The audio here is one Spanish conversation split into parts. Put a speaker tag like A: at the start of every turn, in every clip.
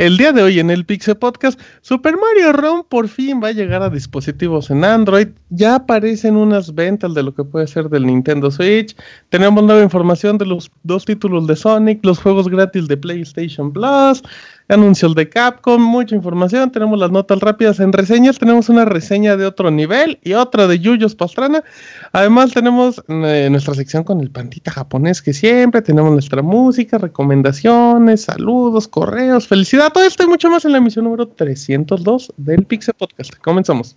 A: El día de hoy en el Pixel Podcast, Super Mario Run por fin va a llegar a dispositivos en Android. Ya aparecen unas ventas de lo que puede ser del Nintendo Switch. Tenemos nueva información de los dos títulos de Sonic, los juegos gratis de PlayStation Plus, anuncios de Capcom, mucha información. Tenemos las notas rápidas en reseñas. Tenemos una reseña de otro nivel y otra de Yuyos Pastrana. Además, tenemos eh, nuestra sección con el pandita japonés que siempre. Tenemos nuestra música, recomendaciones, saludos, correos, felicidad. Todo esto y mucho más en la emisión número 302 del Pixel Podcast. Comenzamos.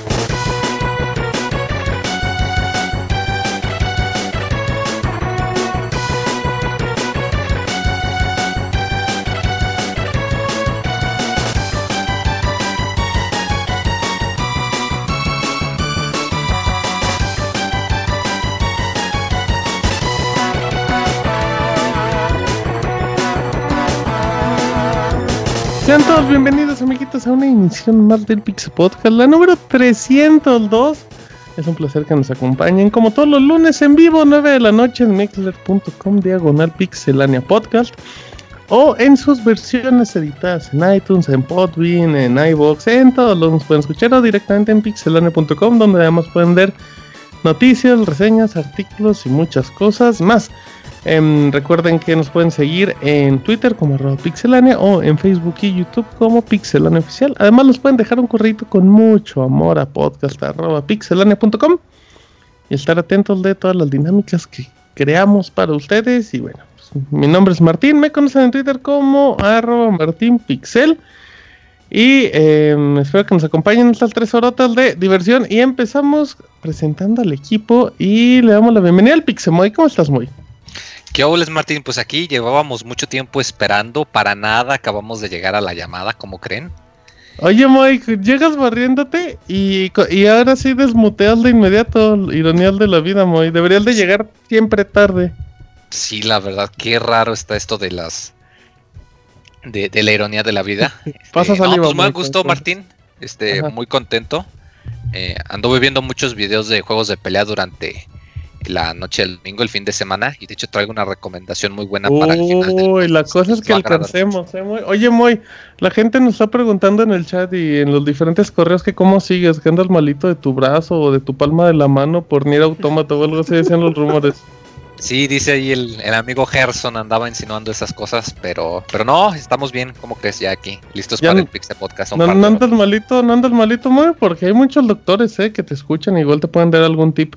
A: Sean todos bienvenidos, amiguitos, a una emisión más del Pixel Podcast, la número 302. Es un placer que nos acompañen, como todos los lunes en vivo, 9 de la noche en mixler.com, diagonal pixelania podcast, o en sus versiones editadas en iTunes, en Podbean, en iVoox, en todos los pueden escuchar, o directamente en pixelania.com, donde además pueden ver noticias, reseñas, artículos y muchas cosas más. Em, recuerden que nos pueden seguir en Twitter como arroba pixelania o en Facebook y YouTube como pixelania oficial. Además los pueden dejar un correo con mucho amor a podcast arroba pixelania.com y estar atentos de todas las dinámicas que creamos para ustedes. Y bueno, pues, mi nombre es Martín, me conocen en Twitter como arroba martinpixel. Y em, espero que nos acompañen en estas tres horotas de diversión. Y empezamos presentando al equipo y le damos la bienvenida al Pixemoy. ¿Cómo estás, Moy?
B: ¿Qué hables, Martín? Pues aquí llevábamos mucho tiempo esperando, para nada acabamos de llegar a la llamada, ¿cómo creen?
A: Oye, Mike, llegas barriéndote y, y ahora sí desmuteas de inmediato, ironías de la vida, Moy. Deberías de llegar siempre tarde.
B: Sí, la verdad, qué raro está esto de las... De, de la ironía de la vida.
A: Pasa
B: Eh, no, pues me
A: Mike,
B: gustó. Martín. Este,
A: Ajá.
B: muy contento. Eh, anduve viendo muchos videos de juegos de pelea durante la noche del domingo, el fin de semana, y de hecho traigo una recomendación muy buena para el final.
A: Uy, la cosa es que alcancemos, ¿eh, Moy? Oye, Moy, la gente nos está preguntando en el chat y en los diferentes correos que cómo sigues, que andas malito de tu brazo o de tu palma de la mano por Nier Automata o algo así, decían los rumores.
B: Sí, dice ahí el, el amigo Gerson andaba insinuando esas cosas, pero pero no, estamos bien, ¿cómo crees ya aquí? Listos
A: Ya
B: para
A: no-
B: el Pixel Podcast.
A: No, no andas malito, no andas malito, Moy, porque hay muchos doctores, ¿eh? Que te escuchan y igual te pueden dar algún tip.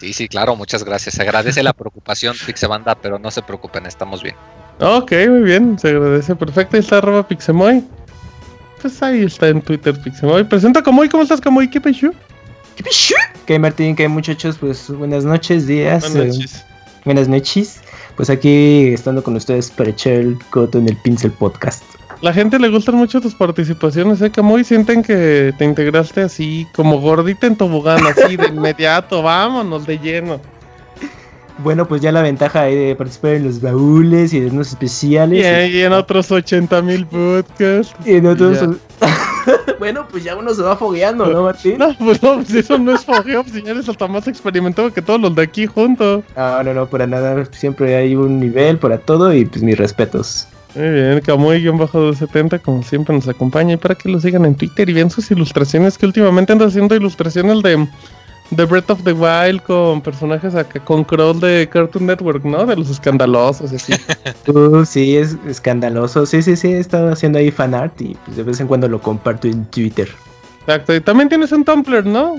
B: Sí, sí, claro, muchas gracias. Se agradece la preocupación, Pixebanda, pero no se preocupen, estamos bien.
A: Ok, muy bien, se agradece. Perfecto, ahí está arroba Pixemoy. Pues ahí está en Twitter Pixemoy. Presenta Camoy, ¿cómo estás Camoy? ¿Qué pecho?
C: Que Martín, que muchachos, pues buenas noches, días,
A: Buenas
C: eh,
A: noches.
C: buenas noches. Pues aquí estando con ustedes para echar el coto en el Pincel Podcast.
A: La gente le gustan mucho tus participaciones, ¿eh, Camoy? Sienten que te integraste así, como gordita en tobogán, así de inmediato. Vámonos de lleno.
C: Bueno, pues ya la ventaja de participar en los baúles y en
A: Y,
C: especiales.
A: y en otros 80 mil podcasts.
C: y en otros. Bueno, pues ya uno se va fogueando, ¿no, Martín?
A: No, pues no, pues eso no es fogueo, pues ya eres hasta más experimentado que todos los de aquí juntos.
C: No, no, no, para nada. Siempre hay un nivel para todo y pues mis respetos.
A: Muy bien, Camuy-270, como siempre nos acompaña. Y para que lo sigan en Twitter y vean sus ilustraciones, que últimamente anda haciendo ilustraciones de, de Breath of the Wild con personajes acá, con Crawl de Cartoon Network, ¿no? De los escandalosos así.
C: Uh, sí, es escandaloso. Sí, sí, sí, he estado haciendo ahí fanart y pues de vez en cuando lo comparto en Twitter.
A: Exacto, y también tienes un Tumblr, ¿no?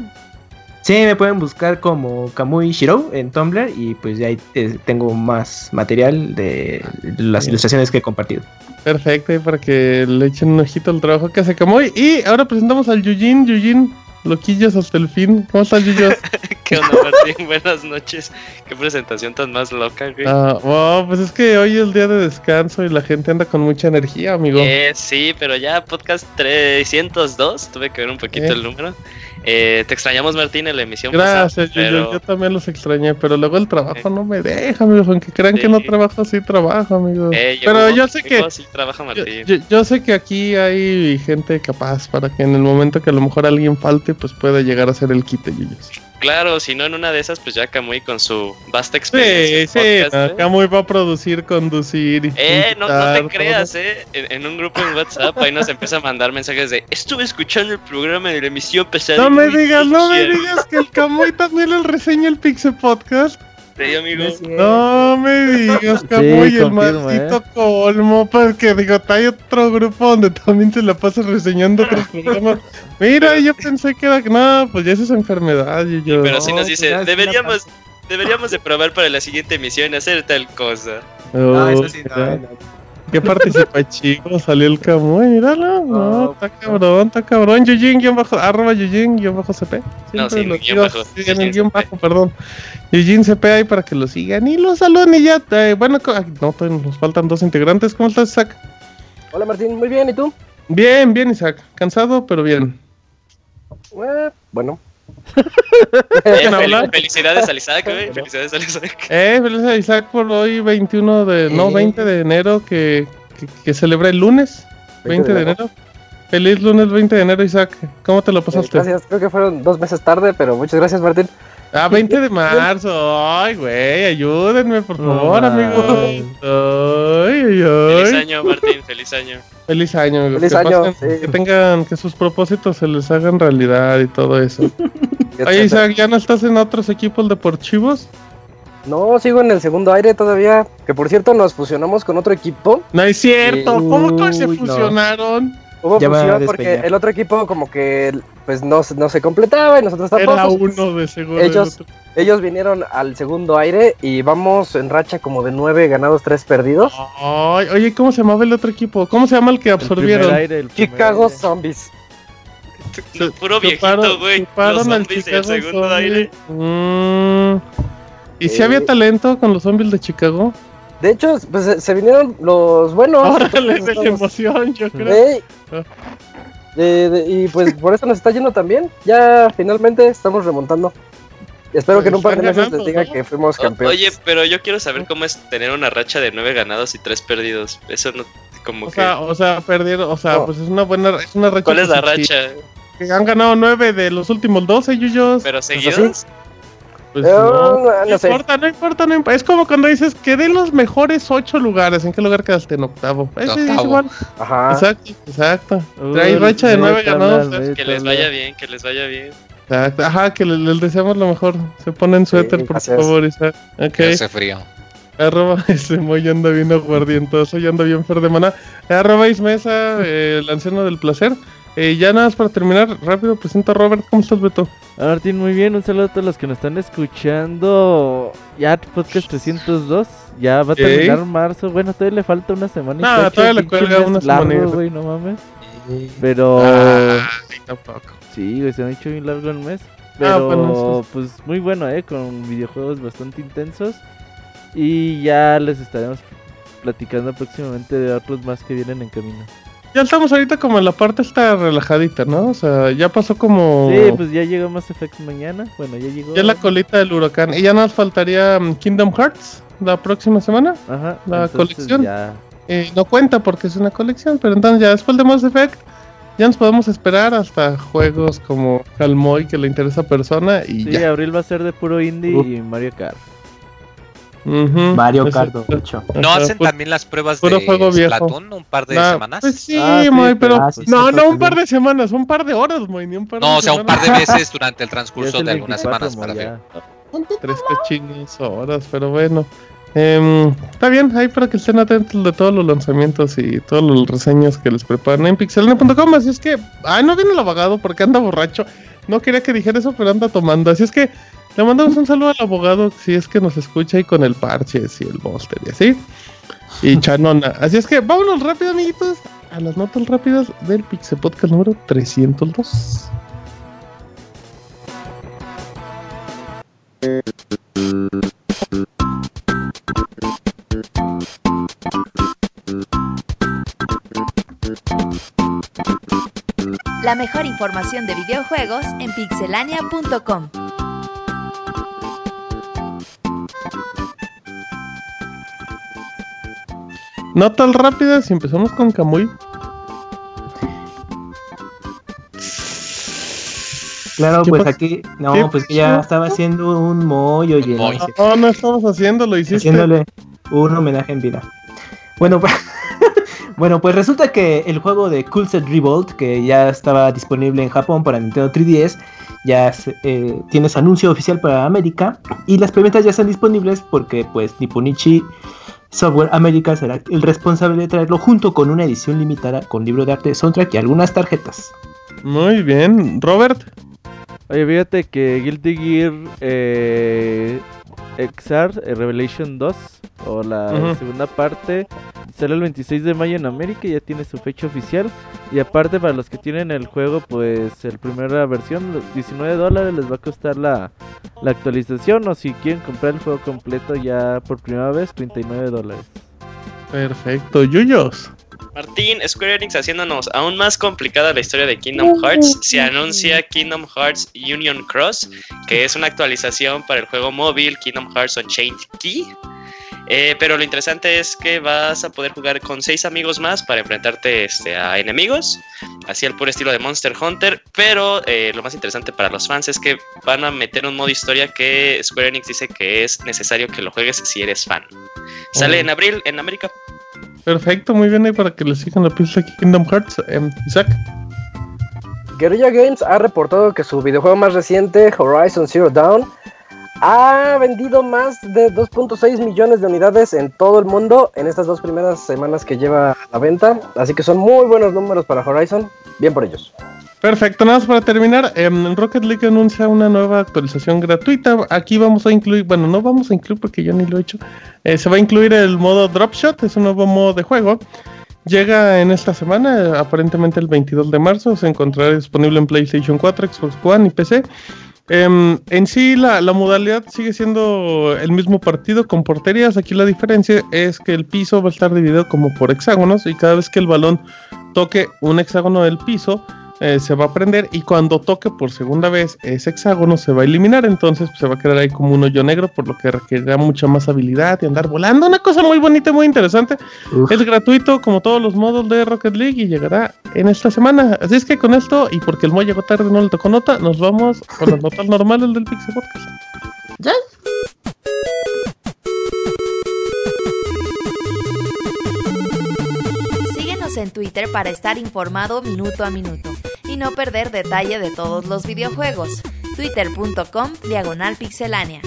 C: Sí, me pueden buscar como Kamui Shiro en Tumblr y pues ya ahí tengo más material de las
A: Bien.
C: ilustraciones que he compartido.
A: Perfecto, y para que le echen un ojito al trabajo que hace Camoy. Y ahora presentamos al Yujin, Yujin, loquillos hasta el fin. ¿Cómo estás, Yuyos?
D: ¿Qué onda, Martín? Buenas noches. Qué presentación tan más loca, güey.
A: Ah, oh, pues es que hoy es el día de descanso y la gente anda con mucha energía, amigo.
D: Eh, sí, pero ya podcast 302, tuve que ver un poquito
A: Eh.
D: el número. Eh, te extrañamos, Martín, en la emisión
A: Gracias,
D: pasada, pero-
A: yo también los extrañé, pero luego el trabajo no me deja, amigos. Aunque crean que no trabajo, sí trabajo, amigo.
D: Eh,
A: pero yo sé que
D: llegó, Sí, trabaja
A: Yo,
D: Martín.
A: yo- yo sé que aquí hay gente capaz para que en el momento que a lo mejor alguien falte, pues pueda llegar a ser el quite, Yuyos.
D: Claro, si no en una de esas, pues ya Camuy con su vasta
A: Sí,
D: experiencia.
A: sí,
D: en podcast, ¿eh?
A: va a producir, conducir
D: Eh, no, te creas, eh. En, en un grupo en WhatsApp ahí nos empieza a mandar mensajes de Estuve escuchando el programa de la emisión pasada.
A: No me digas, no me
D: especial".
A: digas que el Camuy también le reseña el Pixel Podcast.
D: Sí, amigo.
A: No me digas, Camuy, el
E: confirmo,
A: maldito colmo. Porque digo, hay otro grupo donde también se la pasa reseñando otros programas. Mira, yo pensé que era. No, pues ya esa es enfermedad. Y yo,
D: Pero sí
C: No,
D: nos
C: pues
D: dice,
C: sí
D: deberíamos, deberíamos de probar para la siguiente emisión hacer tal cosa.
C: No,
A: Oh,
C: eso sí, no, no.
A: ¿Qué participa chico? Salió el Camuy, míralo. No,
C: No,
A: está
C: pues,
A: cabrón, está cabrón. Yujin, guion bajo, arroba Yujin, guion bajo CP.
D: No,
A: lo guion
D: bajo,
A: sí, en el
D: guion
A: bajo, perdón. Yujin CP ahí para que lo sigan y lo saluden y ya. eh, bueno, no, nos faltan dos integrantes. ¿Cómo estás, Isaac?
E: Hola Martín, muy bien, ¿y tú?
A: Bien, bien, Isaac. Cansado, pero bien.
E: Eh, bueno.
D: Eh,
A: ¿Quién
D: fel- felicidades al Isaac, güey. Felicidades al Isaac.
A: Eh, feliz a Isaac por hoy, 21 de. No,
C: Eh.
A: 20 de enero, que, que, que celebra el lunes. 20 de enero. Feliz lunes 20 de enero, Isaac. ¿Cómo te lo
E: Eh,
A: pasaste?
E: gracias, creo que fueron dos meses tarde, pero muchas gracias Martín.
A: Ah, 20 de marzo. Ay, güey, ayúdenme, por favor, amigos. Ay, ay,
D: Feliz año, Martín. Feliz año.
A: Feliz año, amigos.
E: Feliz
A: que,
E: año,
A: pasen-
E: sí.
A: que tengan, que sus propósitos se les hagan realidad y todo eso. Oye. Isaac, ¿ya no estás en otros equipos deportivos?
E: No, sigo en el segundo aire todavía. Que por cierto nos fusionamos con otro equipo.
A: No es cierto. ¿Cómo que se
C: no.
E: Hubo
C: Ya
E: fusión porque el otro equipo como que pues no, se- no se completaba y nosotros
A: Era
E: tampoco.
A: uno de seguro.
E: ellos-. Ellos vinieron al segundo aire y vamos en racha como de nueve ganados, tres perdidos.
A: Ay, oye, ¿cómo se llamaba el otro equipo? ¿Cómo se llama el que absorbieron?
E: Chicago Zombies.
D: No, puro viejito, güey. Los zombies segundo
A: Zombie.
D: aire.
A: Mm. ¿Y si
E: Eh.
A: había talento con los zombies de Chicago?
E: De hecho, pues se- se vinieron los buenos.
A: Órale, de la emoción, yo creo. Ah.
E: De- de- y pues por eso nos está yendo también. Ya finalmente estamos remontando. Espero que en un par de meses les diga
A: ¿no?
E: que fuimos campeones.
D: Oye, pero yo quiero saber cómo es tener una racha de nueve ganados y tres perdidos. Eso no, como
A: O
D: que.
A: sea, o sea, perdieron, o sea,
E: No.
A: pues es una buena, es una racha.
D: ¿Cuál es la racha?
A: Que han ganado nueve de los últimos 12, Yuyos.
D: ¿Pero
E: así.
D: seguidos?
A: Pues
E: Eh,
A: no,
E: no,
A: no,
E: no sé.
A: importa, no importa, no importa. Es como cuando dices que de los mejores ocho lugares, ¿en qué lugar quedaste? En octavo. Es
B: Octavo.
A: igual.
E: Ajá.
A: Exacto, exacto. Trae racha de nueve ganados.
D: Que les vaya bien, que les vaya bien.
A: Exacto. Ajá, que le- les, deseamos lo mejor. Se ponen suéter, por
E: gracias.
A: favor, Isaac. Ok.
B: Que hace frío.
A: Arroba ese Moy anda bien aguardientoso y anda bien fer de maná. Arroba Ismesa, eh, el anciano del placer. Eh, ya nada más para terminar, rápido presento a Robert. ¿Cómo estás, Beto?
F: Ah, Martín, muy bien, un saludo a todos los que nos están escuchando. Ya podcast 302, ya va a terminar marzo. Bueno, todavía le falta una semana. y
A: Nah, todavía le cuelga una
F: largo,
A: semanita.
F: güey, no mames. Pero
A: Ah, tampoco.
F: sí, güey, se me ha hecho bien largo el mes.
A: Ah,
F: Pero
A: bueno, es-
F: pues muy bueno, eh, con videojuegos bastante intensos. Y ya les estaremos platicando próximamente de otros más que vienen en camino.
A: Ya estamos ahorita como en la parte esta relajadita, ¿no? O sea, ya pasó como...
F: Sí, pues ya llegó Mass Effect mañana. Bueno, ya llegó.
A: Ya la colita del huracán. Y ya nos faltaría mm, Kingdom Hearts la próxima semana.
F: Ajá,
A: la colección.
F: Ya,
A: Eh, no cuenta porque es una colección, pero entonces ya después de Mass Effect ya nos podemos esperar hasta juegos como Calmoy que le interesa a persona y
F: Sí,
A: ya.
F: abril va a ser de puro indie y Mario Kart.
C: Mario
A: Eso-
C: Kart 8.
B: ¿No
A: Ajá,
B: hacen
A: pues,
B: también las pruebas
A: puro
B: de. Splatoon un par de
A: nah,
B: semanas?
A: Pues sí,
F: Ah, sí,
A: Moy, pero...
C: Ah, sí,
A: no, no un par de semanas, un par de horas, Moy, ni un par
B: No,
A: de
B: o sea, un par de meses durante el transcurso de algunas
F: 24,
B: semanas para ver.
A: Tres cachines horas, pero bueno. Em, está bien, ahí para que estén atentos de todos los lanzamientos y todas las reseñas que les preparan en pixelane.com. Así es que, ay, no viene el abogado porque anda borracho. No quería que dijera eso, pero anda tomando. Así es que Le mandamos un saludo al abogado si es que nos escucha ahí con el parche y el monster y así. Y Chanona. Así es que vámonos rápido, amiguitos, a las notas rápidas del Pixel Podcast número 302.
G: La mejor información de videojuegos en pixelania.com.
A: Notas rápidas y empezamos con Kamui.
C: Claro,
A: ¿Qué
C: pues aquí, no,
A: qué
C: pues que ya estaba haciendo un mollo y
B: mollo.
A: No, no estamos haciendo, lo hiciste.
C: haciéndole un homenaje en vida. Bueno, pues, bueno, pues resulta que el juego de Cool Set Revolt, que ya estaba disponible en Japón para Nintendo 3DS, ya se- eh, tiene su anuncio oficial para América y las preventas ya están disponibles porque pues Nipponichi Software América será el responsable de traerlo junto con una edición limitada con libro de arte, soundtrack y algunas tarjetas.
A: Muy bien. Robert.
F: Oye, fíjate que Guilty Gear eh, XR eh, Revelation 2 o la segunda parte sale el 26 de mayo en América y ya tiene su fecha oficial. Y aparte para los que tienen el juego, pues el primera versión, los 19 dólares les va a costar la, la actualización o si quieren comprar el juego completo ya por primera vez, 39 dólares.
A: Perfecto. Yuyos.
D: Martín, Square Enix haciéndonos aún más complicada la historia de Kingdom Hearts, se anuncia Kingdom Hearts Union Cross, que es una actualización para el juego móvil Kingdom Hearts Unchained Key. Eh, pero lo interesante es que vas a poder jugar con seis amigos más para enfrentarte este, a enemigos, así al puro estilo de Monster Hunter. Pero eh, lo más interesante para los fans es que van a meter un modo historia que Square Enix dice que es necesario que lo juegues si eres fan. Sale en abril en América.
A: Perfecto, muy bien ahí para que le sigan la pista aquí Kingdom Hearts. Em, Isaac.
E: Guerrilla Games ha reportado que su videojuego más reciente, Horizon Zero Dawn, ha vendido más de 2.6 millones de unidades en todo el mundo en estas dos primeras semanas que lleva a la venta. Así que son muy buenos números para Horizon. Bien por ellos.
A: Perfecto, nada más para terminar, em, Rocket League anuncia una nueva actualización gratuita. Aquí vamos a incluir, bueno, no vamos a incluir porque yo ni lo he hecho. Eh, se va a incluir el modo Drop Shot, es un nuevo modo de juego. Llega en esta semana, aparentemente el 22 de marzo. Se encontrará disponible en PlayStation 4, Xbox One y PC. Em, en sí, la, la modalidad sigue siendo el mismo partido con porterías. Aquí la diferencia es que el piso va a estar dividido como por hexágonos y cada vez que el balón toque un hexágono del piso, eh, se va a prender y cuando toque por segunda vez ese hexágono se va a eliminar, entonces pues, se va a quedar ahí como un hoyo negro, por lo que requerirá mucha más habilidad y andar volando, una cosa muy bonita y muy interesante.
C: Uf.
A: Es gratuito como todos los modos de Rocket League y llegará en esta semana. Así es que con esto, y porque el Moy llegó tarde y no le tocó nota, nos vamos con las notas normales del Pixel Podcast.
G: En Twitter para estar informado minuto a minuto y no perder detalle de todos los videojuegos. Twitter.com Diagonal Pixelánea.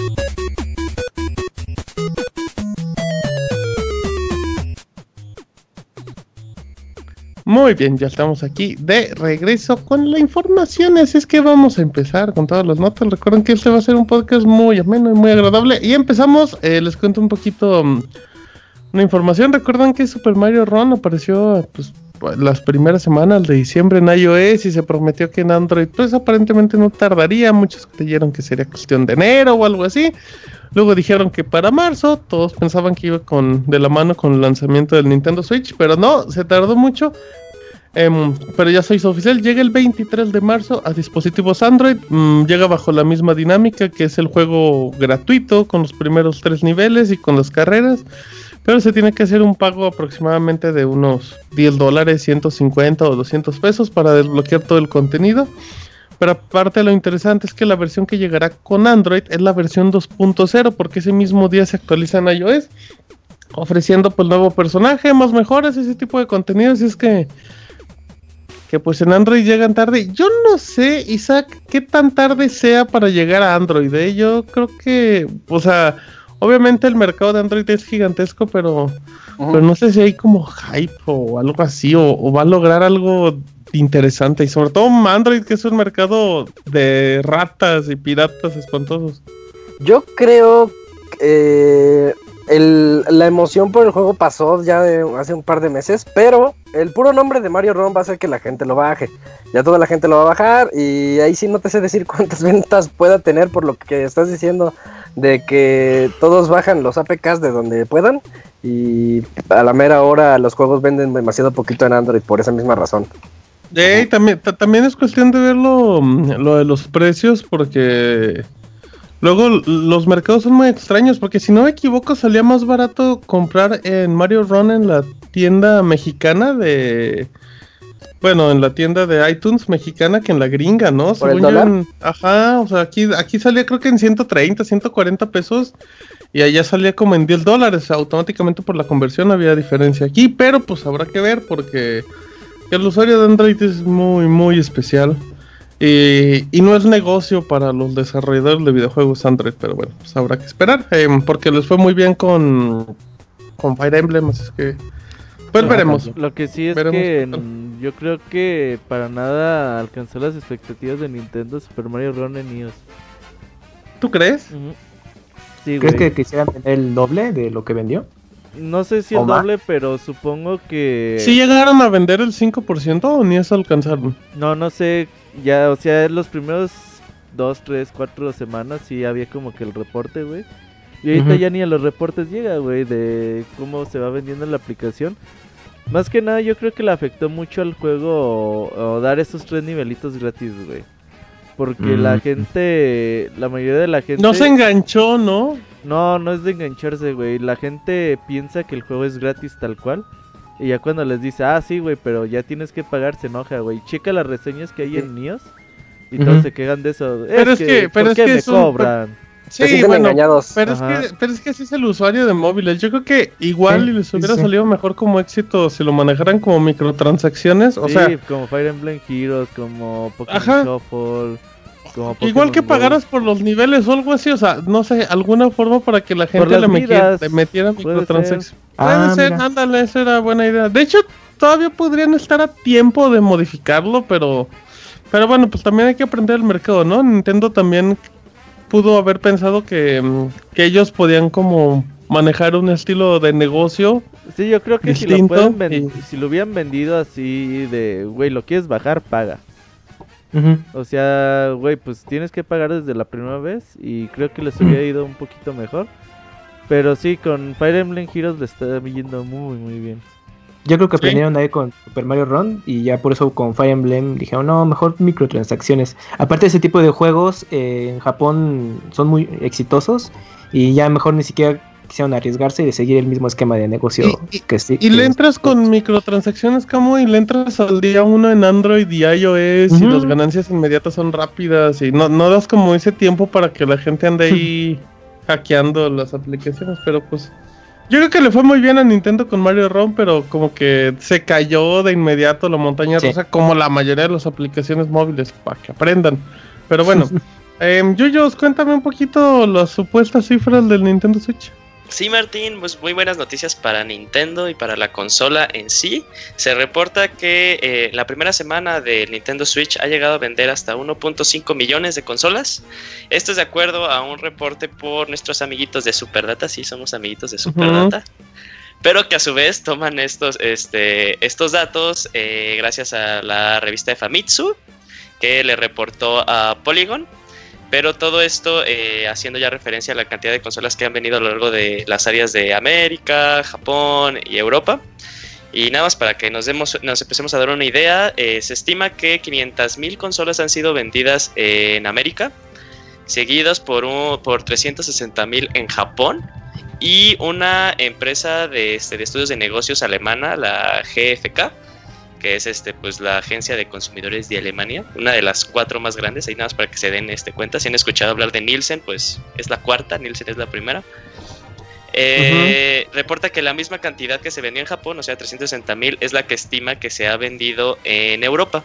A: Muy bien, ya estamos aquí de regreso con la información. Así es que vamos a empezar con todas las notas. Recuerden que este va a ser un podcast muy ameno y muy agradable. Y empezamos, eh, les cuento un poquito mm, una información. Recuerdan que Super Mario Run apareció pues, las primeras semanas de diciembre en iOS y se prometió que en Android pues aparentemente no tardaría. Muchos creyeron que sería cuestión de enero o algo así. Luego dijeron que para marzo, todos pensaban que iba con de la mano con el lanzamiento del Nintendo Switch, pero no, se tardó mucho. Em, pero ya hizo oficial, llega el 23 de marzo a dispositivos Android, mm, llega bajo la misma dinámica que es el juego gratuito con los primeros tres niveles y con las carreras, pero se tiene que hacer un pago aproximadamente de unos 10 dólares, 150 o 200 pesos para desbloquear todo el contenido. Pero aparte lo interesante es que la versión que llegará con Android es la versión 2.0 porque ese mismo día se actualiza en iOS ofreciendo pues nuevo personaje, más mejoras, ese tipo de contenidos. Y es que que pues en Android llegan tarde. Yo no sé, Isaac, qué tan tarde sea para llegar a Android. ¿eh? Yo creo que, o sea, obviamente el mercado de Android es gigantesco, pero, pero no sé si hay como hype o algo así, o, o va a lograr algo interesante. Y sobre todo Android, que es un mercado de ratas y piratas espantosos.
E: Yo creo que el- la emoción por el juego pasó ya de hace un par de meses, pero el puro nombre de Mario Ron va a hacer que la gente lo baje. Ya toda la gente lo va a bajar y ahí sí no te sé decir cuántas ventas pueda tener por lo que estás diciendo de que todos bajan los APKs de donde puedan y a la mera hora los juegos venden demasiado poquito en Android por esa misma razón.
A: Ey, también, ta- también es cuestión de ver lo, lo de los precios porque luego los mercados son muy extraños porque si no me equivoco salía más barato comprar en Mario Run en la tienda mexicana de... Bueno, en la tienda de iTunes mexicana que en la gringa, ¿no?
E: ¿Por el
A: Según yo
E: dólar?
A: en- ajá, o sea, aquí, aquí salía creo que en 130, 140 pesos y allá salía como en 10 dólares. Automáticamente por la conversión había diferencia aquí, pero pues habrá que ver porque el usuario de Android es muy, muy especial. Y, y no es negocio para los desarrolladores de videojuegos Android, pero bueno, pues habrá que esperar. em, porque les fue muy bien con, con Fire Emblem, así es que. Pues veremos.
F: Lo que sí es
A: Veremos
F: que yo creo que para nada alcanzó las expectativas de Nintendo Super Mario Run en iOS.
A: ¿Tú crees?
F: Sí,
C: ¿Crees
F: güey.
C: que quisieran vender el doble de lo que vendió?
F: No sé si el
C: más?
F: doble, pero supongo que...
A: ¿Sí llegaron a vender el 5% o ni eso alcanzaron?
F: No, no sé, ya, o sea, los primeros dos, tres, cuatro semanas sí había como que el reporte, güey. Y ahorita ya ni a los reportes llega, güey, de cómo se va vendiendo la aplicación. Más que nada, yo creo que le afectó mucho al juego o, o dar esos tres nivelitos gratis, güey. Porque la
C: Mm.
F: gente, la mayoría de la gente...
A: No se enganchó, ¿no?
F: No, no es de engancharse, güey. La gente piensa que el juego es gratis tal cual. Y ya cuando les dice, ah, sí, güey, pero ya tienes que pagar, se enoja, güey. Checa las reseñas que hay en NIOS. Y todos
C: Ujú.
F: se quejan de eso.
A: Pero es que-
F: ¿por
A: pero es
F: qué
A: que
F: me
A: es un-
F: cobran?
A: Sí, bueno,
E: engañados.
A: pero es, que, pero es que así es el usuario de móviles. Yo creo que igual
C: Sí,
A: y les hubiera
C: sí.
A: salido mejor como éxito si lo manejaran como microtransacciones. O
F: sí,
A: sea,
F: como Fire Emblem Heroes, como Pokémon
A: Ajá.
F: Shuffle, como
A: igual que pagaras por los niveles o algo así. O sea, no sé, alguna forma para que la gente le, metiera, le metiera
F: puede
A: microtransacciones.
C: Ah,
A: Puede ser,
C: mira.
A: ándale, esa era buena idea. De hecho, todavía podrían estar a tiempo de modificarlo, pero. Pero bueno, pues también hay que aprender el mercado, ¿no? Nintendo también pudo haber pensado que, mm, que ellos podían como manejar un estilo de negocio.
F: Sí, yo creo que si lo,
A: distinto
F: pueden
A: y-
F: si lo hubieran vendido así de, güey, lo quieres bajar, paga. O sea, güey, pues tienes que pagar desde la primera vez y creo que les hubiera ido un poquito mejor. Pero sí, con Fire Emblem Heroes le está yendo muy, muy bien.
C: Yo creo que
A: Sí.
C: aprendieron ahí con Super Mario Run y ya por eso con Fire Emblem dijeron, no, mejor microtransacciones. Aparte ese tipo de juegos eh, en Japón son muy exitosos y ya mejor ni siquiera quisieron arriesgarse y seguir el mismo esquema de negocio
A: Y-
C: que sí.
A: Y
C: que
A: le
C: es-
A: entras con microtransacciones como y le entras al día uno en Android y iOS y las ganancias inmediatas son rápidas y no, no das como ese tiempo para que la gente ande ahí hackeando las aplicaciones, pero pues yo creo que le fue muy bien a Nintendo con Mario Ron, pero como que se cayó de inmediato la montaña
C: Sí.
A: rusa como la mayoría de las aplicaciones móviles para que aprendan. Pero bueno, eh, Yuyos, cuéntame un poquito las supuestas cifras del Nintendo Switch.
D: Sí, Martín, pues muy buenas noticias para Nintendo y para la consola en sí. Se reporta que eh, la primera semana del Nintendo Switch ha llegado a vender hasta 1.5 millones de consolas. Esto es de acuerdo a un reporte por nuestros amiguitos de Superdata. Sí, somos amiguitos de Superdata. Pero que a su vez toman estos, este, estos datos eh, gracias a la revista de Famitsu, que le reportó a Polygon. Pero todo esto eh, haciendo ya referencia a la cantidad de consolas que han venido a lo largo de las áreas de América, Japón y Europa. Y nada más para que nos, demos, nos empecemos a dar una idea, eh, se estima que 500.000 consolas han sido vendidas en América, seguidas por, un, por 360.000 en Japón y una empresa de, este, de estudios de negocios alemana, la GFK, que es este pues la agencia de consumidores de Alemania, una de las cuatro más grandes, ahí nada más para que se den este cuenta, si han escuchado hablar de Nielsen, pues es la cuarta, Nielsen es la primera. Eh, Reporta que la misma cantidad que se vendió en Japón, o sea 360 mil, es la que estima que se ha vendido en Europa.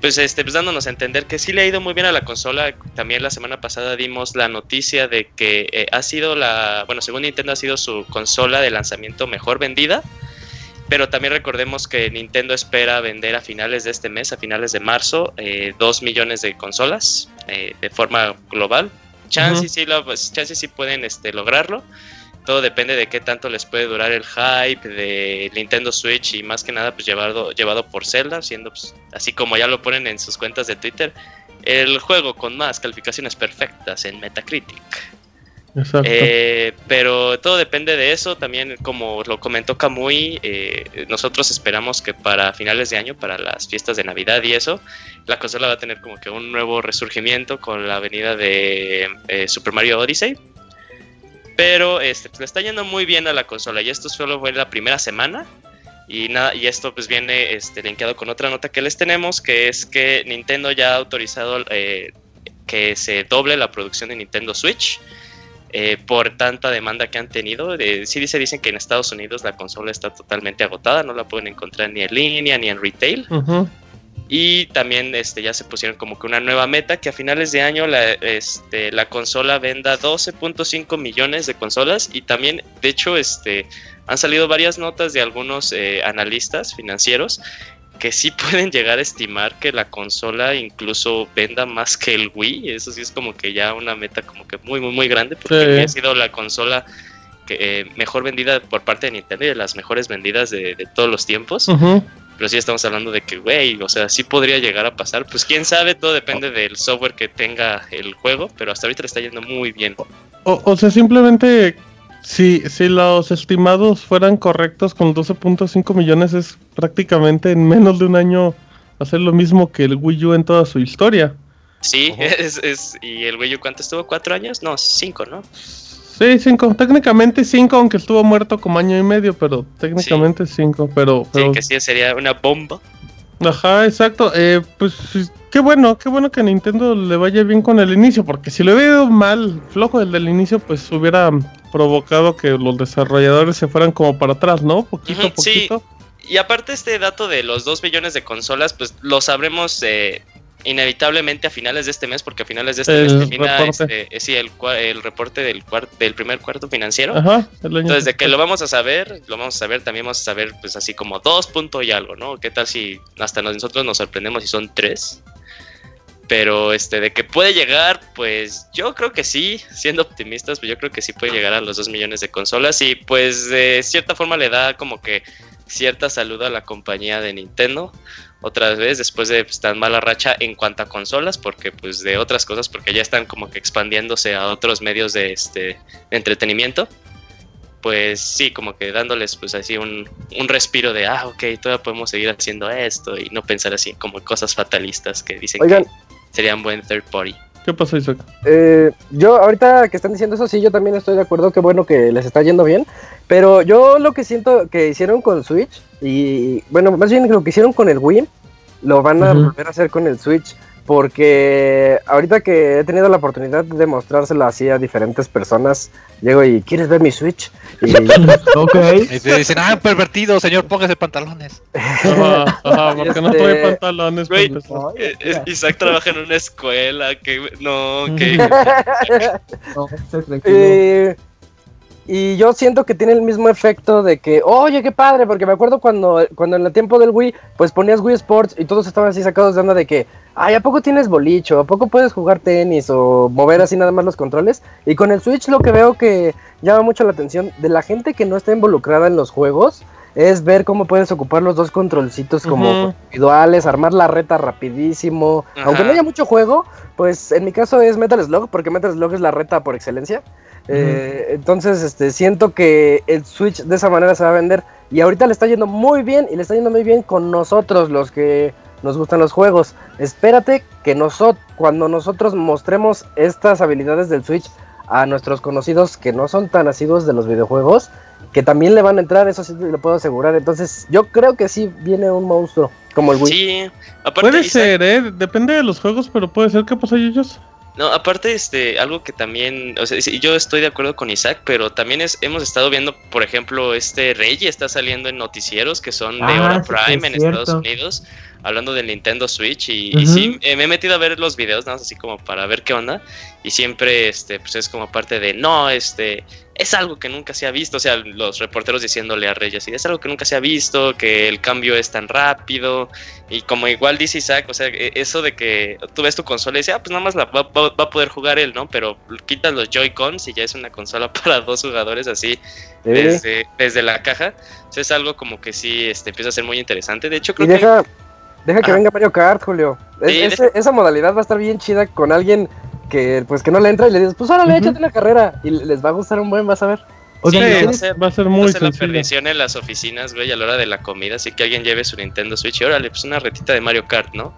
D: Pues, este, pues dándonos a entender que sí le ha ido muy bien a la consola. También la semana pasada dimos la noticia de que eh, ha sido la, bueno, según Nintendo ha sido su consola de lanzamiento mejor vendida. Pero también recordemos que Nintendo espera vender a finales de este mes, a finales de marzo, eh, 2 millones de consolas eh, de forma global. chance
A: Ujú.
D: sí, lo, pues, chance sí pueden este, lograrlo. Todo depende de qué tanto les puede durar el hype de Nintendo Switch y más que nada pues llevado, llevado por Zelda, siendo pues, así como ya lo ponen en sus cuentas de Twitter, el juego con más calificaciones perfectas en Metacritic. Eh, pero todo depende de eso. También, como lo comentó Kamui, eh, nosotros esperamos que para finales de año, para las fiestas de Navidad y eso, la consola va a tener como que un nuevo resurgimiento con la venida de eh, Super Mario Odyssey. Pero este, pues, le está yendo muy bien a la consola y esto solo fue la primera semana. Y, nada, y esto pues viene este, linkeado con otra nota que les tenemos, que es que Nintendo ya ha autorizado que se doble la producción de Nintendo Switch eh, por tanta demanda que han tenido. Eh, sí se dicen que en Estados Unidos la consola está totalmente agotada, no la pueden encontrar ni en línea ni en retail.
A: Ujú.
D: Y también este, ya se pusieron como que una nueva meta que a finales de año la, este, la consola venda 12.5 millones de consolas y también, de hecho, este, han salido varias notas de algunos eh, analistas financieros que sí pueden llegar a estimar que la consola incluso venda más que el Wii. Eso sí es como que ya una meta como que muy, muy, muy grande porque
A: Sí.
D: ha sido la consola que, eh, mejor vendida por parte de Nintendo y de las mejores vendidas de, de todos los tiempos.
A: Ujú.
D: Pero sí estamos hablando de que, güey, o sea, sí podría llegar a pasar. Pues quién sabe, todo depende del software que tenga el juego, pero hasta ahorita le está yendo muy bien.
A: O, o sea, simplemente, si, si los estimados fueran correctos con 12.5 millones, es prácticamente en menos de un año hacer lo mismo que el Wii U en toda su historia.
D: Sí, es, es, y el güey, ¿cuánto estuvo? ¿Cuatro años? No, cinco, ¿no?
A: Sí, cinco. Técnicamente cinco, aunque estuvo muerto como año y medio, pero técnicamente cinco. Pero,
D: Sí,
A: pero
D: que sí sería una bomba.
A: Ajá, exacto. Eh, pues qué bueno, qué bueno que a Nintendo le vaya bien con el inicio, porque si le hubiera ido mal, flojo el del inicio, pues hubiera provocado que los desarrolladores se fueran como para atrás, ¿no? Poquito a
D: Ujú, sí.
A: poquito.
D: Y aparte este dato de los 2 millones de consolas, pues lo sabremos eh, inevitablemente a finales de este mes, porque a finales de este
A: El
D: mes termina este, eh, sí, el, reporte del, del primer cuarto financiero.
A: Ajá,
D: Entonces, de que lo vamos a saber, lo vamos a saber, también vamos a saber, pues así como dos puntos y algo, ¿no? ¿Qué tal si hasta nosotros nos sorprendemos si son tres? Pero este, de que puede llegar, pues yo creo que sí, siendo optimistas, pues yo creo que sí puede llegar a los 2 millones de consolas y pues de cierta forma le da como que cierta salud a la compañía de Nintendo otra vez después de pues, tan mala racha en cuanto a consolas porque pues de otras cosas porque ya están como que expandiéndose a otros medios de este de entretenimiento pues sí como que dándoles pues así un, un respiro de ah ok todavía podemos seguir haciendo esto y no pensar así como cosas fatalistas que dicen
E: Oigan,
D: que serían buen third party
A: ¿Qué pasó, Isaac?
E: Eh, yo ahorita que están diciendo eso, sí, yo también estoy de acuerdo, que bueno que les está yendo bien, pero yo lo que siento que hicieron con Switch, y bueno, más bien lo que hicieron con el Wii, lo van a volver a hacer con el Switch, porque ahorita que he tenido la oportunidad de mostrárselo así a diferentes personas, llego y ¿quieres ver mi Switch? Y.
B: Y te dicen, ah, pervertido, señor, póngase pantalones.
A: Ajá, ajá, porque no
E: Este,
A: trae pantalones. empezar.
D: Eh, eh, Isaac trabaja en una escuela que no que
C: No,
E: y yo siento que tiene el mismo efecto de que, oye, qué padre, porque me acuerdo cuando, cuando en el tiempo del Wii, pues ponías Wii Sports y todos estaban así sacados de onda de que, ay, ¿a poco tienes bolicho? ¿A poco puedes jugar tenis o mover así nada más los controles? Y con el Switch lo que veo que llama mucho la atención de la gente que no está involucrada en los juegos es ver cómo puedes ocupar los dos controlcitos como
A: Ujú.
E: individuales, armar la reta rapidísimo.
D: Ajá.
E: Aunque no haya mucho juego, pues en mi caso es Metal Slug, porque Metal Slug es la reta por excelencia. Eh, entonces, este, siento que el Switch de esa manera se va a vender. Y ahorita le está yendo muy bien, y le está yendo muy bien con nosotros, los que nos gustan los juegos. Espérate que nosotros, cuando nosotros mostremos estas habilidades del Switch a nuestros conocidos que no son tan asiduos de los videojuegos, que también le van a entrar, eso sí te lo puedo asegurar. Entonces, yo creo que sí viene un monstruo como el Wii.
D: sí aparte
A: Puede
D: Isaac-
A: ser, ¿eh? Depende de los juegos, pero puede ser. ¿Qué pasó, Yuyos?
D: No, aparte, este, algo que también, o sea, yo estoy de acuerdo con Isaac, pero también es, hemos estado viendo, por ejemplo, este Rey está saliendo en noticieros que son de
C: Ah,
D: hora
C: sí,
D: prime en Estados. Unidos. Hablando del Nintendo Switch y, sí, eh, me he metido a ver los videos, nada más así como para ver qué onda. Y siempre, este, pues es como parte de, no, este, es algo que nunca se ha visto. O sea, los reporteros diciéndole a Reyes, y es algo que nunca se ha visto, que el cambio es tan rápido. Y como igual dice Isaac, o sea, e- eso de que tú ves tu consola y dices, ah, pues nada más la va, va- va a poder jugar él, ¿no? Pero quitas los Joy-Cons y ya es una consola para dos jugadores así
E: Sí.
D: desde, desde la caja. Eso es algo como que sí este, empieza a ser muy interesante. De hecho,
E: Y
D: creo que
E: deja, que
D: Ah.
E: venga Mario Kart, Julio. Es-
D: Sí,
E: ese- esa modalidad va a estar bien chida con alguien que pues que no le entra y le dices, pues órale,
C: Ujú.
E: échate una carrera. Y les va a gustar un buen, vas a ver.
D: Sí,
C: ¿y
D: va a ser-
A: Va a ser
D: va
A: muy
D: a ser la perdición en las oficinas, güey, a la hora de la comida. Así que alguien lleve su Nintendo Switch y órale, pues una retita de Mario Kart, ¿no?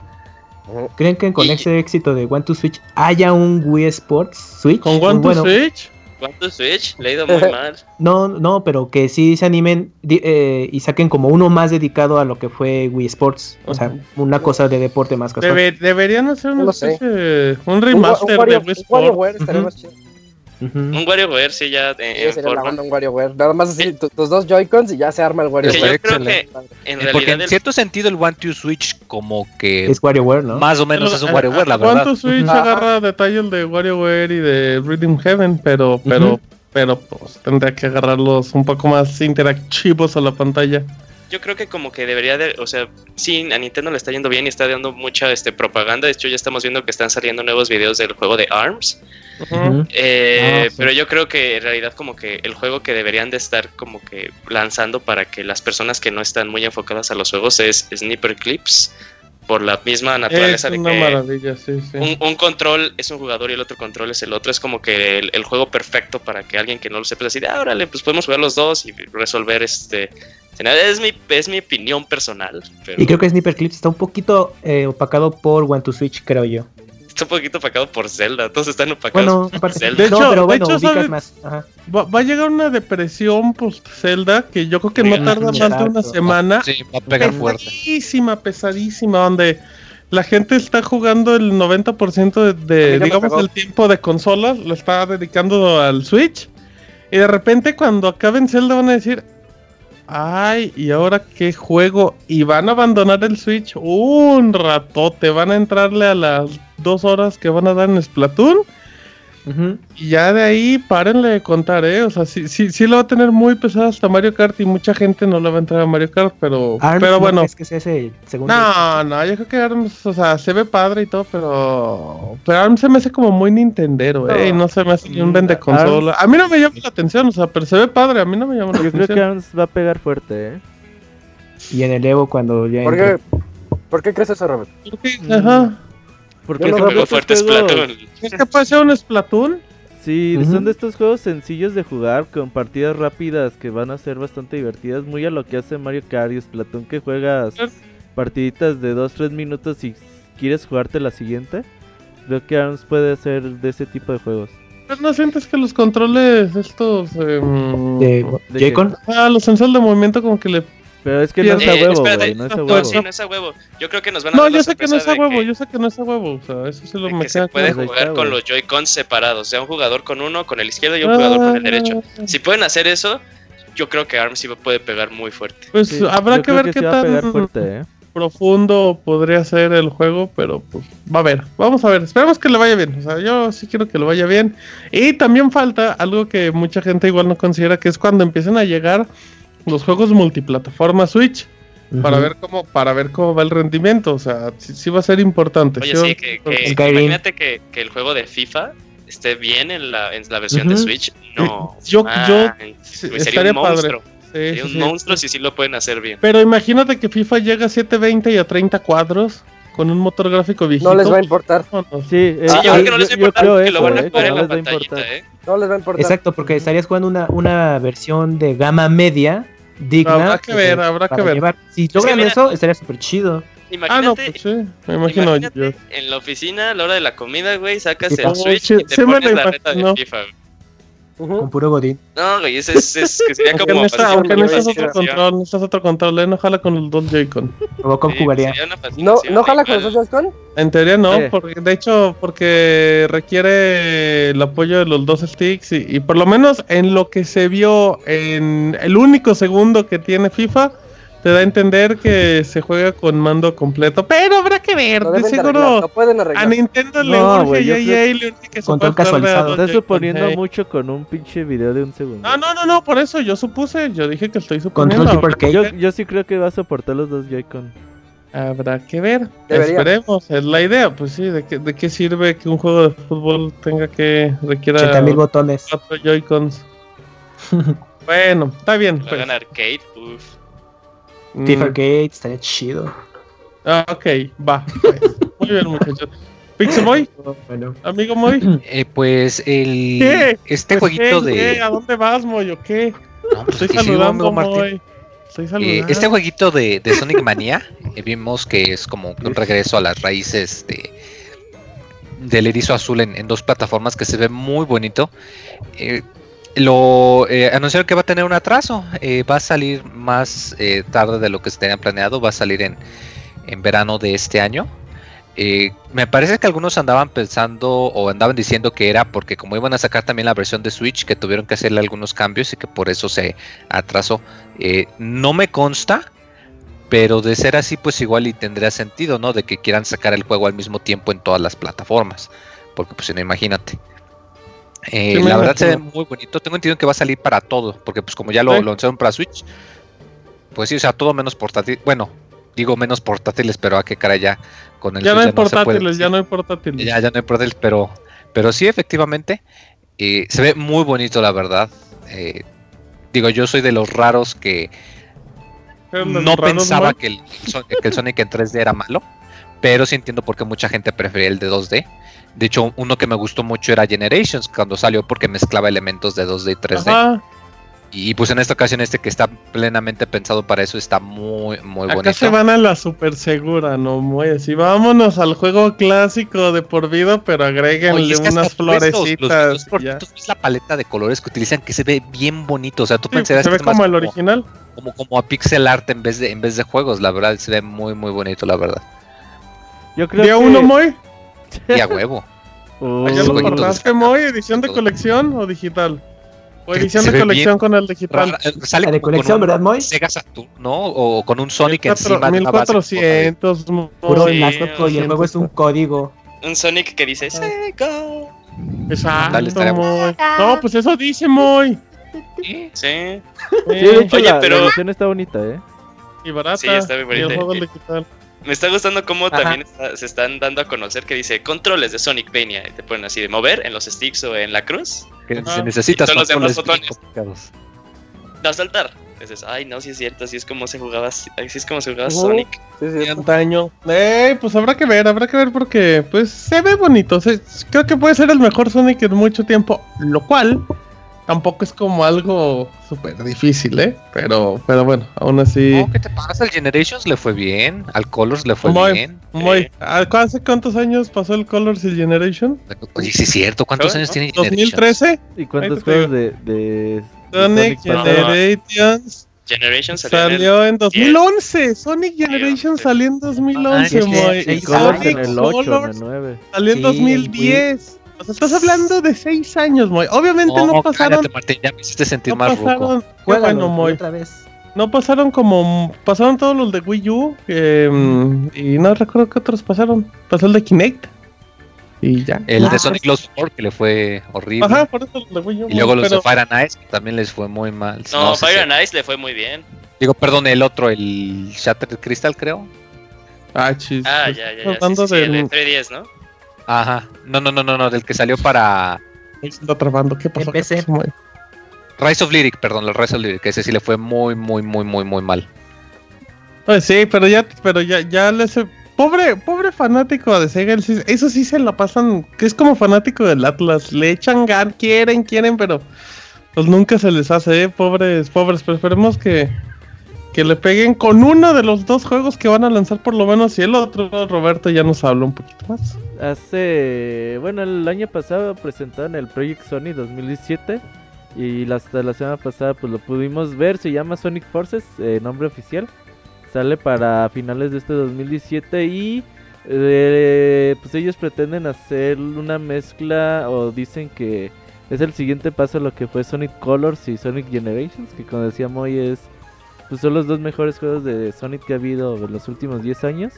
C: ¿Creen que con
D: Y-
C: ese éxito de One to Switch haya un Wii Sports Switch?
A: Con One to
C: Bueno,
A: Switch.
D: ¿Cuánto Switch? Le ha ido muy mal.
C: No, no, pero que sí se animen eh, y saquen como uno más dedicado a lo que fue Wii Sports. O sea, una cosa de deporte más casual.
A: Debe- deberían hacer
E: No
A: una especie un
E: Un,
A: remaster
E: un Wario,
A: de Wii
E: un
A: Sports.
E: estaría
C: Ujú. Ujú.
D: Un WarioWare, sí, ya en,
E: Sí,
D: en
E: la
D: forma.
E: onda un WarioWare. Nada más así, tu- tus dos Joy-Cons y ya se arma el WarioWare.
D: yo creo que en
B: Eh, Porque en
D: el-
B: cierto sentido el One to Switch como que
C: Es WarioWare, ¿no?
B: más o menos es un WarioWare, la
A: One
B: verdad.
A: to Switch
E: Ajá.
A: agarra detalles de WarioWare y de Rhythm Heaven, pero, pero,
C: Ujú.
A: pero pues tendría que agarrarlos un poco más interactivos a la pantalla.
D: yo creo que como que debería de, o sea, sí, a Nintendo le está yendo bien y está dando mucha este propaganda. De hecho, ya estamos viendo que están saliendo nuevos videos del juego de ARMS. Eh,
A: Ah, sí.
D: Pero yo creo que en realidad como que el juego que deberían de estar como que lanzando para que las personas que no están muy enfocadas a los juegos es Sniper Clips. Por la misma
A: Es
D: naturaleza de
A: una
D: que
A: maravilla, sí, sí.
D: un, un control es un jugador y el otro control es el otro. Es como que el, el juego perfecto para que alguien que no lo sepa decir, ah, órale, pues podemos jugar los dos y resolver este. Es mi, es mi opinión personal, pero
C: Y creo que Sniper Clips está un poquito eh, opacado por One to Switch, creo yo.
D: Está un poquito opacado por Zelda. Todos están opacados
C: Bueno,
D: por Zelda.
A: De
C: no,
A: hecho-
C: pero
A: de hecho.
C: Ajá.
A: Va, va a llegar una depresión post Zelda que yo creo que no tarda más de una semana.
B: Sí, va a pegar fuerte.
A: Pesadísima, pesadísima, donde la gente está jugando el 90% de, de digamos, el tiempo de consolas, lo está dedicando al Switch. Y de repente cuando acaben Zelda van a decir, ay, ¿y ahora qué juego? Y van a abandonar el Switch un ratote, van a entrarle a las dos horas que van a dar en Splatoon. Y ya de ahí, párenle de contar, ¿eh? O sea, sí, sí, sí lo va a tener muy pesado hasta Mario Kart y mucha gente no le va a entrar a Mario Kart, pero,
C: Arms,
A: pero
C: ¿no
A: bueno.
C: crees que sea ese segundo?
A: No, no, yo creo que ARMS, o sea, se ve padre y todo, pero. Pero ARMS se me hace como muy Nintendero, ¿eh? Y no se me hace ni un vende consola. A mí no me llama la atención, o sea, pero se ve padre, a mí no me llama la
F: Yo creo que
A: atención.
F: ARMS va a pegar fuerte, ¿eh?
C: Y en el Evo cuando ya
E: ¿Por
C: entre-
E: qué, ¿Por qué crees eso, Robert?
A: Porque, Ajá.
F: Porque
E: Yo no
F: son
D: Pegó
F: de estos
D: fuerte
F: juegos-
D: Splatoon.
A: ¿Crees que puede ser un Splatoon?
F: Sí, son de estos juegos sencillos de jugar con partidas rápidas que van a ser bastante divertidas, muy a lo que hace Mario Kart y Splatoon que juegas partiditas de 2-3 minutos y quieres jugarte la siguiente. Creo que ARMS puede ser de ese tipo de juegos.
A: Pero no sientes que los controles estos. em,
C: de
F: ¿De
C: Joy-Con.
A: Ah, los sensores de movimiento como que le
F: Pero es que no es a huevo, güey, no es a
A: no,
F: huevo.
D: Sí, no es a huevo. Yo creo que nos van a
A: No, yo sé que no es a huevo,
D: que-
A: yo sé que no es a huevo, o sea, eso sí lo me
D: que se puede jugar con los Joy-Cons separados, o sea, un jugador con uno, con el izquierdo y un jugador con el derecho.
A: Ah,
D: Si pueden hacer eso, yo creo que ARMS sí puede pegar muy fuerte.
A: Pues
F: Sí,
A: habrá que ver
F: sí
A: qué tan
F: fuerte, ¿eh?
A: profundo podría ser el juego, pero pues va a ver, vamos a ver, esperemos que le vaya bien, o sea, yo sí quiero que le vaya bien. Y también falta algo que mucha gente igual no considera, que es cuando empiecen a llegar los juegos multiplataforma Switch, para ver cómo para ver cómo va el rendimiento, o sea, sí, sí va a ser importante.
D: Oye,
A: sí va-
D: sí, que, que-
C: Skyrim.
D: imagínate que, que el juego de FIFA esté bien en la, en la versión de. Switch. No,
A: Yo- yo-
D: güey, sería
A: estaría
D: un monstruo.
A: Sí,
D: Sería
A: sí,
D: un
A: sí.
D: monstruo si sí lo pueden hacer bien.
A: Pero imagínate que FIFA llega a 720 y a 30 cuadros con un motor gráfico viejito.
E: No les va a importar.
A: No, no.
F: Sí, eh,
D: Sí, yo
F: ah,
D: creo que no les va a importar porque lo
F: eso,
D: van a
F: eh,
D: jugar en
F: no
D: la pantallita. ¿eh?
E: No les va a importar.
C: Exacto, porque estarías jugando una, una versión de gama media digna.
A: Habrá que ver, habrá que ver.
C: llevar. Si logran
D: mira-
C: eso, estaría súper chido.
A: Ah, no,
D: Imagínate,
A: pues sí, me imagino.
D: imagínate
A: yo-
D: en la oficina, a la hora de la comida, güey, sacas el Switch
A: sí,
D: y te
A: me
D: pones la reta de. FIFA. güey.
E: Ujú.
C: Con puro godín.
D: No, güey, ese es, es que sería
A: Aunque
D: como...
A: necesitas,
D: fascinación,
A: aunque necesitas otro
D: fascinación.
A: control, necesitas otro control, eh, no jala con los dos Joy-Con.
D: Sí,
C: jugaría.
D: sería una
E: ¿No, ¿No jala con los Joy-Con?
A: En teoría no,
F: Sí.
A: porque de hecho, porque requiere el apoyo de los dos sticks y, y por lo menos en lo que se vio en el único segundo que tiene FIFA, te da a entender que se juega con mando completo, pero habrá que ver, de
E: arreglar,
A: seguro a. Nintendo le
F: No,
A: urge
F: güey,
A: y
F: yo
A: a
F: creo-
A: EA le urge que se
C: Control casualizado.
F: Estás suponiendo
A: hey.
F: mucho con un pinche video de un segundo.
A: No, no, no, no, por eso yo supuse, yo dije que estoy suponiendo.
C: Control.
F: Yo, yo sí creo que va a soportar los dos Joy-Con.
A: Habrá que ver.
E: Debería.
A: Esperemos, es la idea. Pues sí, ¿de qué, ¿de qué sirve que un juego de fútbol tenga que requiera
C: 80 mil botones.
A: cuatro Joy-Cons? bueno, está bien. Pues.
D: arcade, uff.
A: Mm,
C: FIFA Gate, estaría chido.
A: ah, ok, va. pues. Muy bien, muchachos. Pixelboy,
C: Bueno.
A: amigo Moy.
B: Eh, pues el
A: ¿Qué?
B: este
A: Pues,
B: jueguito
A: ¿qué,
B: de
A: qué? ¿A dónde vas, Moy, o qué?
B: No, pues,
A: Estoy saludando,
B: amigo Martín.
A: Moy. Estoy
B: Eh,
A: saludando.
B: este jueguito de, de Sonic Mania, eh, vimos que es como un regreso a las raíces de, del erizo azul en, en dos plataformas que se ve muy bonito. Eh, lo eh, anunciaron que va a tener un atraso, eh, va a salir más eh, tarde de lo que se tenía planeado, va a salir en, en verano de este año. Me parece que algunos andaban pensando o andaban diciendo que era porque como iban a sacar también la versión de Switch, que tuvieron que hacerle algunos cambios y que por eso se atrasó. No me consta, pero de ser así, pues igual y tendría sentido, ¿no? De que quieran sacar el juego al mismo tiempo en todas las plataformas. Porque pues no, imagínate. Eh, la verdad se ve muy bonito. Tengo entendido que va a salir para todo. Porque pues como ya lo
A: Sí.
B: lanzaron para Switch. Pues sí, o sea, todo menos portátil. Bueno, digo menos portátiles, pero a qué cara ya con el
A: ya no
B: Switch
A: hay
B: se puede
A: portátiles, ya
B: decir.
A: no hay portátiles.
B: Ya, ya no hay portátiles, pero, pero sí, efectivamente, eh, se ve muy bonito, la verdad. Eh, digo, yo soy de los raros que no pensaba que el, que el Sonic en 3D era malo, pero sí entiendo por qué mucha gente prefería el de 2D. De hecho, uno que me gustó mucho era Generations cuando salió porque mezclaba elementos de 2D y 3D.
A: Ajá.
B: Y pues en esta ocasión este que está plenamente pensado para eso está muy, muy
A: Acá
B: bonito.
A: se van a la super segura, no muy así. Vámonos al juego clásico de por vida, pero agréguenle
B: Oye, es que hasta
A: unas
B: los- los-
A: florecitas.
B: ves la paleta de colores que utilizan que se ve bien bonito. O sea, tú
A: Sí, pues,
B: pensarás
A: se
B: que
A: ve
B: es más
A: como el original.
B: como, como a pixel art en vez de en vez de juegos, la verdad se ve muy muy bonito, la verdad.
F: Yo creo
A: Día
F: que...
A: uno, Moy.
B: Y a huevo.
A: Lo
B: de
A: cortaste, Moy. ¿Edición de colección o digital? O edición de colección
B: bien
A: con el digital.
B: Rara- eh, sale
C: La de colección, ¿verdad, Moy?
B: Sega Saturn, ¿no? O con un Sonic encima de una base.
A: 1400, Moy.
C: Puro
D: Sí,
C: plástico y el juego es un código.
D: Un Sonic que
A: Ah.
D: dice Sega.
A: Exacto, Moy. No, pues eso dice Moy.
D: Sí.
F: Sí, de hecho
D: Oye,
F: la,
D: pero-
F: la edición está bonita, ¿eh?
A: y barata.
D: Sí, está muy
A: y el
D: bonita.
A: juego digital.
D: Me está gustando cómo
C: Ajá.
D: también está- se están dando a conocer que dice controles de Sonic Vania. Y te ponen así de mover en los sticks o en la cruz.
B: Que se necesitas
D: Y los demás botones. a saltar. Dices, ay, no, sí es cierto, así es como se jugaba, así es como se jugaba
A: Ujú.
D: Sonic.
E: Sí, sí.
A: de antaño. Eh, pues habrá que ver, habrá que ver porque pues se ve bonito. se- creo que puede ser el mejor Sonic en mucho tiempo, lo cual tampoco es como algo súper difícil, ¿eh? Pero, pero bueno, aún así.
B: No, ¿qué te pasa? Al Generations le fue bien, al Colors le fue
A: Muy-
B: bien.
A: Muy, ¿a- ¿Hace cuántos años pasó el Colors y el Generation?
B: Oye, sí es cierto, ¿cuántos años tiene Generations?
A: ¿2013?
F: ¿Y cuántos juegos de, de,
A: Sonic? Generations
D: Generation salió, en el-
A: salió en 2011. Sonic Generation salió en 2011,
B: Ah,
A: Moy.
B: sí,
F: Y
A: Y
B: sí,
F: Colors
A: Sonic
F: en el 8, en
A: Colors
F: el 9.
A: salió en
C: Sí,
A: 2010. Estás hablando de 6 años, Moy. Obviamente no, pasaron.
B: cállate, Martín, ya me hiciste sentir
A: No
B: más ruco.
A: pasaron.
C: Juégalo,
A: bueno, Moy.
C: otra vez.
A: No pasaron como. Pasaron todos los de Wii U. eh, y no recuerdo qué otros pasaron. Pasó el de Kinect. Y ya.
B: El de
C: Ah,
B: Sonic Lost World que le fue horrible.
A: Ajá, por eso los de Wii U.
B: Y luego los
A: pero-
B: de Fire and Ice que también les fue muy mal.
D: No,
B: sé
D: Fire and Ice le fue muy bien.
B: Digo, perdón, el otro, el Shattered Crystal, creo.
A: Ah, chis.
D: Ah,
A: pues,
D: ya, ya, ya. Sí, sí, sí, el de
A: del-
D: 3DS, ¿no?
B: Ajá. No, no, no, no, no, del que salió para
A: está trabando. ¿Qué pasó?
C: PC.
B: Rise of Lyric, perdón, el Rise of Lyric, ese sí le fue muy, muy, muy, muy, muy mal.
A: Pues sí, pero ya, pero ya, ya les pobre, pobre fanático de Sega, eso sí se la pasan, que es como fanático del Atlas, le echan gan, quieren, quieren, pero pues nunca se les hace, ¿eh? pobres, pobres, pero esperemos que, que le peguen con uno de los dos juegos que van a lanzar por lo menos y el otro, Roberto ya nos habla un poquito más.
F: Hace, bueno, el año pasado presentaron el Project Sony 2017 y hasta la semana pasada pues lo pudimos ver, se llama Sonic Forces, eh, nombre oficial. Sale para finales de este 2017 y eh, pues ellos pretenden hacer una mezcla o dicen que es el siguiente paso a lo que fue Sonic Colors y Sonic Generations, que como decía Moy es pues son los dos mejores juegos de Sonic que ha habido en los últimos 10 años.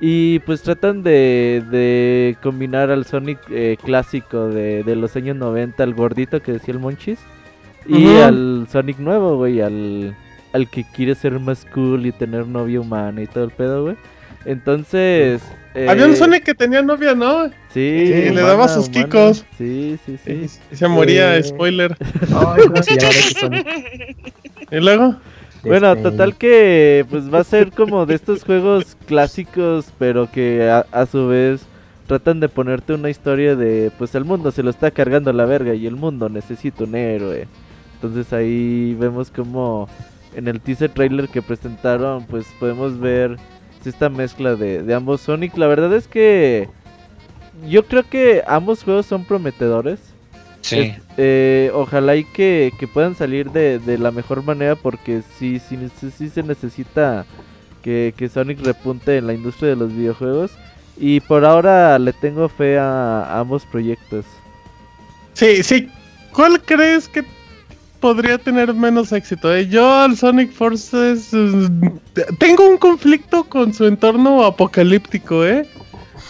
F: Y pues tratan de, de combinar al Sonic eh, clásico de, de los años 90, al gordito que decía el Monchis, y al Sonic nuevo, güey, al, al que quiere ser más cool y tener novia humana y todo el pedo, güey. Entonces...
A: Había un
F: eh,
A: Sonic que tenía novia, ¿no?
F: Sí,
A: y le daba sus
F: humana.
A: quicos.
F: Sí, sí, sí.
A: Y se moría,
C: Eh.
A: spoiler.
C: Ay, ¿cómo se llama ese Sonic?
A: Y luego,
F: Bueno,
C: Este,
F: total que pues va a ser como de estos juegos clásicos, pero que a, a su vez tratan de ponerte una historia de pues el mundo se lo está cargando la verga y el mundo necesita un héroe. Entonces ahí vemos como en el teaser trailer que presentaron pues podemos ver esta mezcla de, de ambos Sonic. La verdad es que yo creo que ambos juegos son prometedores.
B: Sí.
F: Eh, ojalá y que, que puedan salir de, de la mejor manera porque sí, sí, sí, sí se necesita que, que Sonic repunte en la industria de los videojuegos. Y por ahora le tengo fe a, a ambos proyectos.
A: sí, sí. ¿Cuál crees que podría tener menos éxito? eh? Yo al Sonic Forces eh, tengo un conflicto con su entorno apocalíptico, ¿eh?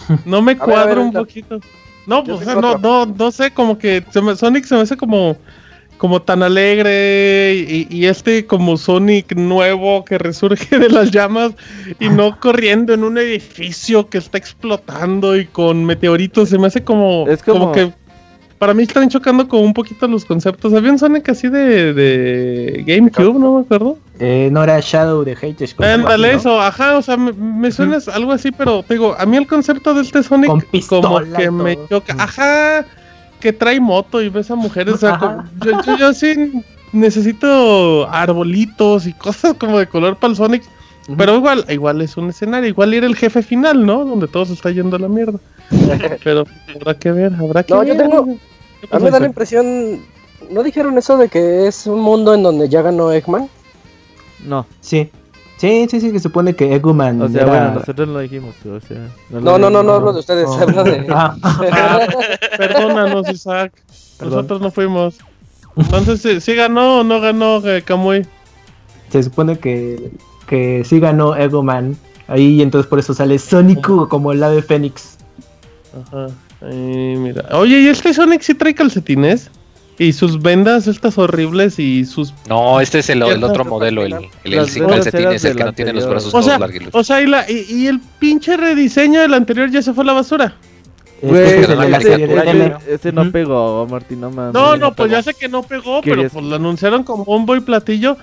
A: No me
E: ver, ver,
A: un poquito. No,
E: Yo
A: pues o
E: tengo
A: sea, no, no, no sé, como que se me- Sonic se me hace como como tan alegre y, y este como Sonic nuevo que resurge de las llamas y no corriendo en un edificio que está explotando y con meteoritos se me hace como
F: Es
A: como,
F: como-
A: que para mí están chocando como un poquito los conceptos. Había un Sonic así de, de GameCube, no me acuerdo.
C: eh, no era Shadow de Hate
A: Ándale, eso, ajá, o sea, me, me suena algo así, pero te digo, a mí el concepto de este Sonic
C: Con
A: como que me choca, ajá, que trae moto y ves a mujeres, o sea, como- yo, yo, yo sí necesito arbolitos y cosas como de color para el Sonic, pero igual, igual es un escenario, igual era el jefe final, ¿no? Donde todo se está yendo a la mierda. Pero habrá que ver, habrá que
E: No,
A: ver.
E: yo tengo-
A: ¿Qué
E: A mí me da la impresión. ¿No dijeron eso de que es un mundo en donde ya ganó Eggman?
F: No,
C: Sí. Sí, sí, sí, que supone que Eggman
F: o sea,
C: era-
F: bueno, nosotros no lo dijimos. O sea, lo
E: No, no, no, no
F: dijimos.
E: hablo de ustedes,
C: No.
E: hablo de.
C: Ah,
A: Ah, perdónanos, Isaac.
F: Perdón.
A: Nosotros no fuimos. Entonces, ¿sí, sí ganó o no ganó eh, Kamui?
C: se supone que, que sí ganó Eggman. Ahí, y entonces por eso sale Sonic como el ave Fénix.
A: Ajá. Mira. Oye, ¿y este Sonic sí trae calcetines? Y sus vendas estas horribles y sus...
B: No, este es el, otro modelo, el, el, el sin
F: velas
B: calcetín,
F: eran
B: es el que no tiene los brazos
A: O
B: todos
A: sea,
B: larguitos.
A: o sea, y, la, y, y el pinche rediseño del anterior ya se fue a la basura.
F: Güey,
C: Este
B: la
F: ese, no
C: Ujú.
F: pegó, Martín, no mames.
A: No, no,
B: no
A: pues ya sé que no pegó, pero pues lo anunciaron con bombo y platillo.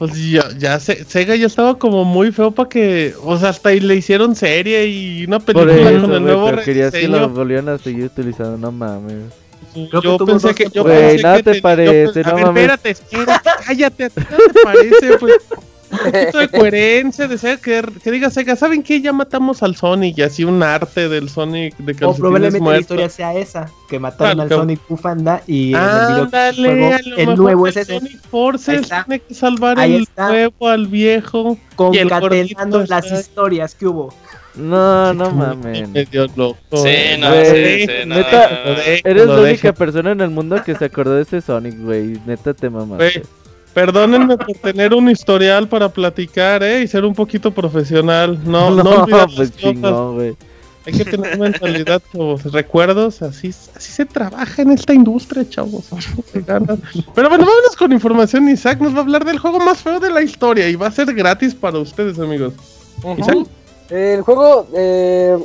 A: Pues ya, ya se- Sega ya estaba como muy feo para que... O sea, hasta ahí le hicieron serie y una
F: Por
A: película
F: eso,
A: con el
F: güey,
A: nuevo
F: pero querías que lo volvieran a seguir utilizando, no mames.
C: Creo que
A: yo
C: tuvo
A: pensé
C: dos
A: que yo
F: Güey,
A: pensé
F: nada
A: que
F: te parece,
A: yo- a
F: no
A: ver,
F: mames.
A: espérate, espérate, cállate, ¿a ti no te parece? Pues, un poquito de coherencia, de ser que, que diga Sega, ¿saben qué? Ya matamos al Sonic y así un arte del Sonic de
C: O
A: calcetines
C: probablemente la historia sea esa, que mataron
A: Claro,
C: al
A: que-
C: Sonic Bufanda y en el video juego,
A: lo
C: el nuevo es ese,
A: Sonic Forces tiene que salvar
C: Ahí
A: el
C: está.
A: nuevo al viejo. y el
C: concatenando las
A: está-
C: historias que hubo.
F: No, no mames.
A: medio loco.
D: Sí, no,
F: Güey,
D: sí, sí, no.
F: neta,
D: no, no.
F: Eres la única persona en el mundo que se acordó de ese Sonic, güey. Neta te mamaste.
A: Perdónenme por tener un historial para platicar, ¿eh? Y ser un poquito profesional. No, no, olvidar las
F: pues chingón, güey.
A: Hay que tener mentalidad, chavos. Recuerdos, así, así se trabaja en esta industria, chavos. Pero bueno, vámonos con información. Isaac nos va a hablar del juego más feo de la historia y va a ser gratis para ustedes, amigos. Isaac.
E: El juego eh,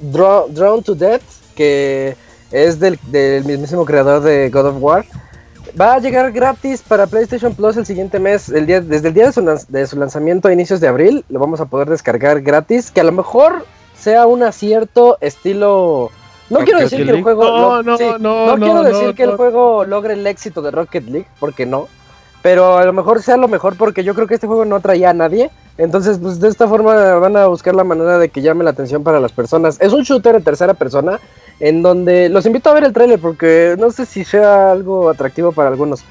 E: Draw- Drawn to Death, que es del, del mismísimo creador de God of War, va a llegar gratis para PlayStation Plus el siguiente mes. El día, desde el día de su, lanz- de su lanzamiento a inicios de abril, lo vamos a poder descargar gratis. Que a lo mejor sea un acierto estilo. No quiero decir que el juego.
A: No, no,
E: sí,
A: no,
E: no quiero decir que el juego logre el éxito de Rocket League, porque no. Pero a lo mejor sea lo mejor porque yo creo que este juego no atraía a nadie. Entonces, pues de esta forma van a buscar la manera de que llame la atención para las personas. Es un shooter en tercera persona en donde los invito a ver el tráiler porque no sé si sea algo atractivo para algunos.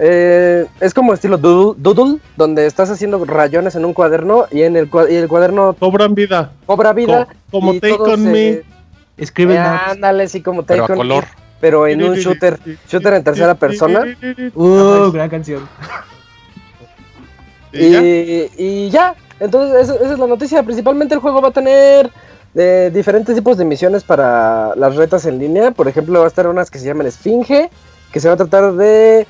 E: Eh, es como estilo doodle, doodle, donde estás haciendo rayones en un cuaderno y en el, y el cuaderno
A: Cobran vida.
E: cobra vida.
A: Co- como Take On
E: se-
A: Me.
C: Escribe
E: Eh, ándale, sí, como
B: Pero a
E: Take On Me,
B: color.
E: pero en un shooter, shooter en tercera persona.
C: Uh, gran canción.
A: ¿Y ya?
E: Ya, entonces esa, esa es la noticia. Principalmente el juego va a tener eh, diferentes tipos de misiones para las retas en línea. Por ejemplo, va a estar unas que se llaman Esfinge, que se va a tratar de...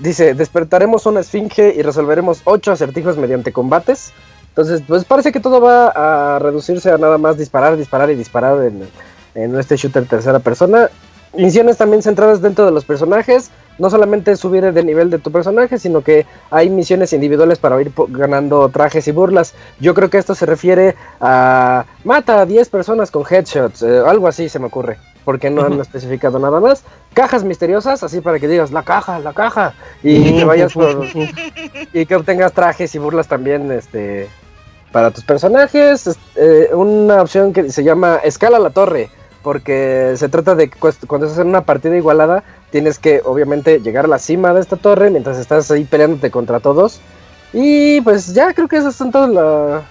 E: Dice, despertaremos una esfinge y resolveremos ocho acertijos mediante combates. Entonces, pues parece que todo va a reducirse a nada más disparar, disparar y disparar en, en este shooter tercera persona. Misiones también centradas dentro de los personajes. No solamente subir de nivel de tu personaje, sino que hay misiones individuales para ir ganando trajes y burlas. Yo creo que esto se refiere a mata a 10 personas con headshots, eh, algo así se me ocurre, porque no han especificado nada más. Cajas misteriosas, así para que digas la caja, la caja, y te vayas por, y que obtengas trajes y burlas también este para tus personajes es- eh, una opción que se llama escala la torre porque se trata de que cuando estás en una partida igualada tienes que obviamente llegar a la cima de esta torre mientras estás ahí peleándote contra todos y pues ya creo que esas son todas la-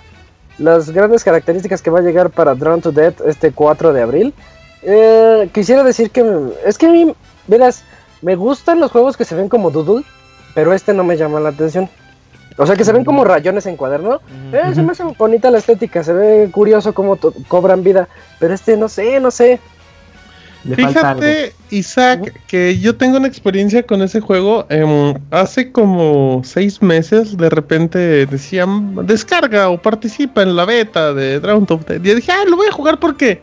E: las grandes características que va a llegar para Drown to Death este 4 de abril Eh, quisiera decir que es que a mí verás me gustan los juegos que se ven como doodle pero este no me llama la atención. O sea, que se ven como rayones en cuaderno. Eh, se me hace bonita la estética, se ve curioso cómo cobran vida. Pero este, no sé, no sé.
C: Le.
A: Fíjate, Isaac, que yo tengo una experiencia con ese juego. em, hace como seis meses, de repente decían descarga o participa en la beta de Drown to Death. Y yo dije, ah, lo voy a jugar porque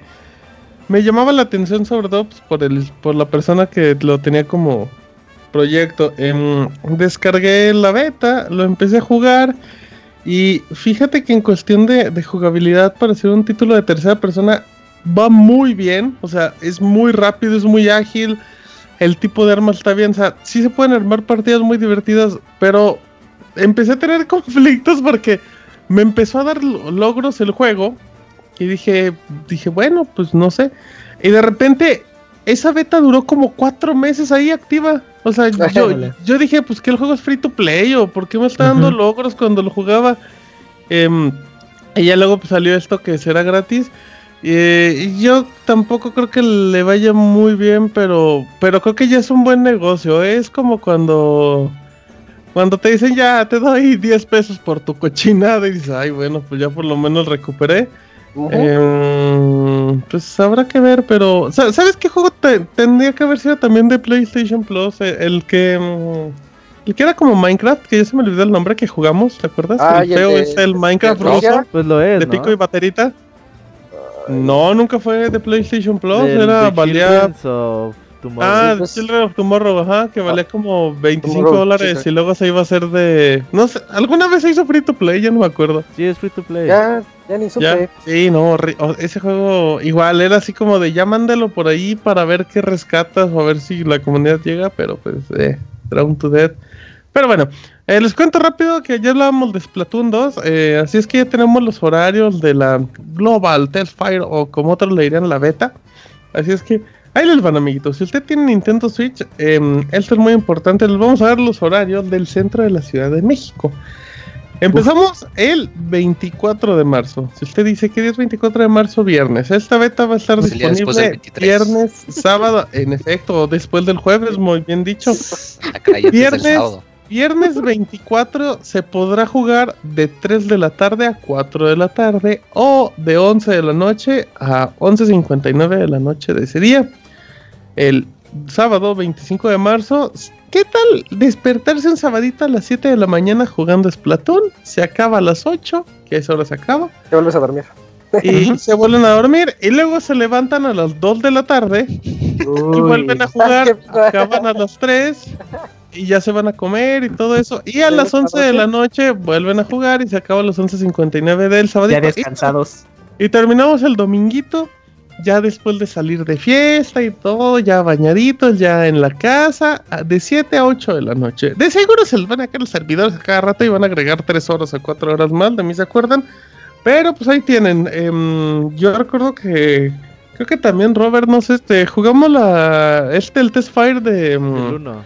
A: me llamaba la atención, sobre todo pues, por, el, por la persona que lo tenía como proyecto. Em, descargué la beta, lo empecé a jugar. Y fíjate que en cuestión de, de jugabilidad para ser un título de tercera persona va muy bien, o sea, es muy rápido, es muy ágil, el tipo de armas está bien, o sea, sí se pueden armar partidas muy divertidas, pero empecé a tener conflictos porque me empezó a dar lo- logros el juego y dije, dije, bueno, pues no sé, y de repente esa beta duró como cuatro meses ahí activa, o sea, yo,
C: Órale.
A: yo dije, pues que el juego es free to play o por qué me está dando logros cuando lo jugaba. Em, y ya luego pues, salió esto que será gratis. Eh, y yo tampoco creo que le vaya muy bien, pero, pero creo que ya es un buen negocio. ¿eh? Es como cuando, cuando te dicen ya te doy 10 pesos por tu cochinada y dices, ay, bueno, pues ya por lo menos recuperé. Em, pues habrá que ver, pero sa- ¿sabes qué juego te- tendría que haber sido también de PlayStation Plus? Eh, El, que mm, el que era como Minecraft, que ya se me olvidó el nombre que jugamos, ¿te acuerdas?
E: Ah,
A: el feo
E: de-
A: es el Minecraft
E: Rusia.
A: ruso
F: Pues lo es,
A: de
F: ¿no?
A: pico y baterita. No, nunca fue de PlayStation Plus, era valía
F: of Tomorrow.
A: Ah,
E: pues-
A: Children of Tomorrow, ajá, que valía como 25
E: Tomorrow,
A: dólares
E: sí,
A: y luego se iba a hacer de no sé, alguna vez se hizo free to play, ya no me acuerdo.
F: Sí, es free to play.
E: Ya, ya ni supe.
A: Ya, sí, no, ese juego igual era así como de ya mándalo por ahí para ver qué rescatas o a ver si la comunidad llega, pero pues eh, Drown to Death. Pero bueno, eh, les cuento rápido que ya hablábamos de Splatoon 2, eh, así es que ya tenemos los horarios de la Global Test Fire o como otros le dirían la beta. Así es que ahí les van amiguitos, si usted tiene Nintendo Switch, eh, esto es muy importante, les vamos a dar los horarios del centro de la Ciudad de México. Empezamos el 24 de marzo. Si usted dice que día es 24 de marzo, viernes. Esta beta va a estar
B: Es el día después del
A: disponible
B: 23.
A: viernes, sábado, en efecto, o después del jueves, muy bien dicho.
B: Acá del
A: Viernes. Viernes 24 se podrá jugar de 3 de la tarde a 4 de la tarde o de 11 de la noche a 11.59 de la noche de ese día. El sábado 25 de marzo, ¿qué tal despertarse un sabadito a las 7 de la mañana jugando Splatoon? Se acaba a las 8, que a esa hora se acaba,
E: Te vuelves a dormir.
A: y se vuelven a dormir y luego se levantan a las 2 de la tarde y vuelven a jugar, acaban a las 3 y ya se van a comer y todo eso. Y a
E: ¿De
A: las
E: la
A: 11 de la noche vuelven a jugar y se acaba a las 11.59 del sábado.
C: Ya descansados.
A: Y terminamos el dominguito, ya después de salir de fiesta y todo, ya bañaditos, ya en la casa, de 7 a 8 de la noche. De seguro se les van a caer los servidores a cada rato y van a agregar 3 horas a 4 horas más, de mí se acuerdan. Pero pues ahí tienen. em, yo recuerdo que... Creo que también Robert, no sé, este, jugamos la... Este, el Test Fire de... em,
F: El uno.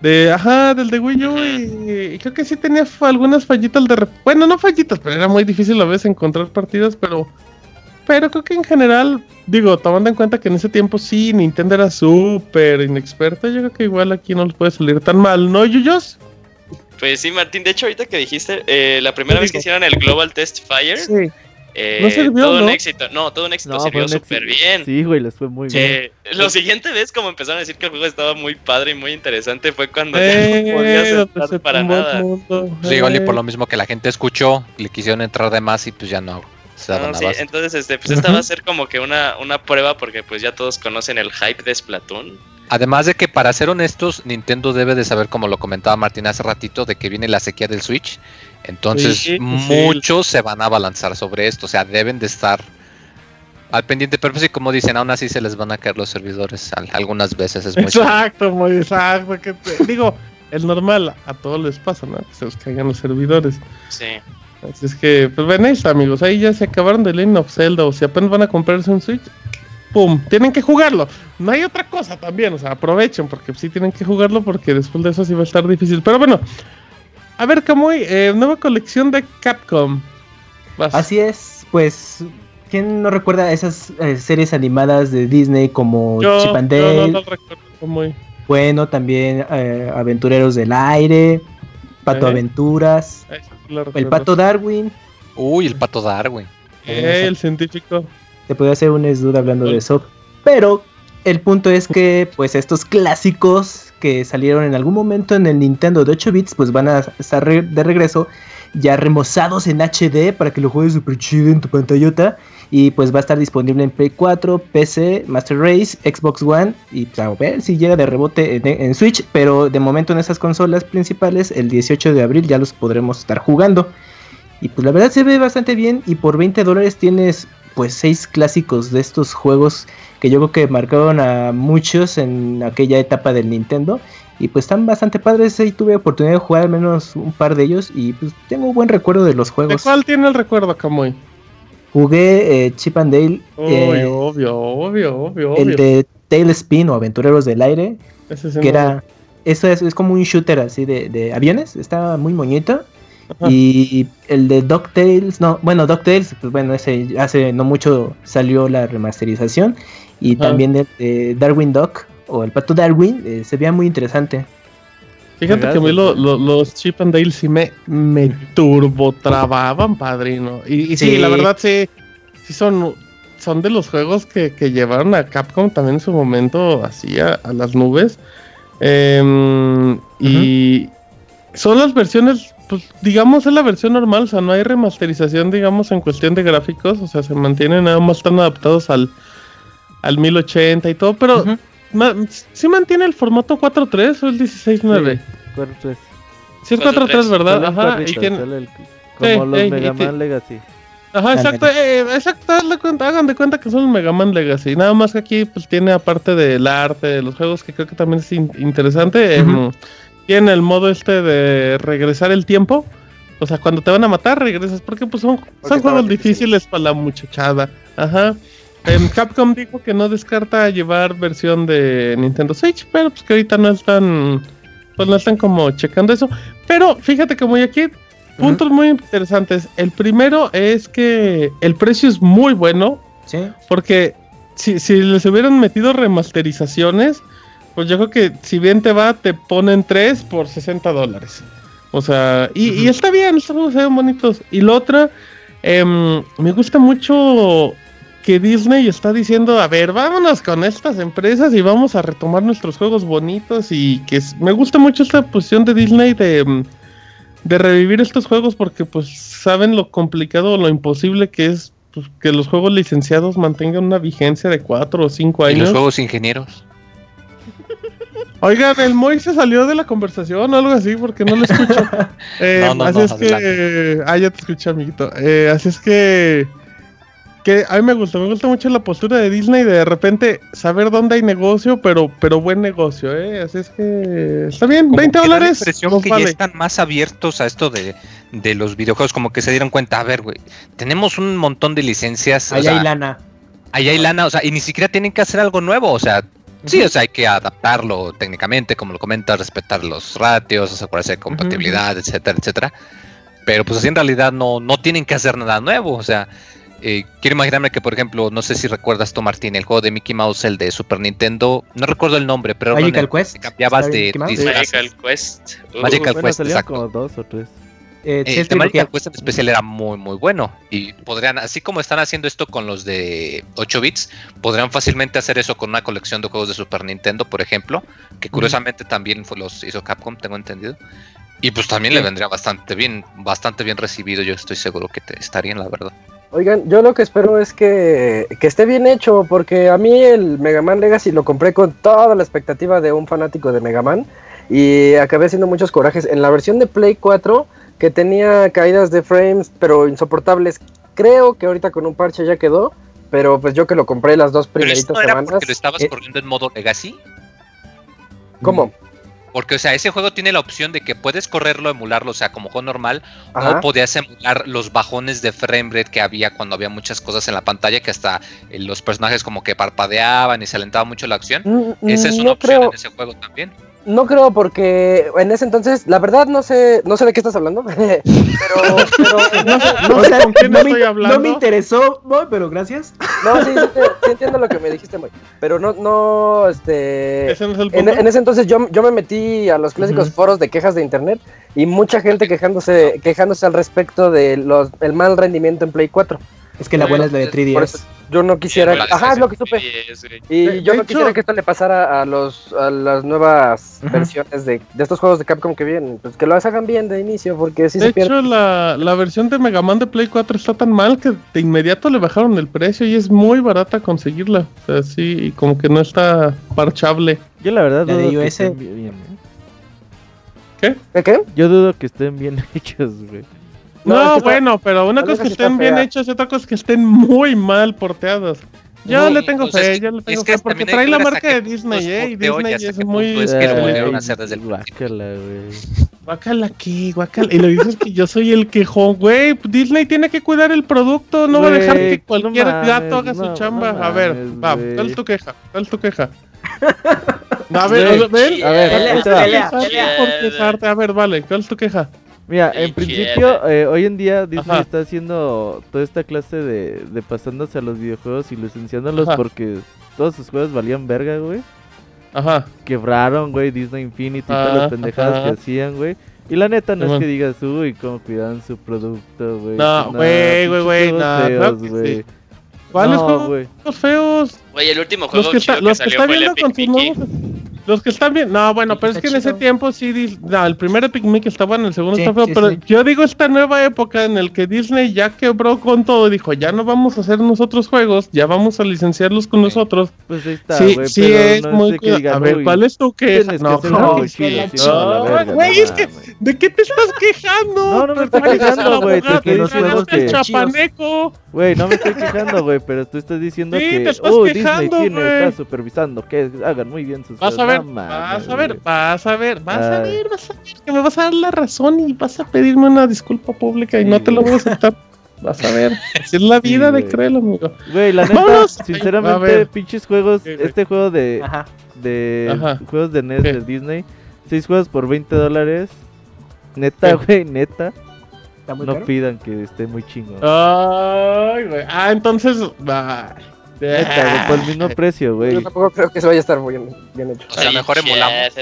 A: de, ajá, del de Wii U y, y creo que sí tenía algunas fallitas de... Bueno, no fallitas, pero era muy difícil a veces encontrar partidas, pero... Pero creo que en general, digo, tomando en cuenta que en ese tiempo sí, Nintendo era súper inexperto, yo creo que igual aquí no les puede salir tan mal, ¿no, Yuyos?
D: Pues sí, Martín, de hecho ahorita que dijiste, eh, la primera
A: ¿Qué
D: vez que hicieron el Global Test Fire,
A: Sí.
D: eh,
A: No sirvió,
D: todo un éxito. No, todo un éxito,
F: No,
D: sirvió súper bien.
F: Sí, güey, les fue muy bien.
D: Eh, lo siguiente vez como empezaron a decir que el juego estaba muy padre y muy interesante fue cuando ya
A: Eh,
D: no podías
A: donde
D: entrar para nada.
A: mundo.
B: Pues igual y
A: Eh.
B: por lo mismo que la gente escuchó, le quisieron entrar de más y pues ya no
D: No, sí,
B: abasto.
D: entonces este, pues esta va a ser como que una, una prueba porque pues ya todos conocen el hype de Splatoon.
B: Además de que para ser honestos, Nintendo debe de saber, como lo comentaba Martín hace ratito, de que viene la sequía del Switch. Entonces
A: Sí, sí.
B: muchos se van a abalanzar sobre esto. O sea, deben de estar al pendiente. Pero pues sí, como dicen, aún así se les van a caer los servidores al- algunas veces. Es muy
A: Exacto, muy exacto. que te- digo, el normal a todos les pasa, ¿no? Que se los caigan los servidores.
D: Sí.
A: Así es que, pues ven amigos. Ahí ya se acabaron de Legend of Zelda. O si apenas van a comprarse un Switch, ¡pum! Tienen que jugarlo. No hay otra cosa también. O sea, aprovechen porque sí tienen que jugarlo porque después de eso sí va a estar difícil. Pero bueno, a ver, Kamui, eh, nueva colección de Capcom. Vas.
C: Así es, pues, ¿quién no recuerda esas eh, series animadas de Disney como
A: yo,
C: Chip and
A: yo no,
C: Dale?
A: no recuerdo Kamui.
C: Bueno, también eh, Aventureros del Aire, Pato
A: Eh.
C: Aventuras, El. Pato Darwin.
B: Uy, el pato Darwin.
A: Eh, el científico.
C: Te podría hacer un duda hablando de eso. Pero el punto es que, pues, estos clásicos que salieron en algún momento en el Nintendo de 8 bits, pues van a estar re- de regreso, ya remozados en HD para que lo juegues super chido en tu pantallota. Y pues va a estar disponible en Play 4, PC, Master Race, Xbox One. Y pues, a ver si llega de rebote en, en Switch. Pero de momento en esas consolas principales, el 18 de abril ya los podremos estar jugando. Y pues la verdad se ve bastante bien. Y por 20 dólares tienes pues seis clásicos de estos juegos que yo creo que marcaron a muchos en aquella etapa del Nintendo. Y pues están bastante padres. Ahí tuve oportunidad de jugar al menos un par de ellos. Y pues tengo un buen recuerdo de los
A: ¿De
C: juegos.
A: cuál tiene el recuerdo, Kamui?
C: Jugué eh, Chip and Dale. Eh,
A: obvio, obvio, obvio,
C: el
A: obvio.
C: de Tailspin o Aventureros del Aire.
A: Ese
C: que era. Eso es, es como un shooter así de, de aviones. Está muy moñito.
A: Ajá.
C: Y el de DuckTales, no, bueno, DuckTales, pues bueno, ese hace no mucho salió la remasterización. Y
A: Ajá.
C: también el de Darwin Duck o el pato Darwin, eh, se veía muy interesante.
A: Fíjate que a mí lo- lo- los Chip and Dale sí me, me turbotrababan, padrino. Y, y sí,
C: Sí.
A: la verdad sí, sí son, son de los juegos que, que llevaron a Capcom también en su momento así a, a las nubes. Em, Y son las versiones, pues digamos es la versión normal, o sea, no hay remasterización, digamos, en cuestión de gráficos, o sea, se mantienen nada más están adaptados al, al 1080 y todo, pero. Ma- sí mantiene el formato 4.3 o el 16.9.
F: Cuatro, tres.
A: Sí, es
D: 4.3,
A: 4.3, ¿verdad? Ajá, y tiene...
F: el- como
A: Sí,
F: los Mega Man Legacy.
A: Ajá, exacto, eh, exacto, hazle cuenta- hagan de cuenta que son los Mega Man Legacy. Nada más que aquí pues tiene aparte del arte, de los juegos que creo que también es in- interesante,
C: Ujú.
A: tiene el modo este de regresar el tiempo. O sea, cuando te van a matar, regresas, porque pues son, son juegos
E: difícil.
A: difíciles para la muchachada. Ajá. Em, Capcom dijo que no descarta llevar versión de Nintendo Switch, pero pues que ahorita no están, pues no están como checando eso. Pero fíjate que muy aquí, puntos muy interesantes. El primero es que el precio es muy bueno,
C: Sí.
A: porque si, si les hubieran metido remasterizaciones, pues yo creo que si bien te va, te ponen 3 por 60 dólares. O sea, y, y está bien, estos juegos se ven bonitos. Y lo otro, em, me gusta mucho que Disney está diciendo, a ver, vámonos con estas empresas y vamos a retomar nuestros juegos bonitos. Y que es- me gusta mucho esta posición de Disney de, em, de revivir estos juegos porque pues saben lo complicado o lo imposible que es pues, que los juegos licenciados mantengan una vigencia de 4 o 5
B: Y los
A: años.
B: juegos ingenieros.
A: Oigan, el Moy se salió de la conversación o algo así porque no lo escucho. Eh,
B: No, no,
A: así
B: no,
A: es que. Ah, ya te escuché, amiguito. Eh, así es que. Que a mí me gusta, me gusta mucho la postura de Disney de de repente saber dónde hay negocio, pero pero buen negocio, ¿eh? Así es que. Está bien,
B: Como
A: 20
B: que da la
A: dólares.
B: impresión
A: nos
B: que
A: vale.
B: ya están más abiertos a esto de, de los videojuegos, como que se dieron cuenta, a ver, güey, tenemos un montón de licencias, o
C: Allá
B: sea,
C: hay lana.
B: ahí hay lana, o sea, y ni siquiera tienen que hacer algo nuevo, o sea, sí, o sea, hay que adaptarlo técnicamente, como lo comentas, respetar los ratios, asegurarse de compatibilidad, etcétera, etcétera. Pero pues así en realidad no, no tienen que hacer nada nuevo, o sea, eh, quiero imaginarme que, por ejemplo, no sé si recuerdas tú, Martín, el juego de Mickey Mouse, el de Super Nintendo, no recuerdo el nombre, pero
C: Magical Quest.
B: cambiabas
C: ¿Está
B: de.
D: Magical Quest. Uh,
B: Magical
F: Bueno,
B: Quest, exacto.
F: como dos o tres.
C: Eh,
B: Eh, el de. Magical Quest en especial era muy muy bueno y podrían, así como están haciendo esto con los de 8 bits, podrían fácilmente hacer eso con una colección de juegos de Super Nintendo, por ejemplo, que curiosamente también fue- los hizo Capcom, tengo entendido. Y pues también le vendría bastante bien, bastante bien recibido, yo estoy seguro que te estarían, la verdad.
E: Oigan, yo lo que espero es que, que esté bien hecho, porque a mí el Mega Man Legacy lo compré con toda la expectativa de un fanático de Mega Man y acabé haciendo muchos corajes. En la versión de Play 4, que tenía caídas de frames, pero insoportables, creo que ahorita con un parche ya quedó, pero pues yo que lo compré las dos
B: Pero
E: primeritas
B: no era
E: semanas.
B: porque lo estabas
E: eh,
B: corriendo en modo Legacy.
E: ¿Cómo?
B: Porque, o sea, ese juego tiene la opción de que puedes correrlo, emularlo, o sea, como juego normal,
E: Ajá.
B: o podías emular los bajones de frame rate que había cuando había muchas cosas en la pantalla, que hasta eh, los personajes como que parpadeaban y se alentaba mucho la acción.
E: Mm,
B: Esa es una
E: no
B: opción
E: creo,
B: en ese juego también.
E: No creo porque en ese entonces, la verdad no sé, no sé de qué estás hablando, pero, pero
A: No sé, no
C: O
A: sé
C: sea,
A: con quién
C: no,
A: estoy
C: me,
A: hablando.
C: no me interesó, Moy, pero gracias.
E: no, sí, sí, sí entiendo lo que me dijiste, muy, pero no, no, este,
A: Ese no es el
E: en,
A: punto.
E: en ese entonces yo, yo me metí a los clásicos
C: Ujú.
E: foros de quejas de internet y mucha gente quejándose, quejándose al respecto de los, el mal rendimiento en Play 4.
C: Es que la buena es la de
E: Por eso
C: 3DS.
E: Yo no quisiera,
D: Sí,
E: ajá, es lo que supe. Y
A: De-
E: yo
A: de
E: no quisiera que esto le pasara a los a las nuevas versiones de, de estos juegos de Capcom que vienen, pues que lo hagan bien de inicio porque si
A: de
E: se pierde.
A: hecho, la, la versión de Mega Man de Play 4 está tan mal que de inmediato le bajaron el precio y es muy barata conseguirla. O sea, sí, y como que no está parchable.
F: Yo la verdad
C: La de
F: dudo que
C: iOS.
F: estén bien. ¿eh?
E: ¿Qué qué?
F: Yo dudo que estén bien hechos, güey.
E: No,
A: No,
E: es que está-
A: bueno, pero una cosa es que estén bien
E: fea.
A: hechos y otra cosa es que estén muy mal porteados. Yo le tengo
B: pues es
A: fe,
B: que-
A: yo le
B: es
A: tengo
B: que
A: fe porque
B: también hay
A: trae
B: que
A: la
B: ver
A: marca de Disney,
B: es
A: ¿eh? Y Disney es muy...
B: es que lo
A: eh,
B: volvieron a hacer desde el.
F: Guácala, güey.
A: Guácala aquí, guácala. Y lo dices que yo soy el quejón, güey. Disney tiene que cuidar el producto, no va a dejar que cualquier
F: no mames,
A: gato haga
F: no,
A: su chamba.
F: no
A: a ver,
F: mames,
A: va,
F: güey.
A: ¿cuál es tu queja? ¿Cuál es tu queja? A ver, ven.
F: A ver,
A: por quejarte. A ver, vale, ¿cuál es tu queja?
F: Mira, en principio, eh, hoy en día Disney
A: Ajá.
F: está haciendo toda esta clase de, de pasándose a los videojuegos y licenciándolos
A: Ajá.
F: porque todos sus juegos valían verga, güey.
A: Ajá.
F: Quebraron, güey, Disney Infinity y todas
A: Ah,
F: las pendejadas
A: ajá.
F: que hacían, güey. Y la neta no es que digas, uy, cómo cuidan su producto, güey.
A: No, güey, güey, güey, no. ¿Cuáles juegos feos?
D: Oye, el último juego
A: Los que,
D: chido
A: está,
D: que
A: los que
D: salió
A: está
D: fue el
A: viendo
D: Epic
A: con sus
D: Mickey.
A: nuevos. Los que están bien. No, bueno, pero es que en ese
C: chido.
A: tiempo sí. No, el primer Epic Mickey está bueno, el segundo
C: Sí,
A: está feo.
C: sí,
A: pero
C: sí.
A: yo digo esta nueva época en el que Disney ya quebró con todo. Dijo, ya no vamos a hacer nosotros juegos, ya vamos a licenciarlos con
B: Sí.
A: nosotros.
F: Pues ahí está,
A: sí,
F: güey.
A: sí es
F: no
A: muy
F: de que
A: cuida-
F: digan,
A: A ver,
F: "Uy,
A: ¿cuál es tu queja?
F: Que
A: No,
C: que
F: chido, no,
A: Güey,
F: no
A: es que-. ¿De qué te estás quejando?
F: No, no me estoy quejando, güey, te
A: abogado,
F: estoy
A: te
F: diciendo
A: pareces
F: que-
A: al chapaneco.
F: Güey, no me estoy quejando, güey, pero tú estás diciendo
A: Sí,
F: que
A: te estás
F: uh, Disney está supervisando que hagan muy bien sus
A: Vas a
F: cosas.
A: ver,
F: No
A: vas a ver, vas a ver, vas a
F: Ay.
A: ver, vas a ver que me vas a dar la razón y vas a pedirme una disculpa pública y
F: Sí,
A: no te lo voy a aceptar. Vas a ver. Así es la
F: Sí,
A: vida de
F: güey.
A: cruel, amigo.
F: Güey, la neta,
A: Vámonos. A
F: sinceramente,
A: ver.
F: pinches juegos,
A: Sí,
F: este juego de,
C: Ajá.
F: de
A: Ajá.
F: juegos de NES
A: ¿Qué?
F: de Disney, seis juegos por 20 dólares. Neta, güey, neta, no
C: caro.
F: pidan que esté muy chingo.
A: Ay, güey. Ah, entonces. ah,
F: Neta, por el mismo precio,
E: Yo
F: güey.
E: tampoco creo que eso vaya a estar muy bien, bien hecho.
B: O sea, mejor emulamos.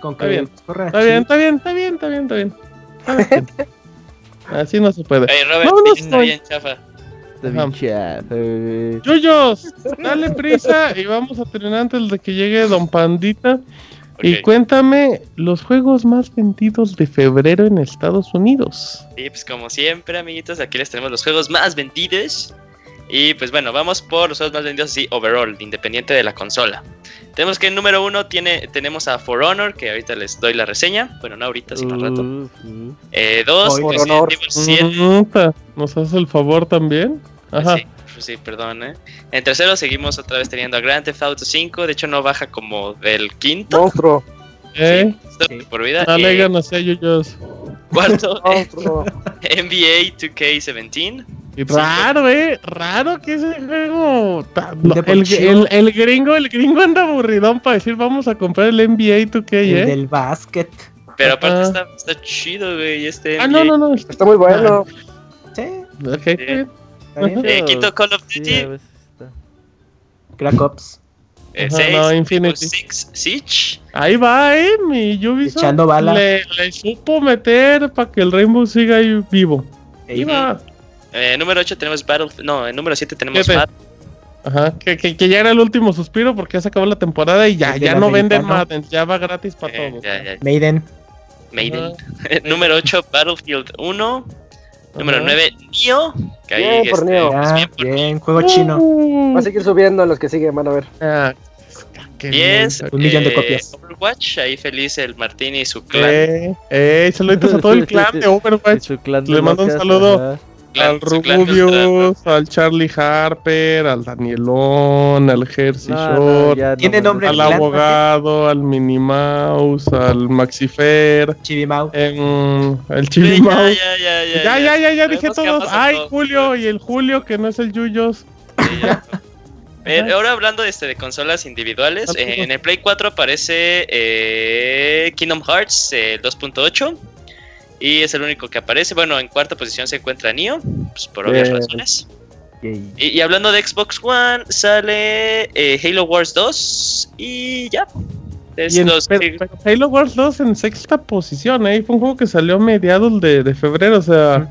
C: Con
A: Está bien. Está bien, está bien, está bien, está bien, está bien. Así no se puede.
D: Oye, Robert, bien, chafa.
F: Está bien chafa.
A: Yuyos, dale prisa y vamos a terminar antes de que llegue Don Pandita. Y cuéntame los juegos más vendidos de febrero en Estados Unidos.
D: Y pues como siempre, amiguitos, aquí les tenemos los juegos más vendidos. Y pues bueno, vamos por los juegos más vendidos así overall, independiente de la consola. Tenemos que en número uno tiene, tenemos a For Honor, que ahorita les doy la reseña. Bueno, no ahorita, sino al rato.
F: Uf.
D: Eh, dos, Resident
E: Honor.
D: Evil 7.
A: Mm, ¿Nos hace el favor también? Ajá.
D: Sí, pues sí, perdón, eh. En tercero seguimos otra vez teniendo a Grand Theft Auto 5. De hecho, no baja como del quinto.
E: Monstruo,
A: ¿Eh?
D: Esto
C: Sí.
D: Por vida.
A: Dale
D: Eh,
A: ganas a Yuyos.
D: Cuarto. NBA 2K17.
A: Y Raro, eh. Raro que ese juego. el, el, el gringo, el gringo anda aburridón para decir vamos a comprar el NBA 2K,
C: El
A: eh.
C: del básquet.
D: Pero aparte está, está chido, güey. Este
A: Ah,
D: NBA.
A: no, no, no.
E: Está muy bueno.
C: Sí.
A: Ok, está bien.
C: ¿Está bien?
D: Eh, quinto Call of
F: Sí,
D: Duty,
F: está.
C: Crack Ops.
D: eh,
A: Ajá,
D: seis,
A: no, Infinity.
D: Six Siege.
A: Ahí va, eh, mi Ubisoft
C: Echando bala.
A: Le, le supo meter para que el Rainbow siga ahí vivo. Ahí va.
D: Eh, número 8 tenemos Battle. No, en número 7 tenemos
A: Siete.
D: Battle.
A: Ajá, que, que, que ya era el último suspiro porque ya se acabó la temporada y ya, ya no venden. Madden, ya va gratis para
D: Eh,
A: todos.
D: ya, ya,
C: Maiden.
D: Maiden. número 8, Battlefield 1. Número
A: Ajá.
D: 9, Neo. Que ahí,
E: Bien por
D: este,
E: Neo.
D: pues,
C: Ah,
D: bien por
C: bien, juego chino.
A: Uh,
E: Va a seguir subiendo los que siguen, van a ver.
A: ah,
D: 10,
A: bien.
C: Un millón de
D: eh,
C: copias.
D: Overwatch, ahí feliz el Martín y su clan.
A: Eh, eh, saluditos a todo el clan de Overwatch.
F: su clan de
A: Le mando un saludo.
F: ajá.
D: clan-
A: al Rubius, al Charlie Harper, al Danielón, al Jersey
F: No, no,
A: Shore,
F: ya no
C: Tiene
F: me-
C: nombre
A: al
C: Clan,
A: abogado, al Minnie Mouse, al Maxifer,
C: Chivimau.
A: el
D: Sí,
A: Chili
D: ya,
A: Mouse.
D: ya, ya, ya,
A: Ya, ya, ya, ya dije
D: que
A: todos. Ay. Julio y el Julio, que no es el Yuyos.
D: Sí, Eh, ahora hablando este, de consolas individuales, eh, en el Play 4 aparece eh, Kingdom Hearts eh, 2.8 y es el único que aparece. Bueno, en cuarta posición se encuentra Neo, pues, por obvias razones. Y, y hablando de Xbox One, sale eh, Halo Wars 2 y ya. Es
A: Y en-
D: los-
A: pero, pero Halo Wars 2 en sexta posición, ¿eh? Fue un juego que salió a mediados de, de febrero, o sea,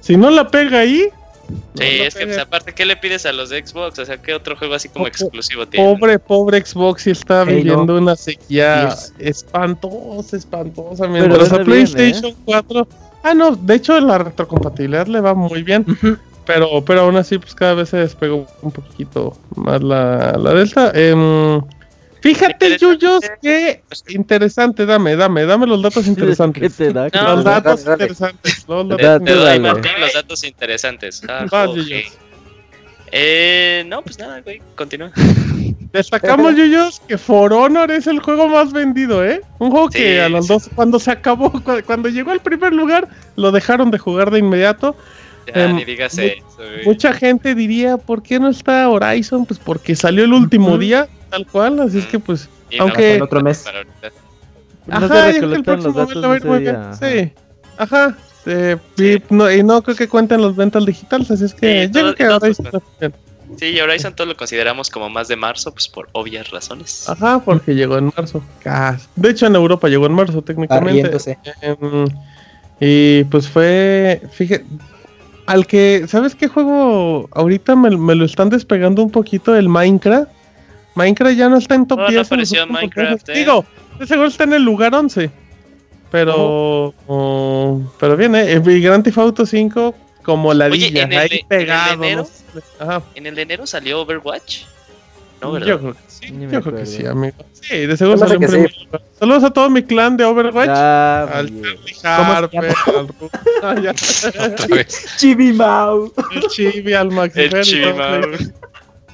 A: si no la pega ahí. No
D: sí, es que pues, aparte, ¿qué le pides a los de Xbox? O sea, ¿qué otro juego así como
A: Po-
D: exclusivo tiene?
A: Pobre, pobre Xbox, sí está viviendo una sequía espantosa, espantosa.
F: Pero
A: Mientras a
F: anda bien, ¿eh?
A: PlayStation 4. Ah, no, de hecho la retrocompatibilidad le va muy bien. Pero, pero aún así, pues cada vez se despegó un poquito más la, la Delta. Em, fíjate. Yuyos, que interesante. Dame, dame, dame los datos
F: ¿Qué
A: interesantes.
F: te da?
D: No,
A: Los
E: dale,
A: datos
E: dale.
A: interesantes. Los datos
D: te
F: Date,
D: doy,
F: dale.
A: interesantes.
D: Martín, los datos interesantes. Ah,
A: Vas.
D: Eh, no, pues nada, güey, continúa.
A: Destacamos, Yuyos, que For Honor es el juego más vendido, ¿eh? Un juego que a los
D: sí.
A: dos, cuando se acabó, cu- cuando llegó al primer lugar, lo dejaron de jugar de inmediato.
D: Ya,
A: Em,
D: ni digas
A: mu-
D: eso, güey.
A: Mucha gente diría, ¿por qué no está Horizon? Pues porque salió el último día, tal cual, así es que pues...
D: Y
A: aunque-
C: El otro mes.
F: No
A: Ajá,
F: se
A: el próximo mes va a ir muy bien. Sí, ajá. eh, y, no, y no creo que cuenten los ventas digitales, así es que
D: Sí,
A: yo
D: todo-
A: creo que Horizon está bien.
D: Sí, y Horizon todo lo consideramos como más de marzo, pues por obvias razones.
A: Ajá, porque llegó en marzo. De hecho, en Europa llegó en marzo técnicamente. Em, y pues fue, fíjate, al que, ¿sabes qué juego? Ahorita me, me lo están despegando un poquito el Minecraft. Minecraft ya no está en top
D: Oh, no
A: 10. en
D: apareció Minecraft, eh.
A: Digo, de seguro está en el lugar 11. Pero, oh, pero bien, ¿eh? Grand Theft Auto 5 como la
D: Oye, en el
A: ahí
D: de- en el de
A: pegado. ¿no?
D: enero,
A: Ajá.
D: ¿En el de enero salió Overwatch? No, ¿verdad?
A: Yo creo que sí, yo creo que sí, amigo. Sí, de seguro salió primer lugar. Saludos a todo mi clan de Overwatch.
F: Ya,
A: al. Charlie Harper, al
B: vez.
C: Chivimau.
A: el Chibi, al Max
D: El
A: Fer
D: Chibi, Mau.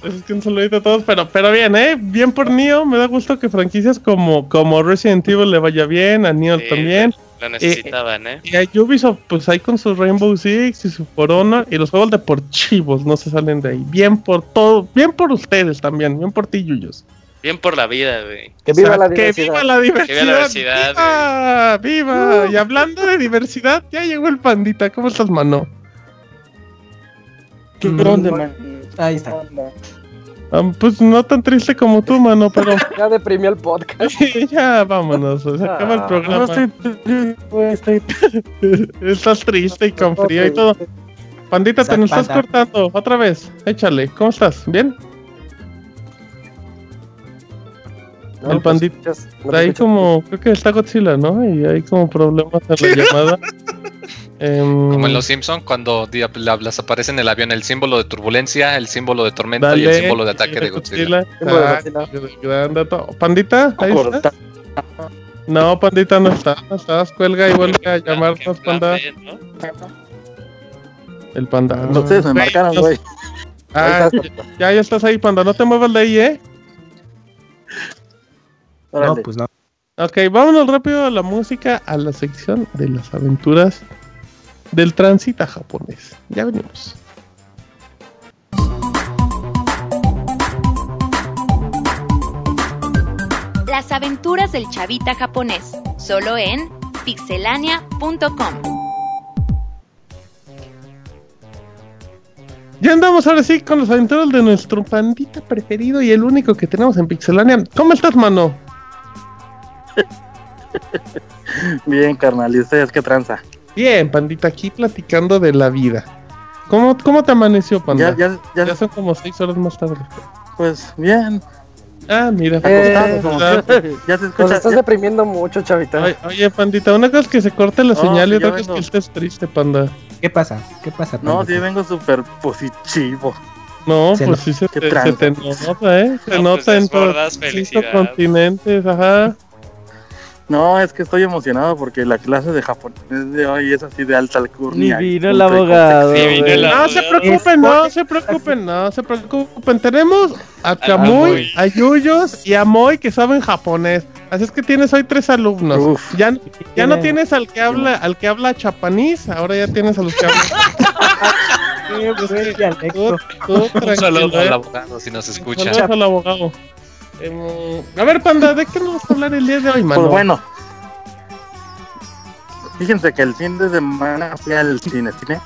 A: Es que un saludito a todos, pero, pero bien, ¿eh? Bien por Neo, me da gusto que franquicias como, como Resident Evil le vaya bien, a Neo
D: Sí,
A: también.
D: Lo necesitaban, ¿eh?
A: Y a Ubisoft, pues ahí con su Rainbow Six y su Corona y los juegos deportivos no se salen de ahí. Bien por todo, bien por ustedes también, bien por ti, Yuyos.
D: Bien por la vida, güey.
E: Que viva
A: O sea,
E: la
A: que
E: diversidad.
A: viva la diversidad.
D: diversidad,
A: Viva, viva. Y hablando de diversidad, ya llegó el pandita. ¿Cómo estás, mano?
H: ¿Qué
C: Mm,
H: onda, man?
C: Ahí está.
A: Ah, pues no tan triste como tú, mano, pero
E: Ya deprimió el podcast.
A: ya vámonos. Se acaba el
E: Ah,
H: No
A: programa.
H: estoy estoy
A: Estás triste y con frío y todo. Pandita, te nos estás cortando. Otra vez. Échale. ¿Cómo estás? ¿Bien?
E: No,
A: El
E: te
A: pandito.
E: escuchas, no
A: ahí
E: escuchas.
A: como, creo que está Godzilla, ¿no? Y hay como problemas en la llamada. Em,
B: Como en Los Simpson cuando di- la- las aparece en el avión el símbolo de turbulencia, el símbolo de tormenta y el símbolo de ataque de Godzilla.
A: Exacto, gran dato. Pandita, ahí
H: corta.
A: está. No, Pandita no está, no estás, cuelga y vuelve a llamarnos, Panda. El Panda.
H: No, ustedes me marcaron, güey.
A: Ah,
E: estás,
A: ya, ya estás ahí, Panda, no te muevas de ahí, ¿eh?
C: No, pues no.
A: Ok, vámonos rápido a la música, a la sección de las aventuras del transita japonés. Ya venimos.
G: Las aventuras del chavita japonés, solo en pixelania.com.
A: Ya andamos ahora sí con los aventuros de nuestro pandita preferido y el único que tenemos en Pixelania. ¿Cómo estás, mano?
I: Bien, carnal, ¿y ustedes qué tranza?
A: Bien, pandita, aquí platicando de la vida. ¿Cómo, cómo te amaneció, panda?
I: Ya, ya, ya,
A: Ya son como seis horas más tarde.
I: pues bien.
A: Ah, mira.
E: Eh,
I: acostado, como
A: ¿verdad?
I: siempre. Ya se
E: Nos
I: escucha.
E: estás
I: ya-
E: deprimiendo mucho, chavita.
A: Oye, oye, pandita, una cosa es que se corte la
I: No,
A: señal y otra cosa es que estés triste, panda.
C: ¿Qué pasa? ¿Qué pasa?
I: No,
C: Panda?
I: sí vengo súper positivo.
A: No,
C: Se
A: pues
C: no-
A: sí se te, se
I: tranza.
A: te nota, ¿eh? Se
D: No,
A: nota
D: pues,
A: en todos los continentes, ajá.
I: No, es que estoy emocionado porque la clase de japonés de hoy es así de alta
F: Ni
I: alcurnia. y
F: vino el abogado.
D: Sí, vino
F: güey.
D: el
A: No se preocupen, no se preocupen, no se preocupen. Tenemos a
D: Amoy.
A: a Yuyos y a Moy que saben japonés. Así es que tienes hoy tres alumnos.
I: Uf.
A: Ya, ya no
C: Tiene-
A: tienes al que habla, al que habla chapanís, ahora ya tienes a los que hablan.
B: Un saludo
A: ¿eh?
B: al abogado si nos escucha.
A: Saludos al abogado. Em, a ver, panda, ¿de qué nos vamos a hablar el día de hoy, mano?
I: Pues bueno. Fíjense que el fin de semana fui al cine, cine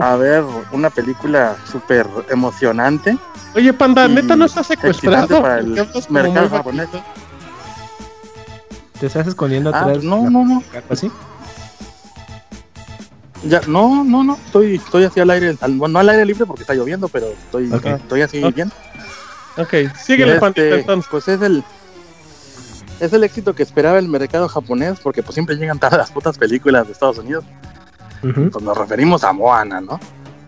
I: a ver una película súper emocionante.
A: Oye, panda, neta no está secuestrado.
I: para el
A: ¿Por qué hablas como
I: mercado japonés.
C: ¿Te estás escondiendo
I: Ah,
C: atrás?
I: no,
C: la-
I: no, no.
C: algo así?
I: Ya, no, no, no. Estoy, estoy así al aire, al- bueno, no al aire libre porque está lloviendo, pero estoy, estoy así bien.
A: Ok, síguele,
I: Este,
A: pandita, entonces.
I: pues es el es el éxito que esperaba el mercado japonés porque pues siempre llegan tarde las putas películas de Estados Unidos.
C: Ujú.
I: Pues nos referimos a Moana, ¿no?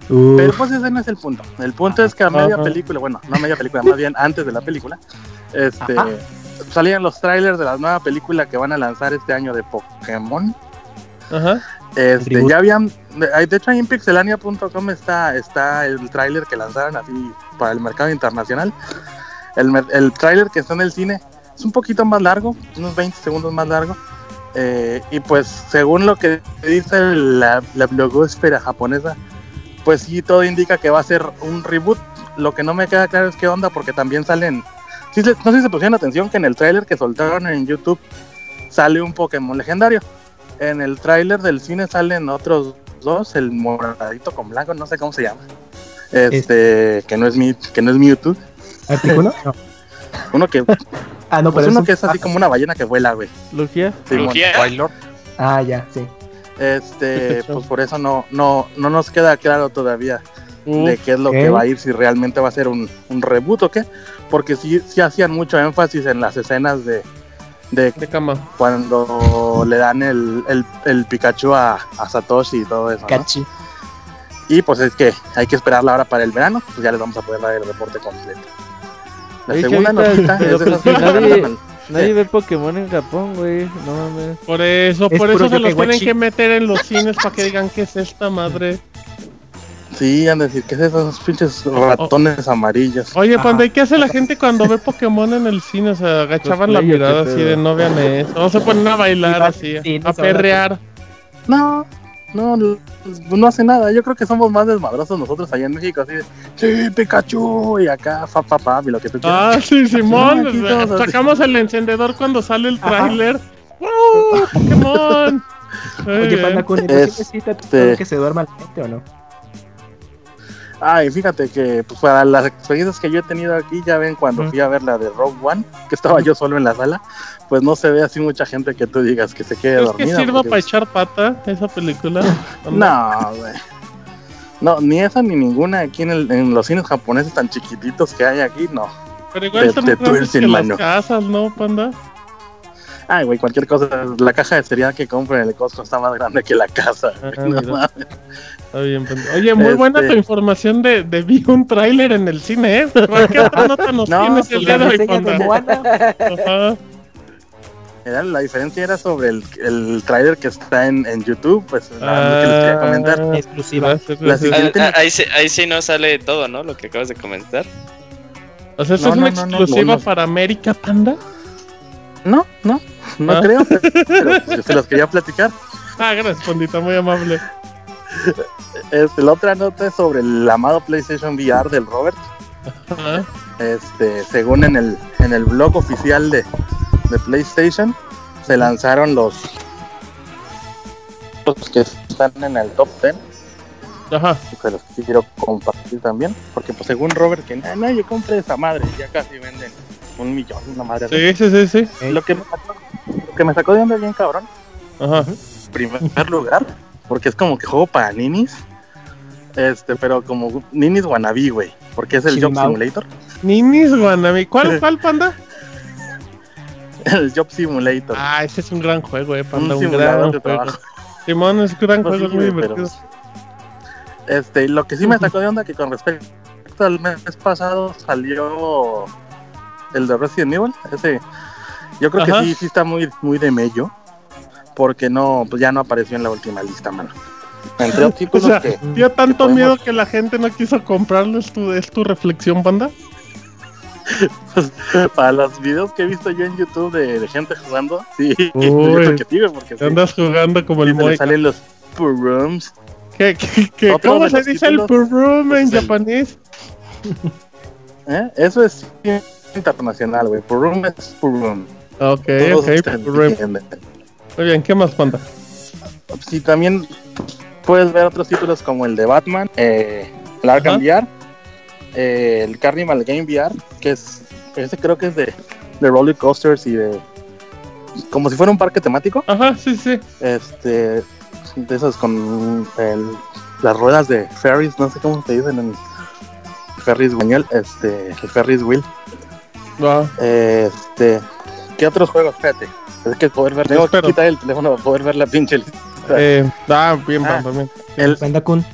C: Uf,
I: Pero pues ese no es el punto. El punto es que a media
A: Ajá.
I: película, bueno, no a media película, más bien antes de la película, este
C: Ajá.
I: salían los trailers de la nueva película que van a lanzar este año de Pokémon.
A: Ajá.
I: Este, ya habían, de de hecho ahí en pixelania.com está, está el tráiler que lanzaron así para el mercado internacional. El, el tráiler que está en el cine es un poquito más largo, unos 20 segundos más largo. eh, y pues según lo que dice la, la blogosfera japonesa, pues sí, todo indica que va a ser un reboot. Lo que no me queda claro es qué onda, porque también salen... Sí, no sé si se pusieron atención que en el tráiler que soltaron en YouTube sale un Pokémon legendario. En el tráiler del cine salen otros dos, el moradito con blanco, no sé cómo se llama. Este, que no es mi, que no es Mewtwo.
C: ¿Artículo? No.
I: Uno que,
C: Ah, no,
I: pues
C: pero
I: uno
C: un-
I: que es así como una ballena que vuela, güey.
F: Lugia.
I: Simón.
D: Lugia.
B: Wailord.
C: Ah, ya, sí.
I: Este, pues por eso no, no, no nos queda claro todavía
A: Uf,
I: de qué es lo que va a ir, si realmente va a ser un, un reboot o qué. Porque sí, sí hacían mucho énfasis en las escenas de, de
A: de cama.
I: cuando le dan el, el, el Pikachu a, a Satoshi y todo eso. ¿no? Y pues es que hay que esperarla ahora para el verano, pues ya les vamos a poder dar el reporte completo. La
F: Oye,
I: segunda notita es
F: pues
I: esa-
F: que nadie- ve Pokémon en Japón, güey. No mames.
A: Por eso,
C: Es
A: por eso se los tienen que meter en los cines para que digan qué es esta madre.
I: Sí, han de decir, ¿qué es esos pinches ratones amarillos?
A: Oye, panda, ¿y qué hace la gente cuando ve Pokémon en el cine? O sea, agachaban la mirada así de no vean eso. O se ponen a bailar así, a- perrear.
I: No, no, no, no hace nada. Yo creo que somos más desmadrosos nosotros allá en México, así de, sí, Pikachu, y acá, fa, fa, fa, y lo que tú quieras.
A: Ah, sí, Simón.
I: así.
A: Sacamos el encendedor cuando sale el tráiler. ¡Uh! ¡Pokémon!
C: Oye. Panda Kun, ¿y
I: Es-
C: ¿sí
I: este-
C: que se duerma la gente o no?
I: Ay, fíjate que pues, para las experiencias que yo he tenido aquí, ya ven cuando fui a ver la de Rogue One, que estaba yo solo en la sala, pues no se ve así mucha gente que tú digas que se quede
A: ¿Es que
I: dormida.
A: sirva
I: porque,
A: para
I: pues,
A: echar pata esa película?
I: No, güey. No, ni esa ni ninguna aquí en, el- en los cines japoneses tan chiquititos que hay aquí, no.
A: Pero igual más grandes
I: tuercen,
A: que las casas, ¿no, panda?
I: Ay, güey, cualquier cosa. La caja de cereal que compro en el Costco está más grande que la casa.
A: Ah,
I: no mames.
A: Está bien, panda. Oye, muy buena
I: Este-
A: tu información de, de vi un tráiler en el cine, ¿eh? ¿Qué otra nota nos
I: No,
A: tienes
I: pues
A: el día
C: La
A: de hoy.
I: Era- la diferencia era sobre el, el trailer que está en, en YouTube, pues la
A: Ah,
I: que les quería comentar.
C: Exclusiva.
A: Gracias,
I: La.
D: Ah,
I: siguiente-
D: ah, ahí, sí, ahí sí no sale todo, ¿no? Lo que acabas de comentar.
A: O sea, ¿esto
I: No,
A: es una
I: no,
A: exclusiva
I: no, no.
A: para América, panda?
I: No, no, no
A: Ah.
I: creo, pero pues, se los quería platicar.
A: Ah, gracias, pandita, muy amable.
I: Este, la otra nota es sobre el amado PlayStation VR del Robert.
A: Ajá.
I: Este, según en el, en el blog oficial de, de PlayStation, se lanzaron los, los que están en el top 10
A: Ajá.
I: se los quiero compartir también, porque pues según Robert que "Ah, nadie compre esa madre, ya casi venden un millón, una madre así.
A: Sí, sí, sí, sí.
I: Lo que me sacó, lo que me sacó de onda bien cabrón,
A: Ajá.
I: en primer lugar, porque es como que juego para ninis, este, pero como ninis wannabe, güey, porque es el Job. Simulator,
A: Ninis Guanami. ¿Cuál, cuál, panda?
I: el Job Simulator,
A: Ah, ese es un gran juego, eh, panda.
I: un
A: Un,
I: simulador
A: gran
I: de
A: juego.
I: trabajo.
A: Simón es un gran
I: Pues
A: juego,
I: sí,
A: muy divertido.
I: Este, lo que sí me sacó de onda que con respecto al mes pasado salió el de Resident Evil, ese yo creo
A: Ajá.
I: que sí, sí está muy, muy de mello, porque no, pues ya no apareció en la última lista, mano. Entre
A: O sea,
I: que
A: dio tanto
I: podemos-
A: miedo que la gente no quiso comprarlo. ¿Es tu, es tu reflexión, panda?
I: pues, para los videos que he visto yo en YouTube de, de gente jugando, sí,
A: Uy.
I: que güey, porque sí,
A: Andas jugando como el Moy.
I: salen los rooms.
A: ¿Qué, qué, qué- ¿Cómo se dice el
I: títulos,
A: room en
I: pues, el-
A: japonés?
I: ¿eh? Eso es internacional, güey. Purum es Purum.
A: Ok,
I: Todos
A: ok.
I: entienden.
A: Muy bien, ¿qué más, panda?
I: Sí, también puedes ver otros títulos como el de Batman, eh, el Arkham. VR, eh, el Carnival Game VR, que es, ese creo que es de, de roller coasters y de, como si fuera un parque temático,
A: Ajá, sí, sí.
I: este, de esos con el- las ruedas de ferries, no sé cómo se dicen en ferries español, este, el ferries wheel,
A: Va.
I: este, ¿qué otros juegos? Espérate, es que poder ver, tengo que quitar el teléfono para poder ver la pinche lista.
A: Eh, ah, bien,
I: Ah.
A: panda, bien.
I: El,
C: Panda Kun,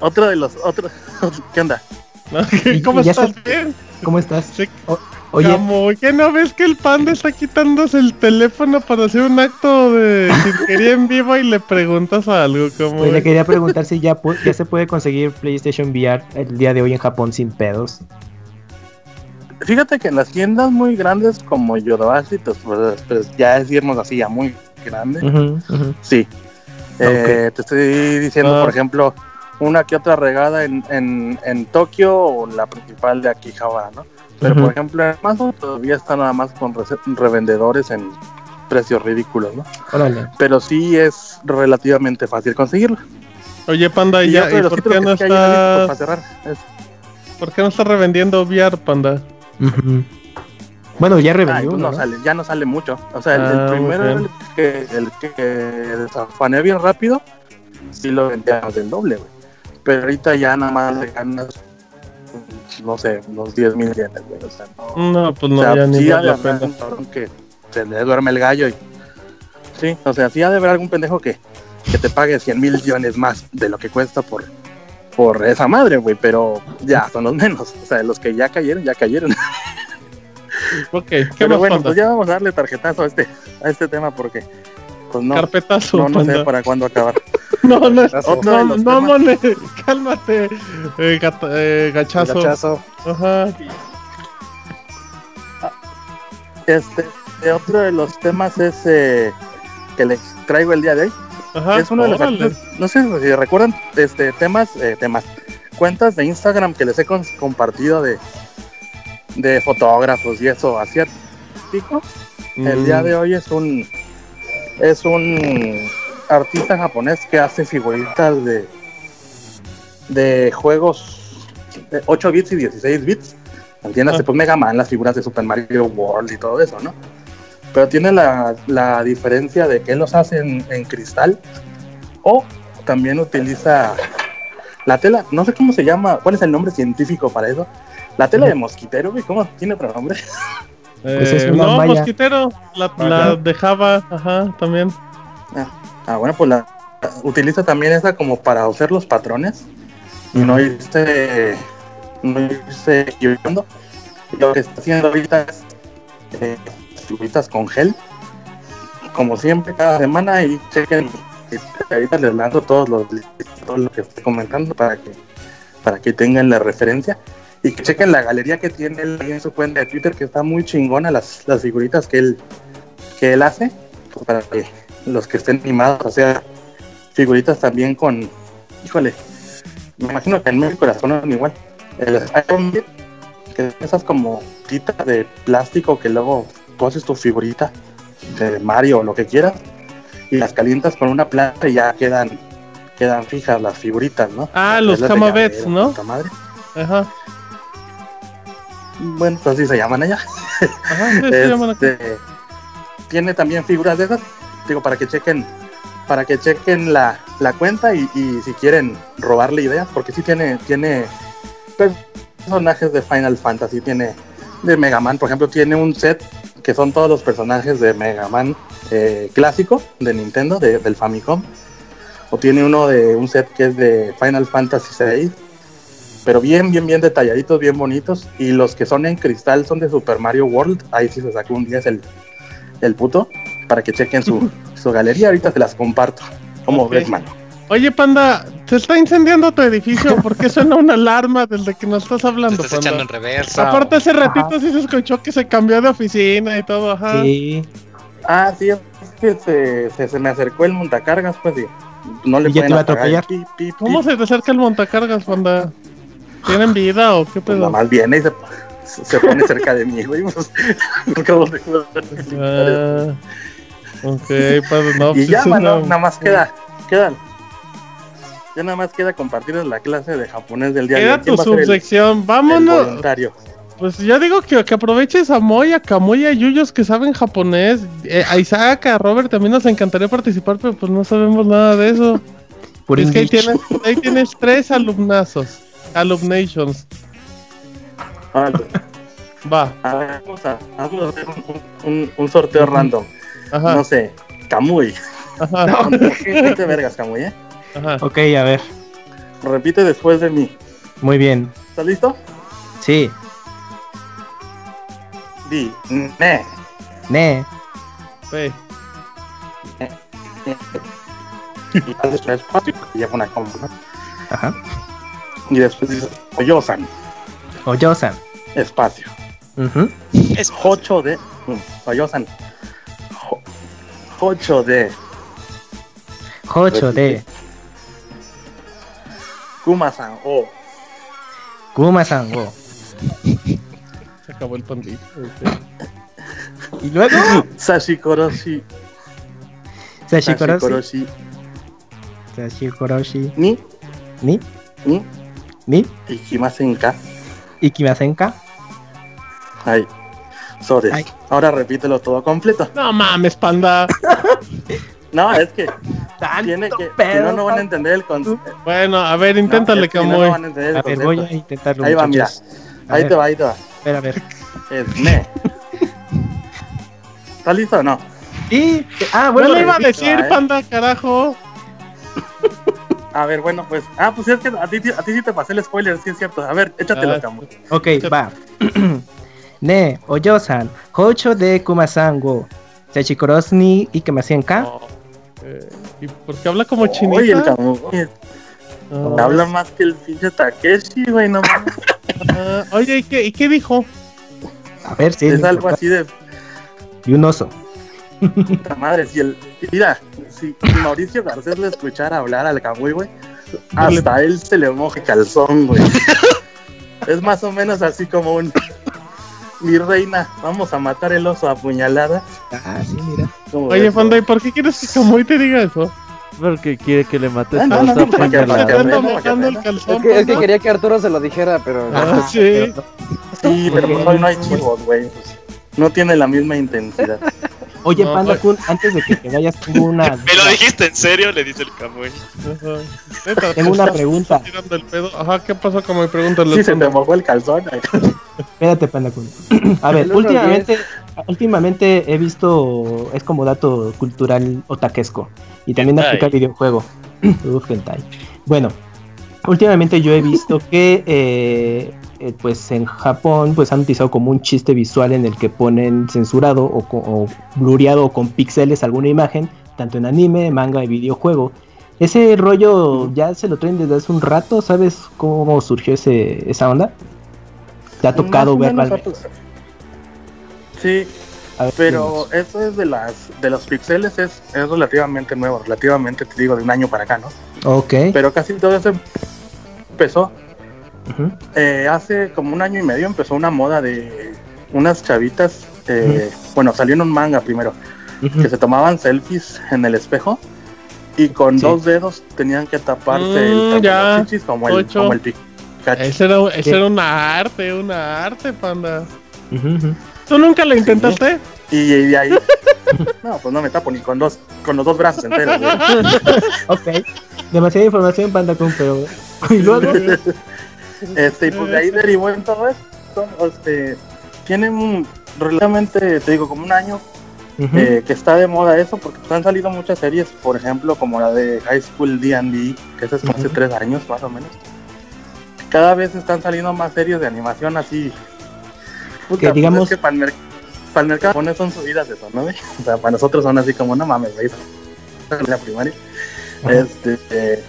I: Otro de los otros. ¿Qué onda?
C: Y-
A: ¿Cómo
C: y
A: estás?
C: se-
A: Bien.
C: ¿cómo estás?
A: Sí.
C: O- oye,
A: Como, ¿qué no ves que el panda está quitándose el teléfono para hacer un acto de cirquería en vivo y le preguntas algo? Como,
C: pues le quería preguntar si ya, ya se puede conseguir PlayStation VR el día de hoy en Japón sin pedos.
I: Fíjate que en las tiendas muy grandes como Yodobashi, pues, pues, pues, ya es irnos así a muy grande. Sí. Eh, Te estoy diciendo,
A: Ah.
I: por ejemplo, una que otra regada en, en, en Tokio o la principal de Akihabara, ¿no? Pero por ejemplo, en Amazon todavía está nada más con revendedores en precios ridículos, ¿no?
C: Órale.
I: Pero sí es relativamente fácil conseguirlo.
A: Oye, panda,
I: Y
A: ¿y, ya, ¿y por qué no
I: que hay en la lista, pues,
A: estás,
I: para cerrar, es
A: por qué no estás revendiendo VR, panda?
C: Bueno, ya
I: Ay,
C: revendió
I: pues no
C: ¿no?
I: sale, ya no sale mucho. O sea, el,
A: Ah,
I: primero era
A: bien.
I: el que, el que desafané bien rápido, sí lo vendíamos del doble, güey. Pero ahorita ya nada más le ganas, no sé, unos 10 mil yenes, güey. O sea, no.
A: No, pues no,
I: o sea,
A: ya ni
I: sí de
A: la pena.
I: un cabrón que se le duerme el gallo y. Sí, o sea, sí ha de haber algún pendejo que, que te pague 100 mil millones más de lo que cuesta por, por esa madre, güey. Pero ya son los menos. O sea, los que ya cayeron, ya cayeron.
A: Ok, ¿qué
I: Pero
A: más,
I: bueno,
A: panda?
I: pues ya vamos a darle tarjetazo a este, a este tema porque pues no,
A: Carpetazo,
I: no, no sé para cuándo acabar.
A: No, no, no, no,
I: temas-
A: mone, cálmate, eh, gata- eh, gachazo.
E: Gachazo.
A: Ajá.
I: Este, otro de los temas es eh, que les traigo el día de hoy.
A: Ajá.
I: es uno de los artistas- no sé si recuerdan este temas, eh, temas, cuentas de Instagram que les he compartido de, de fotógrafos y eso asiático. El día
A: Mm,
I: de hoy es un es un artista japonés que hace figuritas de de juegos de 8 bits y 16 bits. Entiéndase,
A: Ah.
I: pues Mega Man, las figuras de Super Mario World y todo eso, ¿no? Pero tiene la, la diferencia de que él los hace en, en cristal o también utiliza la tela, no sé cómo se llama, cuál es el nombre científico para eso. La tela de mosquitero, güey, ¿cómo tiene otro nombre?
C: Pues es
A: eh,
C: una
A: no,
C: malla.
A: mosquitero, la, la de Java, ajá, también.
I: Ah, bueno, pues la utiliza también esa como para hacer los patrones y no irse, no irse equivocando. Y lo que está haciendo ahorita es eh, figuritas con gel, como siempre, cada semana y chequen. ahorita les mando todos los todo lo que estoy comentando para que para que tengan la referencia y que chequen la galería que tiene él en su cuenta de Twitter que está muy chingona las, las figuritas que él que él hace pues, para que los que estén animados o sea figuritas también con híjole me imagino que en México las ponen igual el Iron Man, que esas como titas de plástico que luego tú haces tu figurita de Mario o lo que quieras y las calientas con una planta y ya quedan quedan fijas las figuritas, ¿no?
A: Ah, los
I: Las
A: Camabets, ¿no?
I: madre.
A: Ajá.
I: Bueno, pues así se llaman allá.
A: Ajá, sí, se llaman aquí.
I: Este, tiene también figuras de esas, digo, para que chequen, para que chequen la, la cuenta y, y si quieren robarle ideas, porque sí tiene, tiene personajes de Final Fantasy, tiene de Mega Man, por ejemplo, tiene un set que son todos los personajes de Mega Man eh, clásico de Nintendo, de- del Famicom, o tiene uno de un set que es de Final Fantasy VI, pero bien, bien, bien detalladitos, bien bonitos, y los que son en cristal son de Super Mario World, ahí sí se sacó un 10 el, el puto, para que chequen su, su galería, ahorita se las comparto. ¿Cómo
A: Ok.
I: ves, mano?
A: Oye, panda, se está incendiando tu edificio. ¿Por qué suena una alarma desde que nos estás
B: Te
A: hablando,
B: estás echando en reversa.
A: Aparte, hace ratito sí se escuchó que se cambió de oficina y todo, ajá.
C: Sí.
I: Ah, sí, es que se, se, se me acercó el montacargas, pues, y no le
C: ¿Y ya te
I: pueden
C: atropellar?
I: Pi, pi, pi.
A: ¿Cómo se te acerca el montacargas, panda? ¿Tienen vida o qué
I: Pues
A: pedo?
I: nada más viene y se, se pone cerca de mí, güey. Pues, ¿cómo te puedo explicar
A: Ah, ok, padre, no.
I: y
A: pues
I: ya, mano,
A: una-
I: nada más queda, quedan. Ya nada más queda compartirles la clase de japonés del día de
A: Queda
I: hoy. ¿Quién
A: tu subsección.
I: el
A: Vámonos. Pues yo digo que, que aproveches a Moy, a Kamui, a Yuyos que saben japonés. eh, a Isaac, a Robert también nos encantaría participar, pero pues no sabemos nada de eso.
C: Por
A: es que ahí tienes, ahí tienes tres alumnazos. Alumnations. Va.
I: a ver, vamos a, vamos a hacer un, un- un sorteo random.
A: Ajá.
I: No sé, Kamui.
A: Ajá.
I: Ponte vergas, Kamui, ¿eh?
A: Ajá.
C: Ok, a ver.
I: Repite después de mí.
C: Muy bien.
I: ¿Estás listo?
C: Sí.
I: Di, ne.
C: Ne.
A: Ve.
I: Y haces un espacio y lleva una.
C: Ajá.
I: Y después dices, Oyosan,
C: Oyosan.
I: espacio.
C: Ujú.
D: Es
I: Ocho de. mm, Oyosan. Jo- Ocho de.
C: Hocho de.
I: Kumasan o.
C: Kuma-san o.
A: Se acabó el pandito. ok.
C: Y luego.
I: Sashikoroshi.
C: Sashikoroshi.
I: Sashikoroshi.
C: Sashikoroshi.
I: Ni.
C: Ni.
I: Ni.
C: Ni.
I: Ikimasen ka.
C: Ikimasenka.
I: Ay. Sores.
C: Ay.
I: Ahora repítelo todo completo.
A: No mames, panda.
I: No, es que tiene que. Si no, no van a entender el concepto.
A: Bueno, a ver, inténtale,
I: no, no, no van a entender el
C: A ver, voy a intentarlo.
I: Ahí va, mira.
C: A
I: Ahí
C: ver,
I: te va, ahí te va.
C: A ver, a ver.
I: Es ne. ¿Estás listo o no?
C: Y. Ah,
A: No
C: bueno.
A: le iba a decir,
I: ¿eh?
A: panda, carajo.
I: A ver, bueno, pues. Ah, pues es que a ti, a ti sí te pasé el spoiler, sí es cierto. A ver, échatelo,
A: Ah.
I: Camu.
C: Ok, va. ne, Oyo-san. Hocho de Kuma-san wo. Sashikoroshi ni Ikimasenka.
A: Eh, ¿Y por qué habla como chinita?
I: Oye, el Camu. oye,
A: Ah,
I: Habla más que el pinche Takeshi, güey, no mames.
A: ah, oye, ¿y qué, ¿y qué dijo?
C: A ver, sí.
I: es algo así de
C: Y un oso.
I: puta madre. Si el, mira, si, Mauricio Garcés le escuchara hablar al Camuy, güey, hasta él se le moja el calzón, güey. es más o menos así como un. Mi reina, vamos a matar el oso a puñaladas.
C: Ah, sí, mira.
I: ¿Cómo
A: Oye? Panda, ¿y por qué quieres que Kamui te diga eso?
F: Porque quiere que le mates
I: Ah,
F: a
I: no,
F: puñalada.
A: calzón.
E: Es que, es que
A: Panda.
E: quería que Arturo se lo dijera, pero.
A: Ah, sí.
I: Sí, pero pues hoy no hay chivos, güey. no tiene la misma intensidad.
C: Oye,
A: No,
C: Panda
A: pues-
C: Kun, antes de que te vayas, tengo una.
D: ¿Me lo dijiste en serio? Le dice el.
A: Neta,
C: Tengo
A: te
C: una pregunta.
A: tirando el pedo. Ajá, ¿qué pasó con mi pregunta?
I: Sí, se te mojó el calzón.
C: Espérate, Panda Kun. A ver, últimamente, últimamente he visto. Es como dato cultural otaquesco. Y también aplica el videojuego. Uf, hentai. Bueno, últimamente yo he visto que. eh, eh, pues en Japón pues han utilizado como un chiste visual en el que ponen censurado o, co- o blurreado o con píxeles alguna imagen, tanto en anime, manga y videojuego. Ese rollo ya se lo traen desde hace un rato, ¿sabes cómo surgió ese, esa onda? ¿Te ha tocado ver
I: Sí,
C: ver,
I: pero eso es de las de los pixeles es, es relativamente nuevo, relativamente te digo de un año para acá, ¿no?
C: Ok.
I: Pero casi todo eso empezó eh, hace como un año y medio empezó una moda de unas chavitas, eh, bueno salió en un manga primero que se tomaban selfies en el espejo y con
C: Sí.
I: dos dedos tenían que taparse
A: Mm,
I: el
A: ya.
I: los chichis como el,
A: Ocho.
I: como el Pikachu.
A: Ese era, ese era una arte, una arte, panda. ¿Tú nunca lo intentaste?
I: Y, y de ahí, no, pues no me tapo ni con dos, con los dos brazos enteros. güey.
C: Ok. Demasiada información, Panda Kun, pero. Y luego.
I: Este, y pues de ahí derivó en todo esto. Este, tienen un- relativamente, te digo, como un año eh, que está de moda eso, porque han salido muchas series, por ejemplo, como la de High School D&D, que esa es como hace tres años más o menos. Cada vez están saliendo más series de animación así. Puta,
C: Que
I: pues,
C: digamos-
I: es que para el, mer- para el mercado japonés son subidas eso, ¿no? güey? O sea, para nosotros son así como, no mames. En la primaria. Este, eh,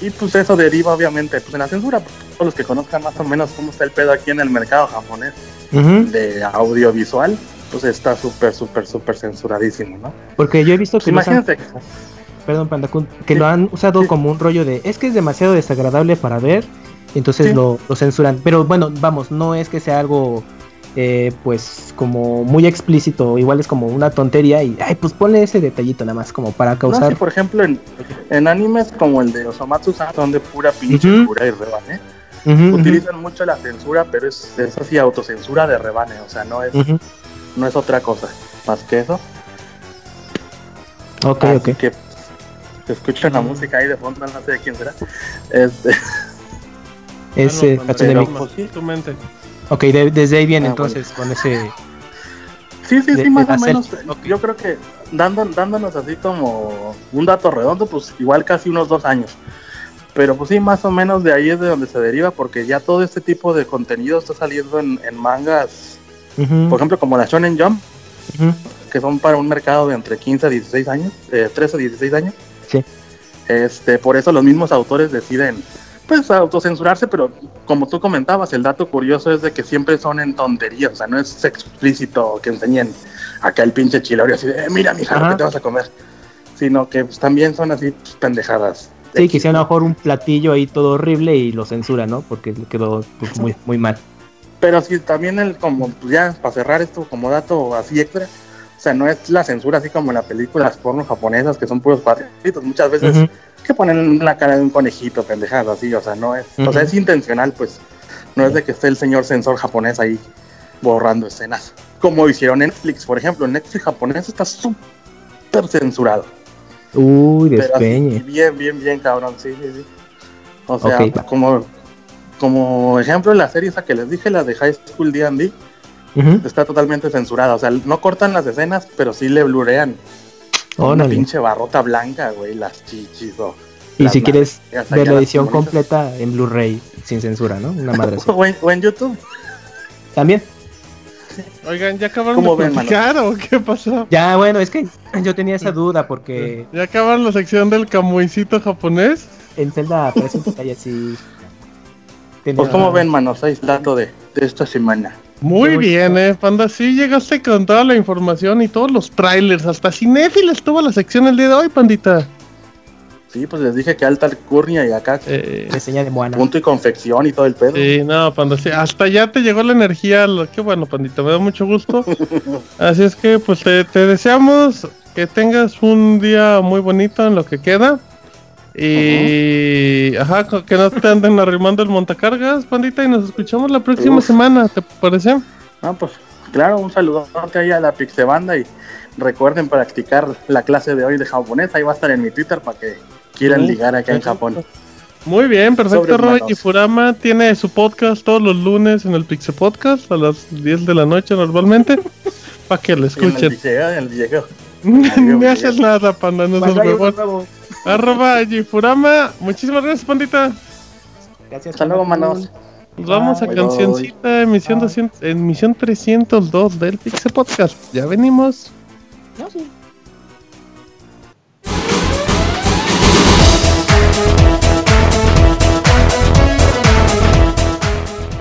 I: y pues eso deriva obviamente pues en la censura, todos los que conozcan más o menos cómo está el pedo aquí en el mercado japonés de audiovisual, pues está súper, súper, súper censuradísimo, ¿no?
C: Porque yo he visto
I: Pues
C: que.
I: imagínate,
C: Perdón, Panda Kun, que
I: Sí.
C: lo han usado
I: Sí.
C: como un rollo de. Es que es demasiado desagradable para ver. Entonces
I: Sí.
C: lo, lo censuran. Pero bueno, vamos, no es que sea algo. Eh, pues como muy explícito, igual es como una tontería y, ay, pues ponle ese detallito nada más como para
I: no,
C: causar.
I: sí, por ejemplo, en, en animes como el de Osamatsu-san, son de pura pinche pura y rebane, utilizan mucho la censura, pero es, es así autocensura de rebane, o sea, no es, no es otra cosa más que eso.
C: Ok,
I: Así
C: ok.
I: que se escucha la música ahí de fondo, no sé de quién será. Este,
C: Es
A: Claro, Panda,
C: Hatsune
I: pero,
C: Miku.
I: pues, sí.
A: Tu mente.
C: Ok, de- desde ahí viene
I: Ah,
C: entonces con ese.
I: Sí, sí,
C: de-
I: sí, más o menos. Yo creo que dando, dándonos así como un dato redondo, pues igual casi unos dos años. Pero pues sí, más o menos de ahí es de donde se deriva, porque ya todo este tipo de contenido está saliendo en, en mangas, por ejemplo, como la Shonen Jump, que son para un mercado de entre 15 a 16 años, eh, 13 a 16 años.
C: Sí.
I: Este, por eso los mismos autores deciden pues autocensurarse, pero como tú comentabas, el dato curioso es de que siempre son en tonterías, o sea, no es explícito que enseñen acá el pinche chilorio así de, "Eh, mira, mija, lo que te vas a comer, sino que pues, también son así pues, pendejadas.
C: Sí, quisieron a lo mejor un platillo ahí todo horrible y lo censura, ¿no? Porque quedó pues, muy, muy mal.
I: Pero sí, también el, como, pues ya, para cerrar esto como dato así extra, o sea, no es la censura así como en las películas porno japonesas que son puros cuadritos, muchas veces. Que ponen la cara de un conejito, pendejadas así, o sea, no es, o sea, es intencional, pues, no es de que esté el señor censor japonés ahí borrando escenas, como hicieron Netflix, por ejemplo, Netflix japonés está súper censurado,
C: Uy, despeñe.
I: bien, bien, bien, cabrón, sí, sí, sí. O sea, como, como ejemplo, la serie esa que les dije, la de High School D&D,
C: Ujú.
I: está totalmente censurada, o sea, no cortan las escenas, pero sí le blurean una
C: Órale.
I: pinche barrota blanca, güey, las chichis o...
C: Y
I: las
C: si quieres ver la edición completa en Blu-ray sin censura, ¿no? Una madre así.
I: o, en, o en YouTube.
C: También.
A: Oigan, ¿ya acabaron
I: ¿Cómo
A: de
I: ven, mano?
A: platicar o qué pasó?
C: Ya, bueno, es que yo tenía esa duda porque
A: ¿Ya acabaron la sección del camuicito japonés?
C: en Zelda aparece un detalle así. Tenía-
I: Pues como ven, manos, ahí está dato de, de esta semana.
A: Muy bien, eh, Panda. Sí, llegaste con toda la información y todos los trailers. Hasta Cinéfil estuvo la sección el día de hoy, Pandita.
I: Sí, pues les dije que alta alcurnia y acá
A: Eh,
C: Reseña de Moana.
I: punto y confección y todo el pedo.
A: sí, no, Panda. Sí, hasta ya te llegó la energía. Lo, qué bueno, Pandita. Me da mucho gusto. Así es que, pues, te, te deseamos que tengas un día muy bonito en lo que queda. Y, ajá, que no te anden arrimando el montacargas, Pandita. Y nos escuchamos la próxima
I: Uf.
A: semana, ¿te parece?
I: Ah, pues claro, un saludote ahí a la Pixebanda y recuerden practicar la clase de hoy de japonés. Ahí va a estar en mi Twitter para que quieran ligar acá en Japón.
A: Muy bien, perfecto. Robert y Furama tiene su podcast todos los lunes en el Pixel Podcast a las 10 de la noche normalmente. Para que lo
I: Y en el
A: escuchen.
I: video, en el video.
A: No haces nada, panda, no Arroba Gifurama. Muchísimas gracias, pandita.
C: Gracias.
I: Hasta luego, manos.
A: Nos vamos a
I: Bye,
A: cancioncita, emisión,
C: Bye.
A: 200 emisión 302 del Pixel Podcast. Ya venimos.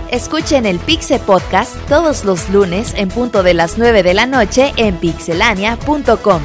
G: Escuchen el Pixel Podcast todos los lunes en punto de las 9 de la noche en pixelania.com.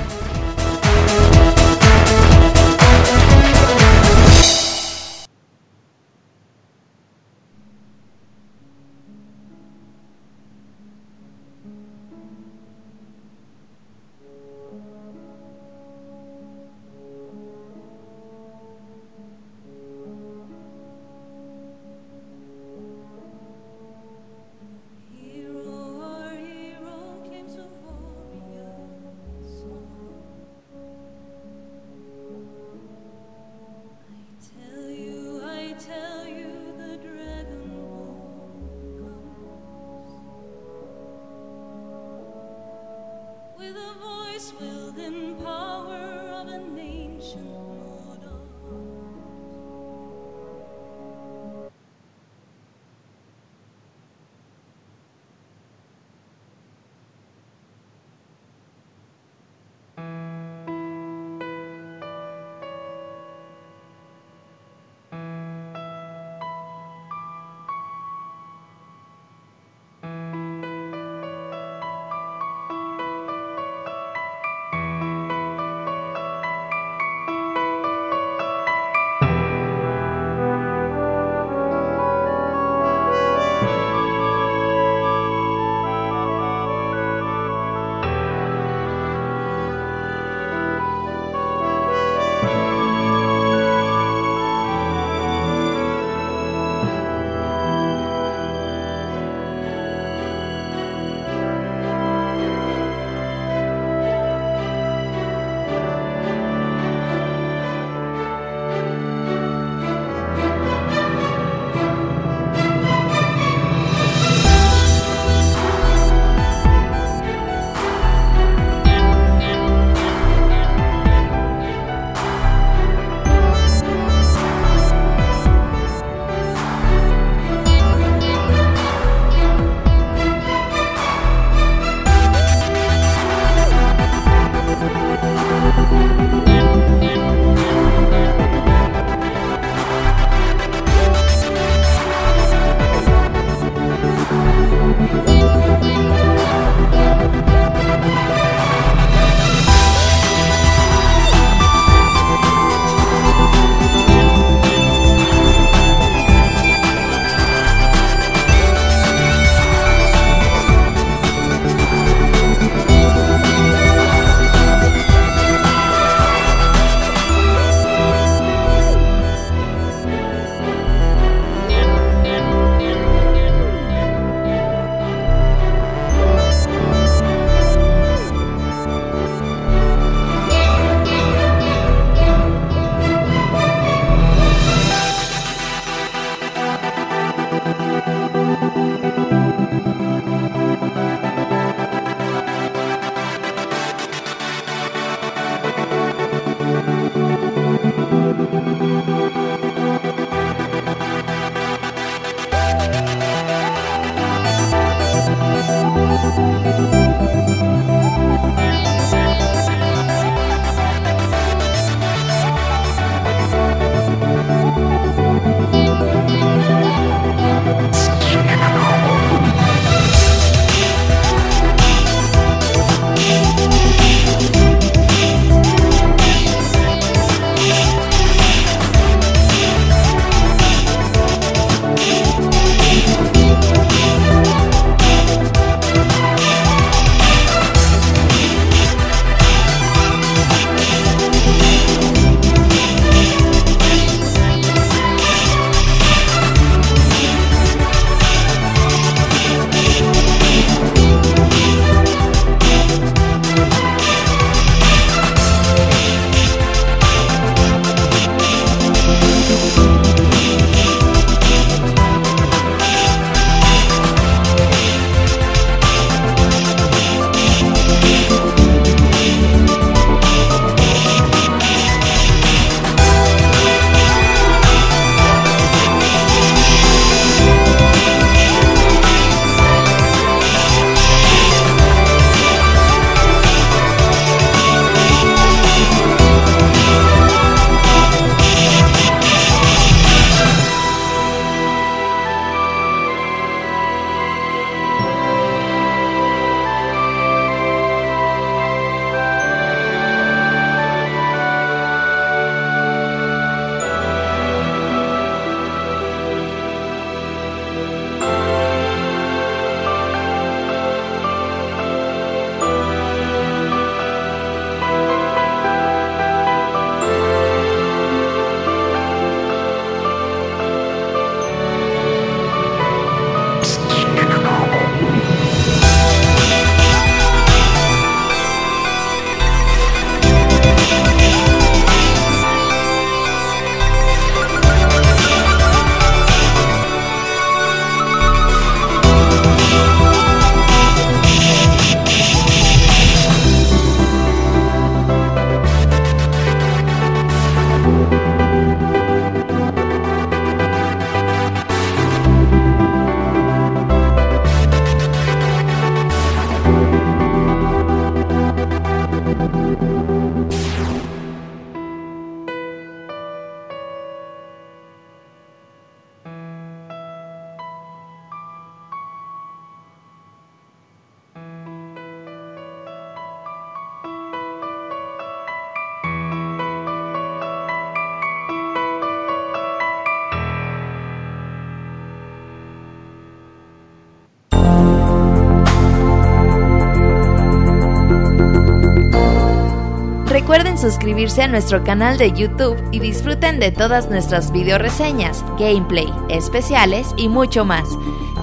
G: suscribirse a nuestro canal de YouTube y disfruten de todas nuestras video reseñas, gameplay, especiales y mucho más.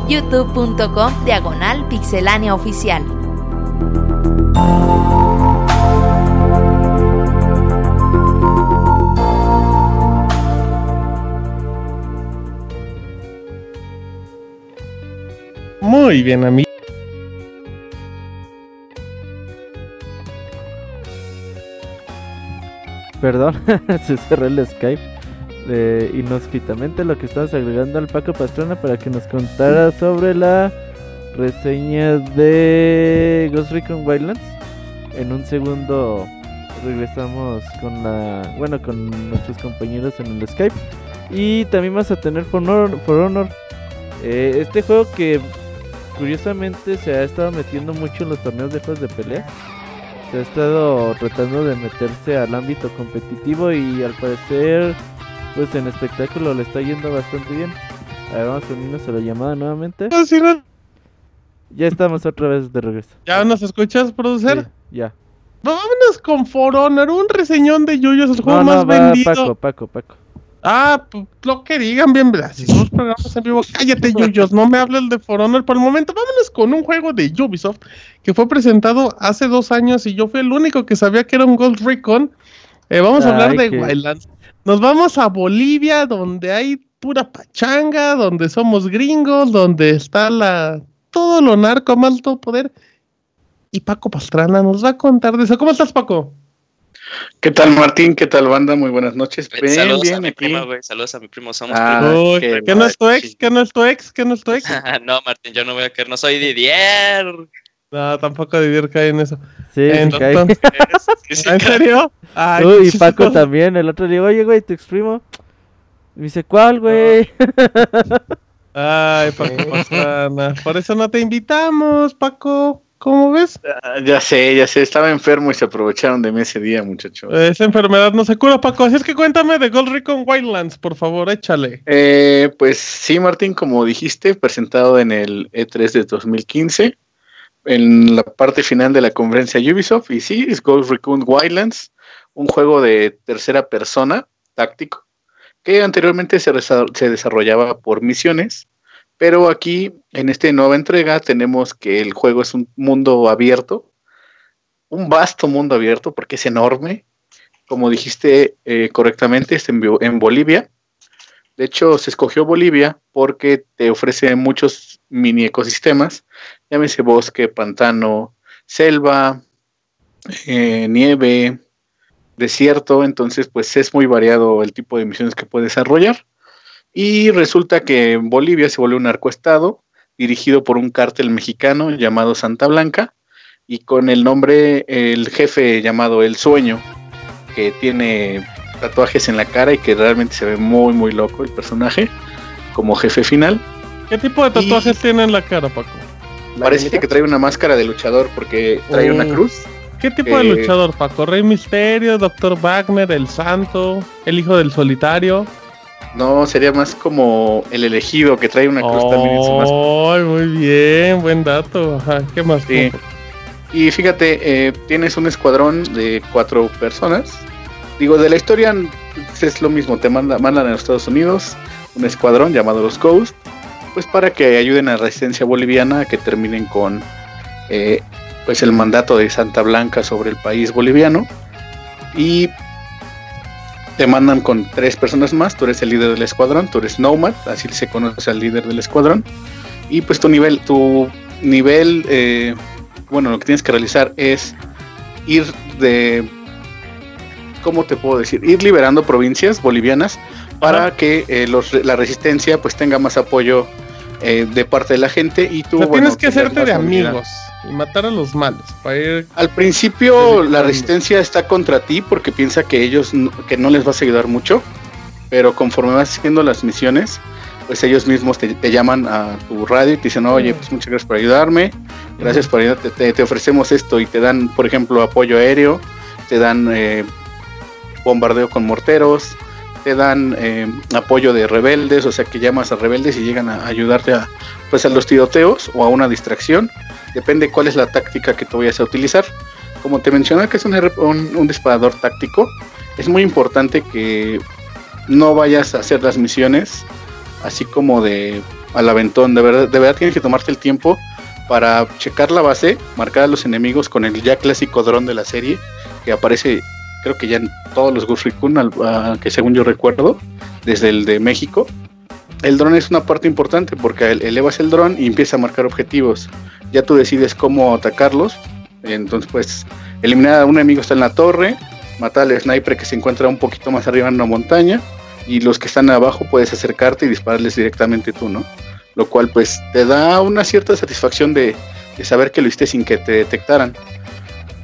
G: youtube.com diagonal pixelania oficial.
A: Muy bien, amigo.
F: Perdón, se cerró el Skype. Eh, inhóspitamente lo que estabas agregando al Paco Pastrana para que nos contara sobre la reseña de Ghost Recon Wildlands. En un segundo regresamos con la, bueno, con nuestros compañeros en el Skype y también vas a tener For Honor, For Honor. Eh, este juego que curiosamente se ha estado metiendo mucho en los torneos de juegos de pelea se ha estado tratando de meterse al ámbito competitivo y al parecer pues en espectáculo le está yendo bastante bien. A ver, vamos a unirnos a la llamada nuevamente.
A: No, si no-
F: Ya estamos otra vez de regreso.
A: ¿Ya nos escuchas, producer?
F: Sí, ya.
A: Vámonos con For Honor, un reseñón de Yuyos, el juego
F: No,
A: más
F: va
A: vendido.
F: Paco, Paco, Paco.
A: Ah, pues, lo que digan, bien, los programas en vivo, cállate, Yuyos, no me hables de For Honor por el momento. Vámonos con un juego de Ubisoft que fue presentado hace dos años y yo fui el único que sabía que era un Ghost Recon. Eh, vamos a hablar
F: Ay,
A: de Wildlands. Nos vamos a Bolivia, donde hay pura pachanga, donde somos gringos, donde está la todo lo narco, más alto poder. Y Paco Pastrana nos va a contar de eso. ¿Cómo estás, Paco?
H: ¿Qué tal Martín? ¿Qué tal banda? Muy buenas noches. Bien,
D: saludos a
H: bien
D: mi
H: aquí.
D: prima, güey. Saludos a mi primo. Somos
H: Ah,
D: primos.
A: Uy,
H: qué
A: ¿Que no es tu ex? ¿Que no es tu ex? ¿Que no es tu ex?
D: no, Martín, yo no voy a caer. No soy Didier.
A: No, tampoco Didier cae en eso.
F: Sí, sí cae.
A: Entonces,
D: Sí, sí,
A: ¿En serio? Ay,
F: Uy, y Paco también. El otro le digo, oye, güey, te exprimo. Me dice, ¿cuál, güey?
A: Ay, Paco. Por eso no te invitamos, Paco. ¿Cómo ves?
H: Ah, ya sé, ya sé. Estaba enfermo y se aprovecharon de mí ese día, muchachos.
A: Esa enfermedad no se cura, Paco. Así es que cuéntame de Gold Recon Wildlands, por favor, échale.
H: Eh, pues sí, Martín, como dijiste, presentado en el E3 de 2015, en la parte final de la conferencia Ubisoft, y sí, es Ghost Recon Wildlands, un juego de tercera persona, táctico, que anteriormente se desarrollaba por misiones, pero aquí, en esta nueva entrega, tenemos que el juego es un mundo abierto, un vasto mundo abierto, porque es enorme, como dijiste eh, correctamente, es en, en Bolivia, de hecho, se escogió Bolivia porque te ofrece muchos mini ecosistemas, llámese bosque, pantano, selva, eh, nieve, desierto, entonces pues es muy variado el tipo de misiones que puedes desarrollar. Y resulta que en Bolivia se volvió un narcoestado dirigido por un cártel mexicano llamado Santa Blanca y con el nombre, el jefe llamado El Sueño, que tiene tatuajes en la cara y que realmente se ve muy muy loco el personaje como jefe final.
A: ¿Qué tipo de tatuajes tiene en la cara, Paco?
H: Parece que trae una máscara de luchador porque trae una
A: Oh.
H: cruz.
A: ¿Qué tipo de
H: Eh,
A: luchador, Paco? ¿Rey Misterio, Doctor Wagner, El Santo, El Hijo del Solitario?
H: No, sería más como el elegido que trae una cruz también en su máscara.
A: Muy bien, buen dato. Ajá, ¿qué más?
H: Sí. Y fíjate, eh, tienes un escuadrón de cuatro personas. Digo, de la historia es lo mismo, te manda, mandan a los Estados Unidos un escuadrón llamado los Ghost, pues para que ayuden a la resistencia boliviana a que terminen con eh, pues el mandato de Santa Blanca sobre el país boliviano. Y te mandan con tres personas más, tú eres el líder del escuadrón, tú eres Nomad, así se conoce al líder del escuadrón. Y pues tu nivel, tu nivel, eh, bueno, lo que tienes que realizar es ir de, ¿cómo te puedo decir? Ir liberando provincias bolivianas para
A: Ajá.
H: que eh, los- la resistencia pues tenga más apoyo eh, de parte de la gente y tú
A: O sea,
H: bueno,
A: tienes que hacerte de amigos y matar a los malos para ir
H: Al principio la resistencia está contra ti porque piensa que ellos no, que no les vas a ayudar mucho, pero conforme vas haciendo las misiones, pues ellos mismos te, te llaman a tu radio y te dicen, oye, pues muchas gracias por ayudarme, gracias por ayudarte, te, te ofrecemos esto y te dan, por ejemplo, apoyo aéreo, te dan eh, bombardeo con morteros, te dan eh, apoyo de rebeldes, o sea que llamas a rebeldes y llegan a ayudarte a, pues a los tiroteos o a una distracción, depende cuál es la táctica que tú vayas a utilizar. como te mencioné que es un, disparador táctico, es muy importante que no vayas a hacer las misiones así como de al aventón. De verdad, de verdad tienes que tomarte el tiempo para checar la base, marcar a los enemigos con el ya clásico dron de la serie, que aparece creo que ya en todos los ah, que según yo recuerdo, desde el de México. El dron es una parte importante porque el- elevas el dron y empieza a marcar objetivos. Ya tú decides cómo atacarlos. Entonces, pues, eliminar a un enemigo está en la torre, matar al sniper que se encuentra un poquito más arriba en una montaña, y los que están abajo puedes acercarte y dispararles directamente tú, ¿no? Lo cual, pues, te da una cierta satisfacción de, de saber que lo hiciste sin que te detectaran.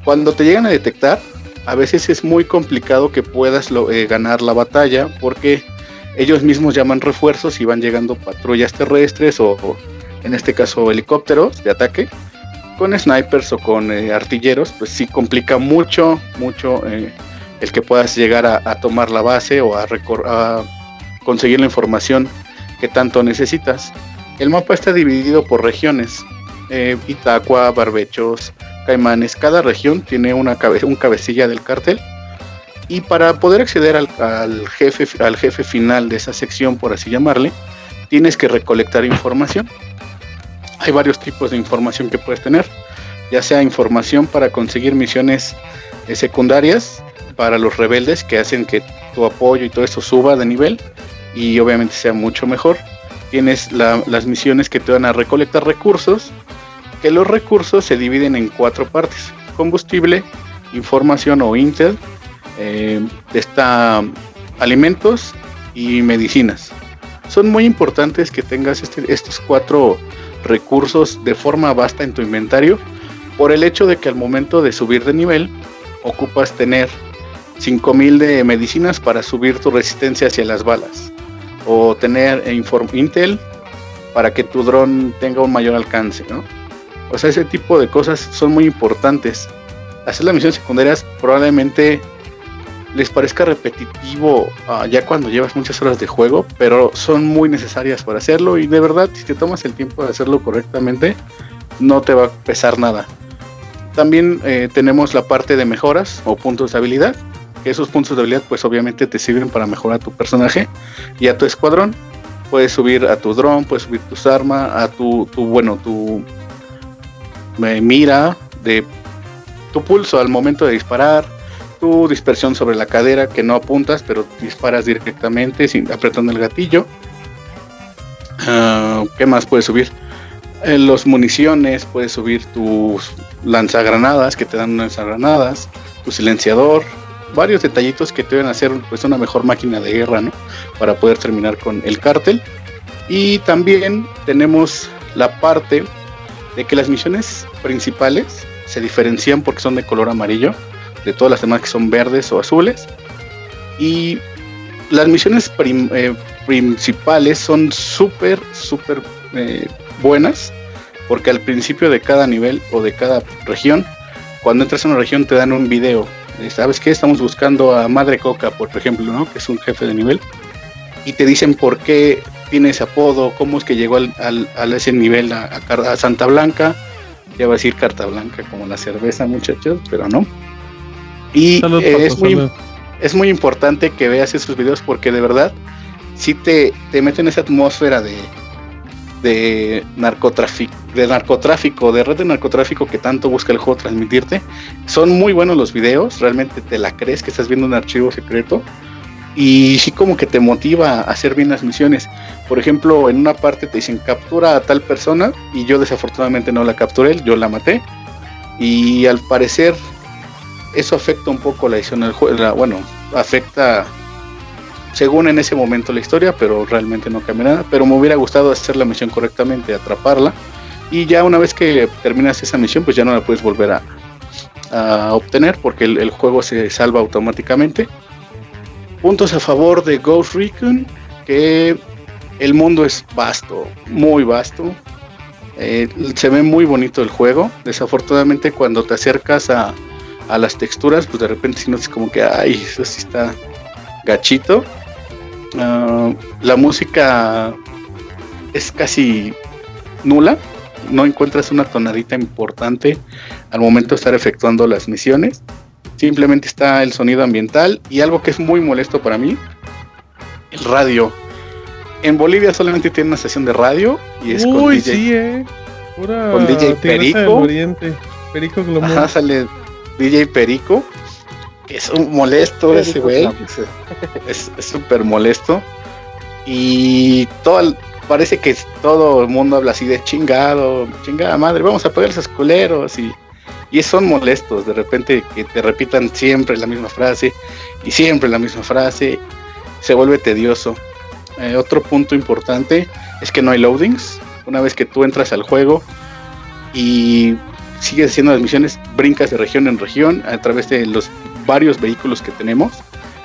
H: Cuando te llegan a detectar, a veces es muy complicado que puedas eh, ganar la batalla porque ellos mismos llaman refuerzos y van llegando patrullas terrestres o, en este caso helicópteros de ataque con snipers o con eh, artilleros pues sí complica mucho mucho eh, el que puedas llegar a, tomar la base o a, conseguir la información que tanto necesitas. El mapa está dividido por regiones eh, Barbechos, Caimanes. Cada región tiene una un cabecilla del cartel. Y para poder acceder al, jefe, al jefe final de esa sección, por así llamarle, tienes que recolectar información. Hay varios tipos de información que puedes tener, ya sea información para conseguir misiones eh, secundarias para los rebeldes que hacen que tu apoyo y todo eso suba de nivel y obviamente sea mucho mejor. Tienes la- las misiones que te van a recolectar recursos que los recursos se dividen en cuatro partes: combustible, información o intel, eh, está alimentos y medicinas. Son muy importantes que tengas este- estos cuatro recursos de forma vasta en tu inventario, por el hecho de que al momento de subir de nivel ocupas tener 5000 de medicinas para subir tu resistencia hacia las balas, o tener intel para que tu dron tenga un mayor alcance, ¿no? O sea, ese tipo de cosas son muy importantes. Hacer las misiones secundarias probablemente les parezca repetitivo ah, ya cuando llevas muchas horas de juego, pero son muy necesarias para hacerlo y de verdad si te tomas el tiempo de hacerlo correctamente, no te va a pesar nada. También eh, tenemos la parte de mejoras o puntos de habilidad, esos puntos de habilidad pues obviamente te sirven para mejorar a tu personaje y a tu escuadrón. Puedes subir a tu dron, puedes subir tus armas, a tu, tu bueno, tu eh, mira, de tu pulso al momento de disparar, tu dispersión sobre la cadera que no apuntas, pero disparas directamente sin apretando el gatillo. Ah, ¿Qué más puedes subir? Eh, los municiones, puedes subir tus lanzagranadas que te dan lanzagranadas, tu silenciador, varios detallitos que te van a hacer pues una mejor máquina de guerra, ¿no? Para poder terminar con el cártel. Y también tenemos la parte de que las misiones principales se diferencian porque son de color amarillo, de todas las demás que son verdes o azules. Y las misiones eh, principales son súper, súper eh, buenas, porque al principio de cada nivel o de cada región, cuando entras a una región te dan un video. de, ¿Sabes qué? Estamos buscando a Madre Coca, por ejemplo, ¿no? Que es un jefe de nivel. Y te dicen por qué tiene ese apodo, cómo es que llegó al, al- a ese nivel a, Santa Blanca. Ya va a decir Carta Blanca como la cerveza, muchachos, pero no. Y
A: Salud,
H: eh, es, muy, es muy importante que veas esos videos porque de verdad sí te, te meten en esa atmósfera de, de narcotráfico, de narcotráfico, de red de narcotráfico que tanto busca el juego transmitirte. Son muy buenos los videos, realmente te la crees que estás viendo un archivo secreto y sí como que te motiva a hacer bien las misiones. Por ejemplo, en una parte te dicen captura a tal persona y yo desafortunadamente no la capturé, yo la maté y al parecer eso afecta un poco la edición del juego, bueno, afecta según en ese momento la historia, pero realmente no cambia nada. Pero me hubiera gustado hacer la misión correctamente, atraparla. Y ya una vez que terminas esa misión, pues ya no la puedes volver a, a obtener porque el, el juego se salva automáticamente. Puntos a favor de Ghost Recon, que el mundo es vasto, muy vasto. Eh, se ve muy bonito el juego. Desafortunadamente cuando te acercas a, a las texturas, pues de repente si notas como que, ay, eso sí está gachito. Ah, la música es casi nula. no encuentras una tonadita importante al momento de estar efectuando las misiones. Simplemente está el sonido ambiental y algo que es muy molesto para mí, el radio. En Bolivia solamente tiene una estación de radio y es con DJ.
A: sí, eh. Pura
H: Con DJ Perico.
A: Oriente. Perico Glomón.
H: Ajá, sale DJ Perico. que Es un molesto
E: Perico
H: ese güey. Es súper molesto. Y todo el- parece que todo el mundo habla así de chingado, chingada madre, vamos a pegar esos culeros. Y, y son molestos de repente que te repitan siempre la misma frase y siempre la misma frase. Se vuelve tedioso. Eh, otro punto importante es que no hay loadings. Una vez que tú entras al juego y sigues haciendo las misiones, brincas de región en región a través de los varios vehículos que tenemos.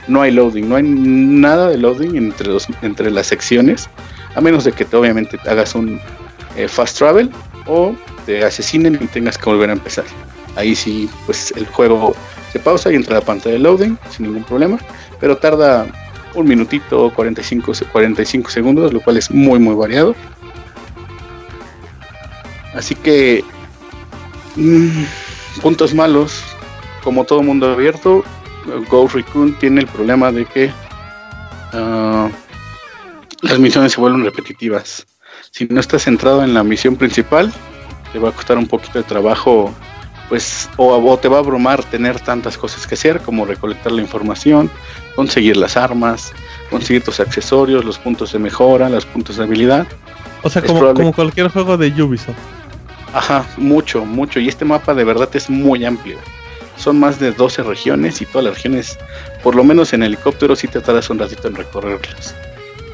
H: No hay loading, no hay nada de loading entre, los, entre las secciones, a menos de que te, obviamente hagas un eh, fast travel o te asesinen y tengas que volver a empezar. Ahí sí, pues el juego se pausa y entra a la pantalla de loading sin ningún problema, pero tarda un minutito, 45, se- 45 segundos, lo cual es muy, muy variado. Así que Mm, puntos malos, como todo mundo abierto, Ghost Recon tiene el problema de que ah, las misiones se vuelven repetitivas. Si no estás centrado en la misión principal, te va a costar un poquito de trabajo, pues, o, o te va a abrumar tener tantas cosas que hacer, como recolectar la información, conseguir las armas, conseguir tus accesorios, los puntos de mejora, los puntos de habilidad.
A: o sea, como, como cualquier juego de Ubisoft.
H: Ajá, mucho, mucho. Y este mapa de verdad es muy amplio. Son más de 12 regiones y todas las regiones, por lo menos en helicóptero, sí te tardas un ratito en recorrerlas.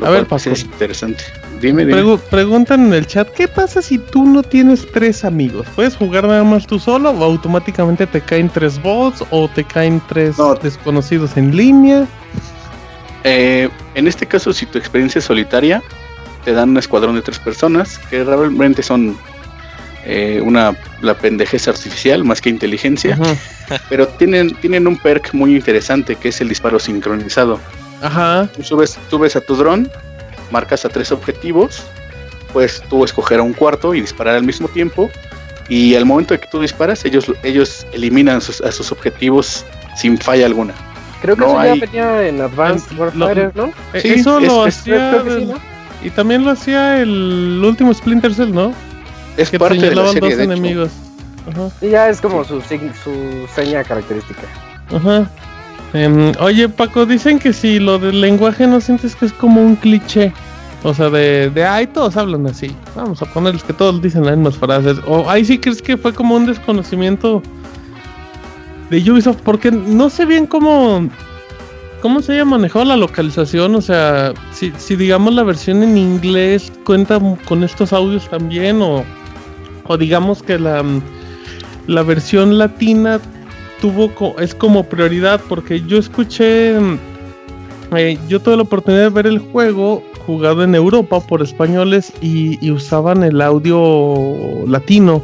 A: A ver, Paco.
H: es interesante. Dime, dime.
A: Pregu- preguntan en el chat, ¿qué pasa si tú no tienes tres amigos? ¿Puedes jugar nada más tú solo o automáticamente te caen tres bots o te caen tres
H: No.
A: desconocidos en línea?
H: Eh, en este caso, si tu experiencia es solitaria, te dan un escuadrón de tres personas que realmente son eh, una la pendejez artificial más que inteligencia, pero tienen, tienen un perk muy interesante que es el disparo sincronizado.
A: Ajá.
H: Tú subes, subes a tu dron, marcas a tres objetivos, puedes tú escoger a un cuarto y disparar al mismo tiempo. Y al momento de que tú disparas, ellos, ellos eliminan sus- a sus objetivos sin falla alguna.
E: Creo que
H: No
E: eso
H: hay-
E: ya venía en Advanced
A: Lo-
E: Warfighter, ¿no?
A: Eh,
H: Sí,
A: Eso
H: es-
A: lo
H: es-
A: hacía... Y también lo hacía el último Splinter Cell, ¿no?
H: Es
A: Que te
H: parte de la serie,
A: dos
H: de
A: enemigos. Ajá.
E: Y ya es como su, su seña característica.
A: Ajá. Em, oye, Paco, dicen que si lo del lenguaje no sientes que es como un cliché. O sea, de, de ay, todos hablan así. Vamos a ponerles que todos dicen las mismas frases. O ahí sí crees que fue como un desconocimiento de Ubisoft. Porque no sé bien cómo. ¿Cómo se manejado la localización? O sea, si, si digamos la versión en inglés cuenta con estos audios también. O, o digamos que la, la versión latina tuvo co- es como prioridad porque yo escuché mm, eh, yo tuve la oportunidad de ver el juego jugado en Europa por españoles y, usaban el audio latino.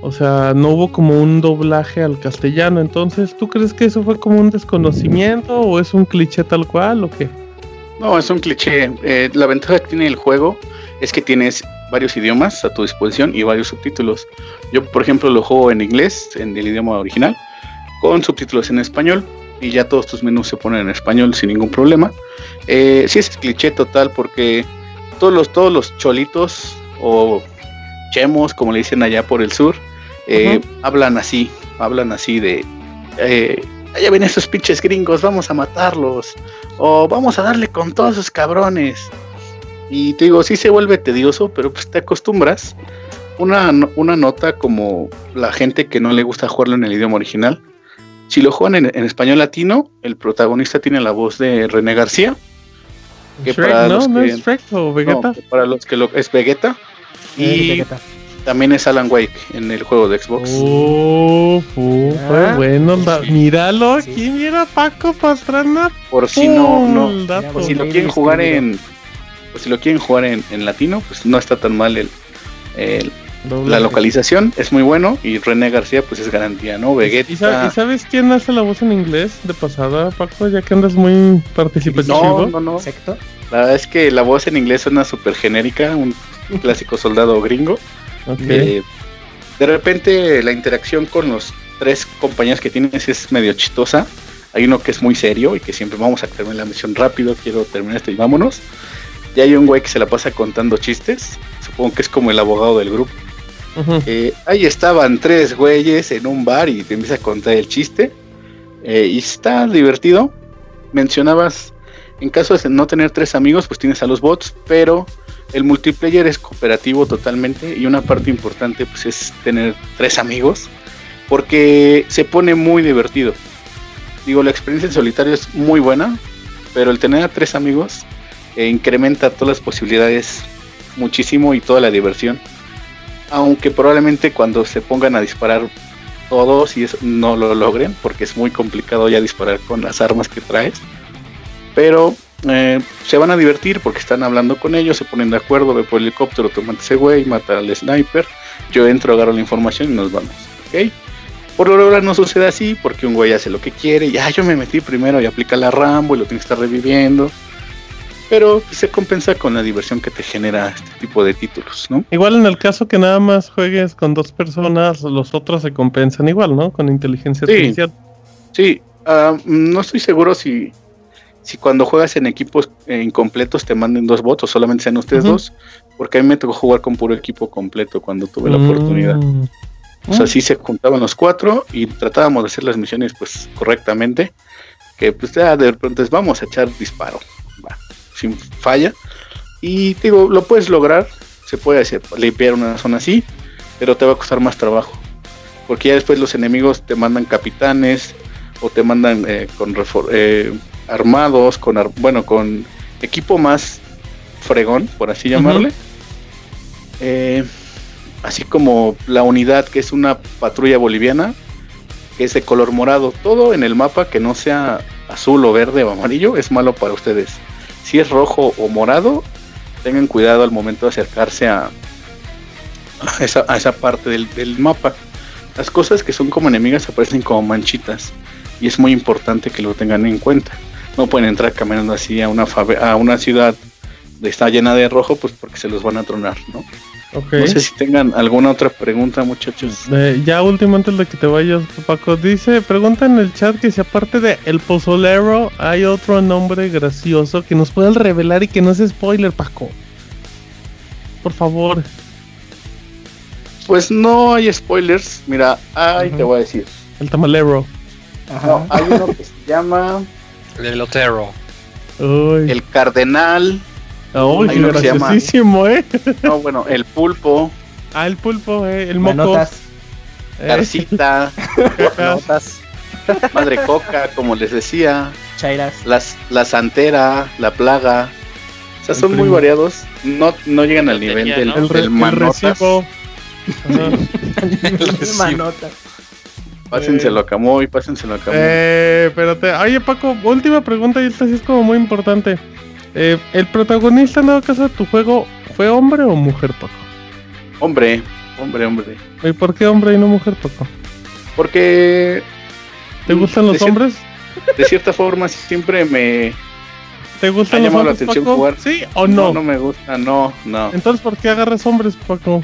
A: O sea no hubo como un doblaje al castellano. Entonces tú crees que eso fue como un desconocimiento o es un cliché tal cual o qué
H: No, es un cliché. Eh, la ventaja que tiene el juego es que tienes varios idiomas a tu disposición y varios subtítulos. Yo, por ejemplo, lo juego en inglés, en el idioma original, con subtítulos en español y ya todos tus menús se ponen en español sin ningún problema. Eh, sí es cliché total porque todos los, todos los cholitos o chemos, como le dicen allá por el sur, eh, hablan así, hablan así de... Eh, allá ven esos pinches gringos, vamos a matarlos. O vamos a darle con todos esos cabrones. Y te digo, sí se vuelve tedioso, pero pues te acostumbras. Una, una nota como la gente que no le gusta jugarlo en el idioma original. Si lo juegan en, en español latino, el protagonista tiene la voz de René García. Que
A: Shrek,
H: para
A: no
H: los
A: no
H: que-
A: es Shrek o Vegeta
H: No, para los que lo es Vegeta. Y
E: Vegeta.
H: también es Alan Wake en el juego de Xbox.
A: Oh,
E: Ah,
A: bueno
H: sí.
A: míralo
E: Sí.
A: aquí mira Paco Pastrana
H: Por si no, no, por si lo quieren jugar en, por si lo quieren jugar en, en latino, pues no está tan mal el, el- la localización, es muy bueno y René García pues es garantía, ¿no? Vegeta.
A: ¿Y, sa- y sabes quién hace la voz en inglés de pasada, Paco? Ya que andas muy participativo.
H: no, no, no.
E: Insecto.
H: La verdad es que la voz en inglés suena súper genérica, un clásico soldado gringo. Eh, de repente la interacción con los tres compañeros que tienes es medio chistosa. Hay uno que es muy serio y que siempre vamos a terminar la misión rápido, quiero terminar esto y vámonos. Y hay un güey que se la pasa contando chistes. Supongo que es como el abogado del grupo. Eh, ahí estaban tres güeyes en un bar y te empieza a contar el chiste. Eh, y está divertido. Mencionabas, en caso de no tener tres amigos, pues tienes a los bots, pero el multiplayer es cooperativo totalmente y una parte importante pues es tener tres amigos porque se pone muy divertido. Digo, la experiencia en solitario es muy buena, pero el tener a tres amigos eh, incrementa todas las posibilidades muchísimo y toda la diversión. Aunque probablemente cuando se pongan a disparar todos y eso no lo logren, porque es muy complicado ya disparar con las armas que traes. Pero eh, se van a divertir porque están hablando con ellos, se ponen de acuerdo, ve por el helicóptero, tú mata ese güey, mata al sniper, yo entro, agarro la información y nos vamos, ¿ok? Por lo regular no sucede así porque un güey hace lo que quiere, ya yo me metí primero y aplica la Rambo y lo tiene que estar reviviendo. Pero se compensa con la diversión que te genera este tipo de títulos, ¿no?
A: Igual en el caso que nada más juegues con dos personas, los otros se compensan igual, ¿no? Con inteligencia
H: Sí.
A: artificial.
H: Sí, ah, no estoy seguro si, si cuando juegas en equipos eh, incompletos te manden dos votos, solamente sean ustedes dos, porque a mí me tocó jugar con puro equipo completo cuando tuve la
A: Mm.
H: oportunidad. O sea, sí se juntaban los cuatro y tratábamos de hacer las misiones pues correctamente, que pues ya de repente es, vamos a echar disparo, sin falla. Y digo, lo puedes lograr, se puede hacer, limpiar una zona así, pero te va a costar más trabajo. Porque ya después los enemigos te mandan capitanes o te mandan eh, con refor- eh, armados, con ar- bueno, con equipo más fregón, por así llamarle. Eh, así como la unidad que es una patrulla boliviana, que es de color morado. Todo en el mapa que no sea azul o verde o amarillo es malo para ustedes. Si es rojo o morado, tengan cuidado al momento de acercarse a, esa, parte del, del mapa. Las cosas que son como enemigas aparecen como manchitas y es muy importante que lo tengan en cuenta. No pueden entrar caminando así a una, a una ciudad de está llena de rojo, pues porque se los van a tronar, ¿no? No sé si tengan alguna otra pregunta, muchachos.
A: Eh, ya último antes de que te vayas, Paco, dice, pregunta en el chat que si aparte de El Pozolero hay otro nombre gracioso que nos puedas revelar y que no es spoiler, Paco. Por favor.
H: Pues no hay spoilers. Mira, ay,
A: Ujú.
H: te voy a decir.
A: El tamalero.
H: No, hay uno que se llama
B: El Otero.
A: Uy,
H: el Cardenal.
A: Uy,
H: hay uno que se llama-
A: eh.
H: No, bueno, el Pulpo,
A: Ah, el pulpo, eh. El moco.
C: Manotas.
A: eh.
E: Notas.
H: Madre Coca, como les decía,
C: Chairas.
H: las, la Santera, la Plaga. O sea,
A: El
H: son muy variados. No, no llegan al nivel
D: Tenía,
H: del,
D: ¿no?
A: El, re-
H: del
A: el
H: Manotas.
A: recibo. Ajá.
C: Manotas.
H: Pásenselo a Camoy, pásenselo a Camoy.
A: Eh, espérate. Oye, Paco, última pregunta y esta sí es como muy importante. Eh, ¿El protagonista en dado caso de tu juego fue hombre o mujer, Paco?
H: Hombre, hombre, hombre.
A: ¿Y por qué hombre y no mujer, Paco?
H: Porque
A: ¿Te gustan los hombres?
H: de cierta forma siempre me...
A: ¿Te gustan
H: Ha
A: los
H: la atención
A: Paco?
H: jugar.
A: ¿Sí o no?
H: No, no me gusta, no, no.
A: Entonces, ¿por qué agarras hombres, Paco?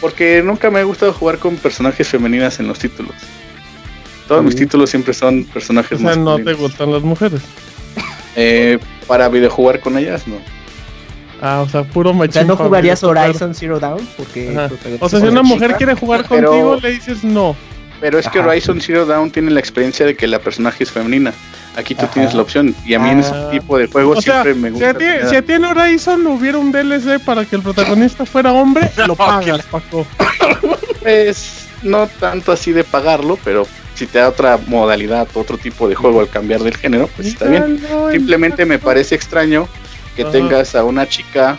H: Porque nunca me ha gustado jugar con personajes femeninas en los títulos. Todos mis títulos siempre son
A: O
H: personajes
A: sea, no te gustan las mujeres.
H: Eh, para videojugar con ellas, no.
A: Ah, o sea, puro
C: O
A: machín.
C: sea, ¿no jugarías. Horizon Zero Dawn? Porque
A: O sea, si
C: es
A: una mujer
C: chica.
A: quiere jugar
H: Pero-
A: contigo, le dices no.
H: Pero es que
C: Ajá.
H: Horizon Zero Dawn tiene la experiencia de que la personaje es femenina. Aquí tú
C: Ajá.
H: tienes la opción. Y a mí en ese
A: Ah.
H: tipo de juegos
A: O sea,
H: siempre me
A: si
H: gusta.
A: a, ti,
H: tener-
A: si a ti en Horizon hubiera un DLC para que el protagonista fuera hombre, lo pagas, Paco.
H: Pues no tanto así de pagarlo, pero si te da otra modalidad, otro tipo de juego al cambiar del género, pues está bien. Simplemente me parece extraño que
A: Ajá.
H: tengas a una chica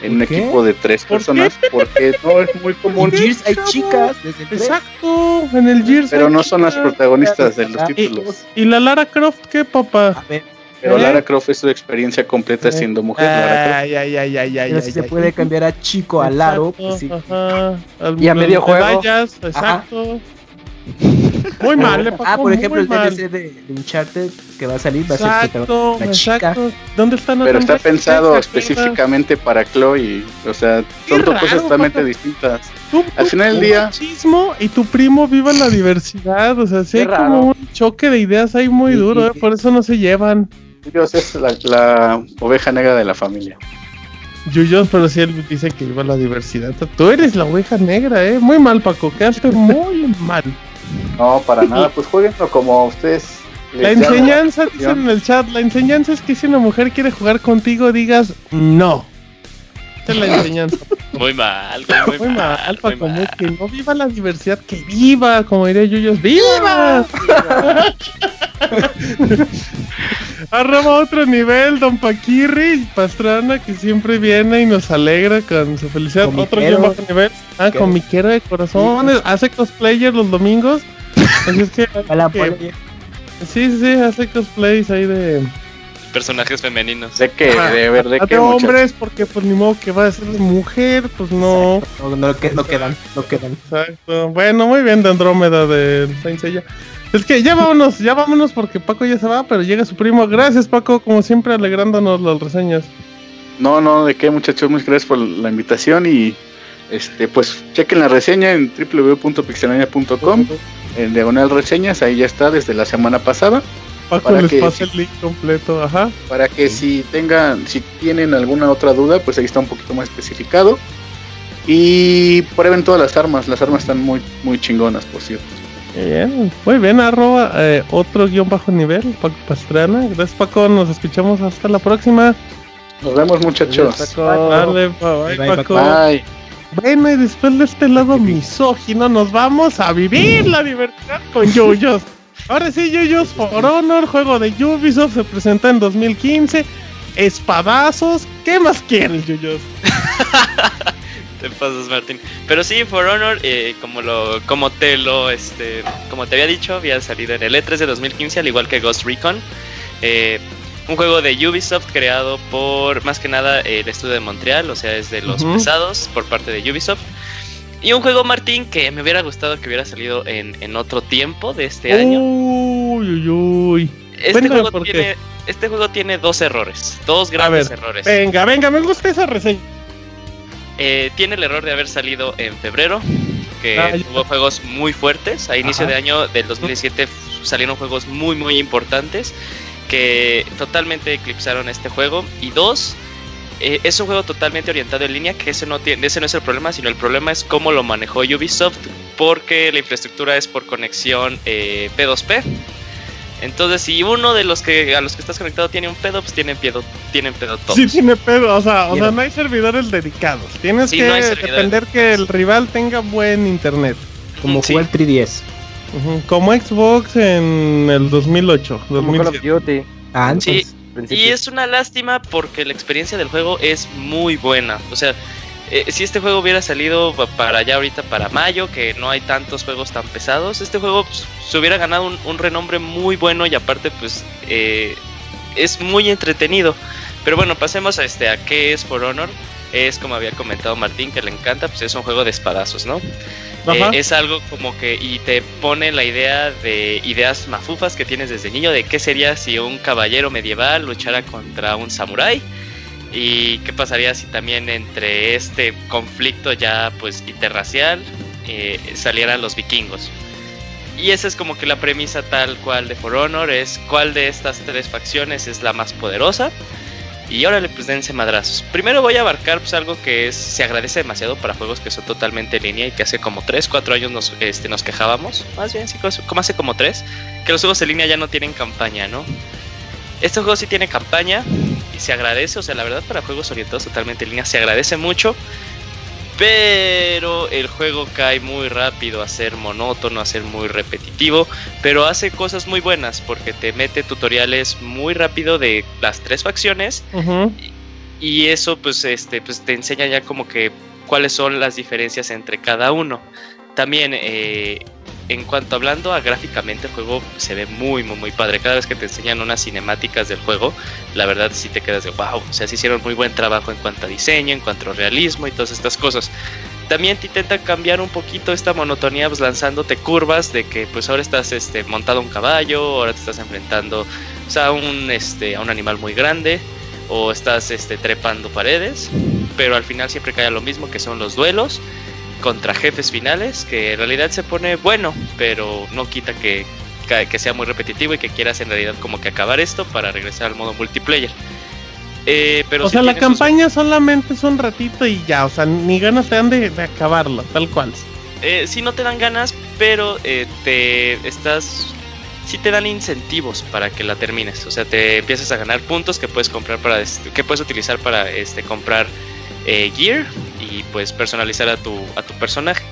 H: en un equipo de tres
A: ¿Por
H: personas, porque no es muy
C: En
H: común.
C: Gears hay chicas desde.
A: Exacto, en el Gears.
H: Pero
A: hay
H: no son las protagonistas de los títulos.
A: ¿Y la Lara Croft qué, papá?
C: A ver,
H: Pero
A: ¿Eh?
H: Lara Croft es su experiencia completa
A: Eh.
H: siendo mujer. Lara Croft.
A: Ay, ay, ay, ay, ay,
C: si se
A: ay,
C: puede
A: ay.
C: cambiar a chico a Laro, pues sí.
A: Ajá.
E: Y a medio juego.
A: medallas, exacto. Muy mal, eh, Paco,
C: Ah, por ejemplo,
A: muy
C: el. DLC de, de Uncharted que va a salir va a ser
A: Exacto,
C: la chica.
A: exacto. ¿Dónde están
J: Pero está pensado específicamente para Chloe. O sea, son dos cosas totalmente distintas.
A: Tú,
J: Al
A: tú,
J: final del día-
A: machismo y tu primo viva la diversidad. O sea, sí hay como un choque de ideas ahí muy duro, eh, por eso no se llevan.
J: Dios es la, la oveja negra de la familia.
A: Yuyos, pero si él dice que viva la diversidad. Tú eres la oveja negra, eh. Muy mal, Paco, quedaste muy mal.
J: No, para nada. Pues jueguenlo como ustedes.
A: La enseñanza, dicen en el chat, la enseñanza es que si una mujer quiere jugar contigo, digas no. Esa es la enseñanza.
D: Muy mal, güey, muy,
A: Muy mal,
D: mal,
A: Paco,
D: muy
A: muy
D: mal.
A: que no viva la diversidad, que viva, como diría Yuyos, ¡viva! Arroba otro nivel, Don Paquirri Pastrana, que siempre viene y nos alegra con su felicidad. Otro
C: Comiquero.
A: guion bajo nivel. Ah,
C: Comiquero.
A: comiquero de corazones. Hace cosplayer los domingos. Así es que,
C: A la
A: que- sí, sí, hace cosplays ahí de,
D: Personajes femeninos.
J: ¿De qué?
A: Ah,
J: De ver, ¿de muchachos?
A: hombres, porque pues ni modo que va a ser mujer, pues no.
C: No, no, que- no quedan, no quedan.
A: Exacto. Bueno, muy bien de Andrómeda de Saint Seiya. Es que ya vámonos, ya vámonos porque Paco ya se va, pero llega su primo. Gracias Paco, como siempre alegrándonos las reseñas.
J: No, no, de qué, muchachos. Muchas gracias por la invitación y este, pues chequen la reseña en www.pixelania.com en diagonal reseñas. Ahí ya está desde la semana pasada.
A: Paco
J: Para
A: les
J: que-
A: pasa el link completo, ajá.
J: Para que si tengan, si tienen alguna otra duda, pues ahí está un poquito más especificado. Y prueben todas las armas. Las armas están muy, muy chingonas, por cierto.
A: Bien, muy bien, arroba eh, otro guion bajo nivel, Paco Pastrana. Gracias Paco, nos escuchamos hasta la próxima.
J: Nos vemos, muchachos.
F: Paco.
A: Dale, bye,
C: Bye,
A: Paco.
J: Bye.
A: Bueno, y después de este lado misógino, nos vamos a vivir la diversidad con Yuyos. Ahora sí, Yuyos For Honor, juego de Ubisoft, se presentó en 2015. Espadazos, ¿qué más quieres, Yuyos?
D: Te pasas, Martín. Pero sí, For Honor, eh, como lo, como te lo, este, como te había dicho, había salido en el E3 de 2015, al igual que Ghost Recon. Eh, un juego de Ubisoft creado por, más que nada, el estudio de Montreal, o sea, es de los pesados por parte de Ubisoft. Y un juego, Martín, que me hubiera gustado que hubiera salido en, en otro tiempo de este año.
A: Uy, uy, uy.
D: Este
A: cuéntame
D: juego,
A: qué.
D: tiene, este juego tiene dos errores, dos grandes
A: ver,
D: errores.
A: Venga, venga, me gusta esa reseña.
D: Eh, tiene el error de haber salido en febrero, que
A: Ah, ya.
D: tuvo juegos muy fuertes. A inicio
A: Ajá.
D: de año del 2017 f- salieron juegos muy, muy importantes que totalmente eclipsaron este juego. Y dos, eh, es un juego totalmente orientado en línea, que ese no, tiene, ese no es el problema, sino el problema es cómo lo manejó Ubisoft, porque la infraestructura es por conexión eh, P2P. Entonces, si uno de los que a los que estás conectado tiene un pedo, pues tienen pedo, tienen pedo todos.
A: Sí tiene pedo, o sea, o sea, no hay servidores dedicados. Tienes
D: Sí,
A: que
D: no
A: depender que el rival tenga buen internet.
C: Como
D: Sí.
C: jugar 3DS.
A: Ujú, Como Xbox en el 2008,
E: Como Call of
A: 2007.
E: Duty.
C: Ah,
D: Sí, Y es una lástima porque la experiencia del juego es muy buena. O sea, eh, si este juego hubiera salido pa- para allá ahorita, para mayo, que no hay tantos juegos tan pesados, este juego pues, se hubiera ganado un, un renombre muy bueno y aparte pues eh, es muy entretenido. Pero bueno, pasemos a, este, a qué es For Honor. Es como había comentado Martín, que le encanta, pues es un juego de espadazos, ¿no? Eh, es algo como que y te pone la idea de ideas mafufas que tienes desde niño de qué sería si un caballero medieval luchara contra un samurái y qué pasaría si también entre este conflicto ya pues interracial eh, salieran los vikingos. Y esa es como que la premisa tal cual de For Honor es cuál de estas tres facciones es la más poderosa. Y órale, pues dense madrazos. Primero voy a abarcar pues algo que es, se agradece demasiado para juegos que son totalmente en línea y que hace como 3, 4 años nos, este, nos quejábamos. Más bien, sí, como hace como 3, que los juegos en línea ya no tienen campaña, ¿no? Este juego sí tiene campaña y se agradece, o sea, la verdad para juegos orientados totalmente en línea se agradece mucho. Pero el juego cae muy rápido a ser monótono, a ser muy repetitivo. Pero hace cosas muy buenas porque te mete tutoriales muy rápido de las tres facciones y eso pues este pues te enseña ya como que cuáles son las diferencias entre cada uno también eh, en cuanto hablando a gráficamente el juego se ve muy muy muy padre. Cada vez que te enseñan unas cinemáticas del juego la verdad sí te quedas de wow o sea sí hicieron muy buen trabajo en cuanto a diseño en cuanto a realismo y todas estas cosas. También te intenta cambiar un poquito esta monotonía pues, lanzándote curvas de que pues ahora estás este, montado a un caballo, ahora te estás enfrentando o sea, a, un, este, a un animal muy grande o estás este, trepando paredes, pero al final siempre cae lo mismo que son los duelos contra jefes finales, que en realidad se pone bueno, pero no quita que, que sea muy repetitivo y que quieras en realidad como que acabar esto para regresar al modo multiplayer. Eh, pero
A: o sea, la
D: sus-
A: campaña solamente es un ratito y ya, o sea, ni ganas te dan de, de acabarlo, tal cual.
D: eh, sí no te dan ganas, pero eh, te estás sí te dan incentivos para que la termines. O sea, te empiezas a ganar puntos que puedes comprar para este- que puedes utilizar para este comprar eh, gear y pues personalizar a tu a tu personaje.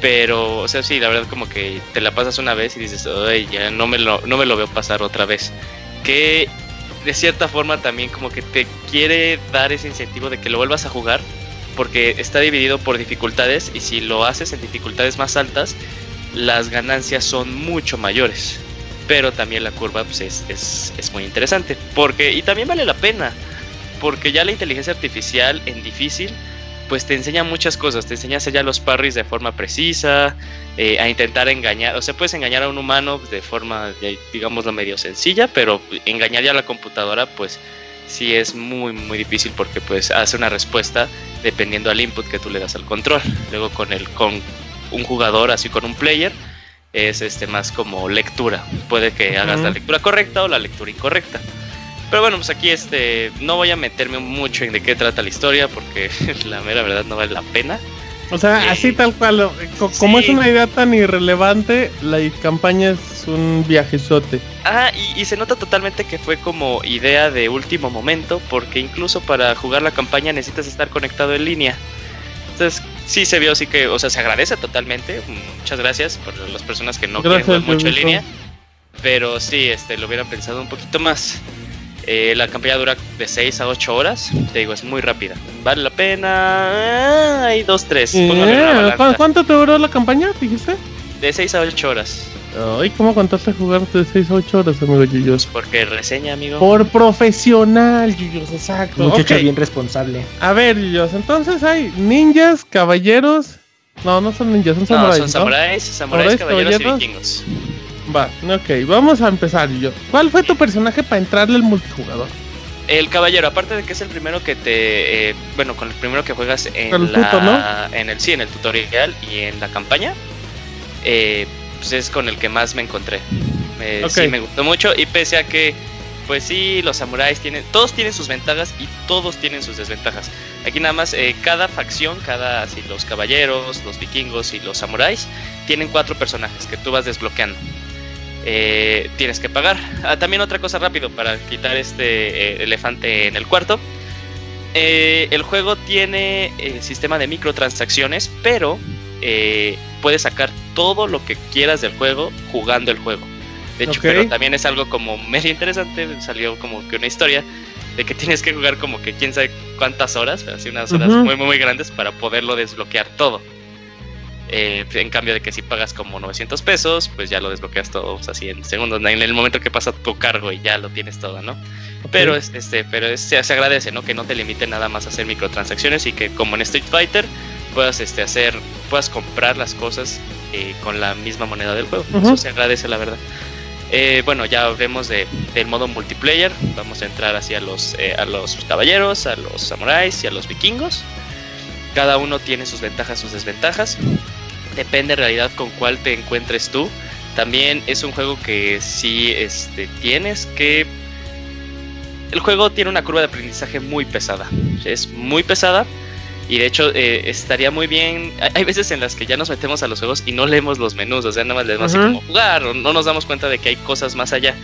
D: Pero, o sea, sí, la verdad como que te la pasas una vez y dices, ay, ya no me lo, no me lo veo pasar otra vez. Que de cierta forma también como que te quiere dar ese incentivo de que lo vuelvas a jugar porque está dividido por dificultades y si lo haces en dificultades más altas, las ganancias son mucho mayores. Pero también la curva pues, es, es, es muy interesante. Porque, y también vale la pena. Porque ya la inteligencia artificial en difícil, pues te enseña muchas cosas. Te enseña a hacer ya los parries de forma precisa, eh, a intentar engañar. O sea, puedes engañar a un humano de forma, digámoslo, medio sencilla, pero engañar ya a la computadora, pues sí es muy, muy difícil porque pues hace una respuesta dependiendo al input que tú le das al control. Luego con el con un jugador, así con un player, es este más como lectura. Puede que hagas la lectura correcta o la lectura incorrecta. Pero bueno, pues aquí este no voy a meterme mucho en de qué trata la historia porque la mera verdad no vale la pena.
A: O sea,
D: Eh,
A: así tal cual, como
D: sí.
A: es una idea tan irrelevante, la campaña es un viajezote.
D: Ah, y, y se nota totalmente que fue como idea de último momento, porque incluso para jugar la campaña necesitas estar conectado en línea. Entonces, sí se vio, sí que, o sea, se agradece totalmente. Muchas gracias por las personas que no
A: Gracias,
D: quieren jugar mucho en línea. Pero sí, este, lo hubieran pensado un poquito más. Eh, la campaña dura de 6 a 8 horas. Te digo, es muy rápida. Vale la pena. Ah, Hay 2, 3.
A: Eh, ¿cu- ¿Cuánto te duró la campaña, dijiste?
D: De 6 a 8 horas.
A: Ay, ¿cómo contaste jugar de 6 a 8 horas, amigo Yuyos?
D: Porque reseña, amigo.
A: Por profesional, Yuyos, exacto.
C: Muchacho
A: Ok.
C: bien responsable.
A: A ver, Yuyos, entonces hay ninjas, caballeros. No, no son ninjas, son
D: No,
A: samuráis.
D: son
A: ¿no?
D: samuráis, samuráis,
A: Samuráis,
D: caballeros,
A: caballeros.
D: y vikingos.
A: Va, ok, vamos a empezar, Yuyos. ¿Cuál fue tu personaje para entrarle al multijugador?
D: El caballero, aparte de que es el primero que te. eh, bueno, con el primero que juegas en
A: El
D: la.
A: tuto, ¿no?
D: En el, sí, en el tutorial y en la campaña. eh, pues es con el que más me encontré. Eh. Sí, me gustó mucho. Y pese a que. Pues sí, los samuráis tienen. Todos tienen sus ventajas y todos tienen sus desventajas. Aquí nada más, eh, cada facción, cada. Así, los caballeros, los vikingos y los samuráis. Tienen cuatro personajes que tú vas desbloqueando. Eh, tienes que pagar. Ah, también otra cosa rápido para quitar este eh, elefante en el cuarto. Eh, el juego tiene el sistema de microtransacciones, pero eh, puedes sacar todo lo que quieras del juego jugando el juego. De hecho, pero también es algo como medio interesante. Salió como que una historia de que tienes que jugar como que quién sabe cuántas horas, así unas horas muy, muy grandes para poderlo desbloquear todo. Eh, en cambio de que si pagas como 900 pesos, pues ya lo desbloqueas todo o sea, así en segundos, en el momento que pasa tu cargo y ya lo tienes todo, ¿no? Pero es, este, pero es- se, se agradece, ¿no? Que no te limite nada más a hacer microtransacciones y que como en Street Fighter puedas este hacer, puedas comprar las cosas eh, con la misma moneda del juego. Eso se agradece la verdad. Eh, bueno, ya hablemos de, del modo multiplayer. Vamos a entrar hacia los, a los caballeros, a los samuráis y a los vikingos. Cada uno tiene sus ventajas, sus desventajas. Depende en realidad con cuál te encuentres tú. También es un juego que sí este, tienes que... El juego tiene una curva de aprendizaje muy pesada. Es muy pesada. Y de hecho eh, estaría muy bien... Hay, veces en las que ya nos metemos a los juegos y no leemos los menús. O sea, nada más leemos así
A: Ujú.
D: como jugar. O no nos damos cuenta de que hay cosas más allá.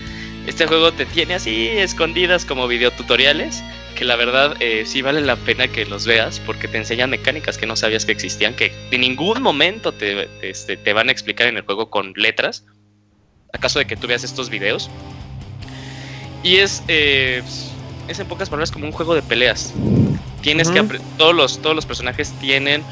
D: Este juego te tiene así escondidas como videotutoriales que la verdad eh, sí vale la pena que los veas porque te enseñan mecánicas que no sabías que existían, que en ningún momento te, te, este, te van a explicar en el juego con letras, acaso de que tú veas estos videos. Y es, eh, es en pocas palabras como un juego de peleas. Tienes que todos los todos los personajes tienen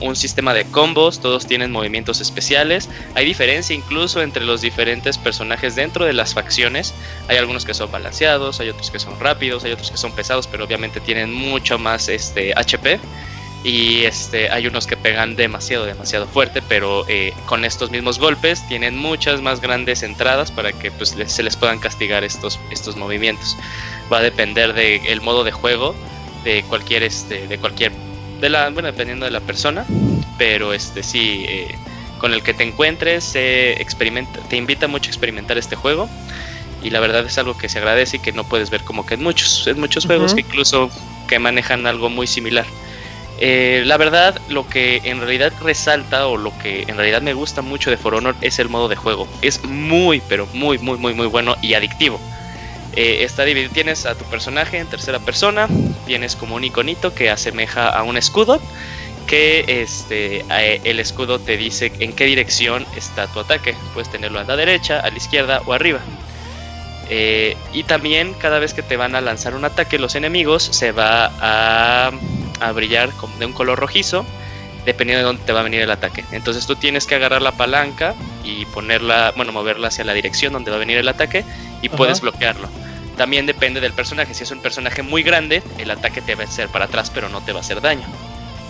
D: un sistema de combos, todos tienen movimientos especiales. Hay diferencia incluso entre los diferentes personajes dentro de las facciones. Hay algunos que son balanceados, hay otros que son rápidos, hay otros que son pesados, pero obviamente tienen mucho más este HP. y este hay unos que pegan demasiado demasiado fuerte pero eh, con estos mismos golpes tienen muchas más grandes entradas para que pues se les puedan castigar estos estos movimientos va a depender del modo de juego de cualquier este de cualquier de la bueno dependiendo de la persona pero este sí eh, con el que te encuentres experimenta te invita mucho a experimentar este juego y la verdad es algo que se agradece y que no puedes ver como que en muchos en muchos juegos que incluso que manejan algo muy similar eh, la verdad, lo que en realidad resalta o lo que en realidad me gusta mucho de For Honor es el modo de juego. Es muy, pero muy, muy, muy, muy bueno y adictivo. Eh, está dividido, tienes a tu personaje en tercera persona, tienes como un iconito que asemeja a un escudo, que este, el escudo te dice en qué dirección está tu ataque. Puedes tenerlo a la derecha, a la izquierda o arriba. Eh, y también cada vez que te van a lanzar un ataque los enemigos se va a, brillar de un color rojizo dependiendo de dónde te va a venir el ataque. Entonces tú tienes que agarrar la palanca y ponerla, bueno, moverla hacia la dirección donde va a venir el ataque y
A: Ajá.
D: puedes bloquearlo. También depende del personaje. Si es un personaje muy grande, el ataque te va a hacer para atrás, pero no te va a hacer daño.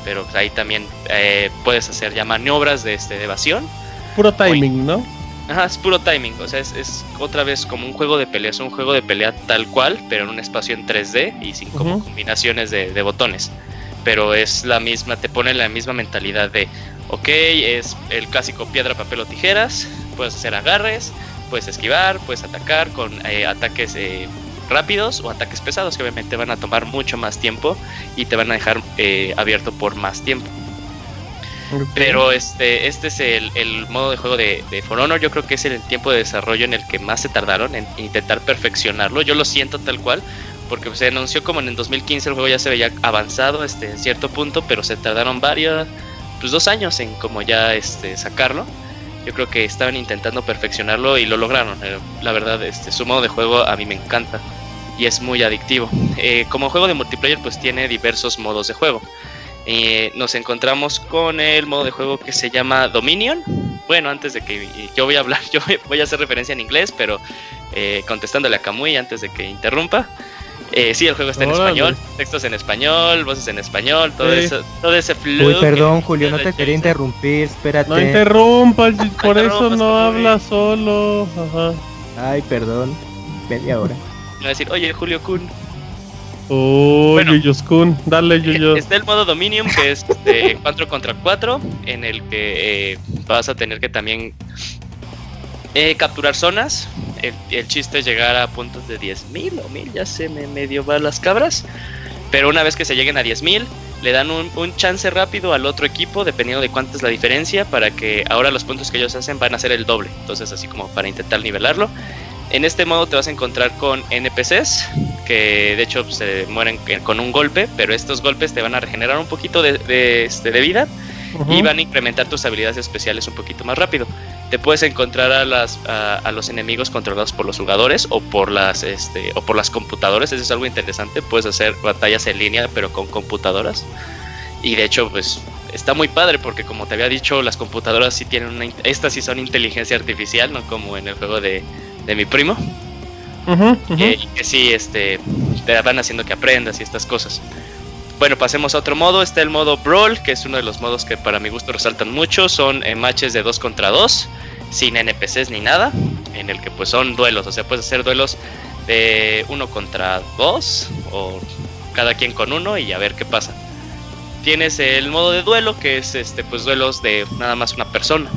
D: Pero ahí también eh, puedes hacer ya maniobras de, este, de evasión
A: Puro timing, ¿no?
D: Ajá, es puro timing, o sea, es, es otra vez como un juego de pelea, es un juego de pelea tal cual, pero en un espacio en 3D y sin como combinaciones de, de botones. Pero es la misma, te pone la misma mentalidad de, ok, es el clásico piedra, papel o tijeras, puedes hacer agarres, puedes esquivar, puedes atacar con eh, ataques eh, rápidos o ataques pesados que obviamente van a tomar mucho más tiempo y te van a dejar eh, abierto por más tiempo. Pero este, este es el, el modo de juego de, de For Honor. Yo creo que es el tiempo de desarrollo en el que más se tardaron en intentar perfeccionarlo. Yo lo siento tal cual, porque se anunció como en el 2015 el juego ya se veía avanzado este, en cierto punto, pero se tardaron varios, pues dos años en como ya este, sacarlo. Yo creo que estaban intentando perfeccionarlo y lo lograron. Eh, La verdad, este, su modo de juego a mí me encanta y es muy adictivo. Eh, como juego de multiplayer, pues tiene diversos modos de juego. Eh, nos encontramos con el modo de juego que se llama Dominion. Bueno, antes de que yo voy a hablar, yo voy a hacer referencia en inglés, pero contestándole a Kamui antes de que interrumpa. Eh, sí, el juego está en
A: Órale.
D: español, textos en español, voces en español, todo,
A: Sí.
D: eso, todo ese flow.
C: Uy,
D: que-
C: perdón, Julio, no te quería interrumpir, espérate.
A: No interrumpas, por eso no habla solo. Ajá.
C: Ay, perdón. Media hora.
D: Voy a decir, oye, Julio Kun.
A: Oh,
D: Bueno.
A: Yuyos Kun, dale Yuyos.
D: Está el modo Dominion, que es de 4 contra 4, en el que eh, vas a tener que también eh, capturar zonas. El, el chiste es llegar a puntos de 10.000 o 1000, ya se me medio va las cabras. Pero una vez que se lleguen a 10.000, le dan un, un chance rápido al otro equipo, dependiendo de cuánta es la diferencia, para que ahora los puntos que ellos hacen van a ser el doble. Entonces, así como para intentar nivelarlo. En este modo te vas a encontrar con NPCs, que de hecho se mueren con un golpe, pero estos golpes te van a regenerar un poquito de, de, este, de vida Y van a incrementar tus habilidades especiales un poquito más rápido. Te puedes encontrar a, las, a, a los enemigos controlados por los jugadores o por las este, o por las computadoras. Eso es algo interesante. Puedes hacer batallas en línea, pero con computadoras. Y de hecho, pues está muy padre porque como te había dicho, las computadoras sí tienen una, estas sí son inteligencia artificial, no como en el juego de, de mi primo. Eh, y que sí, este, te van haciendo que aprendas y estas cosas. Bueno, pasemos a otro modo. Está el modo Brawl, que es uno de los modos que para mi gusto resaltan mucho. Son eh, matches de 2 contra 2, sin NPCs ni nada, en el que pues son duelos. O sea, puedes hacer duelos de 1 contra 2 o cada quien con uno y a ver qué pasa. Tienes el modo de duelo, que es este, pues duelos de nada más una persona.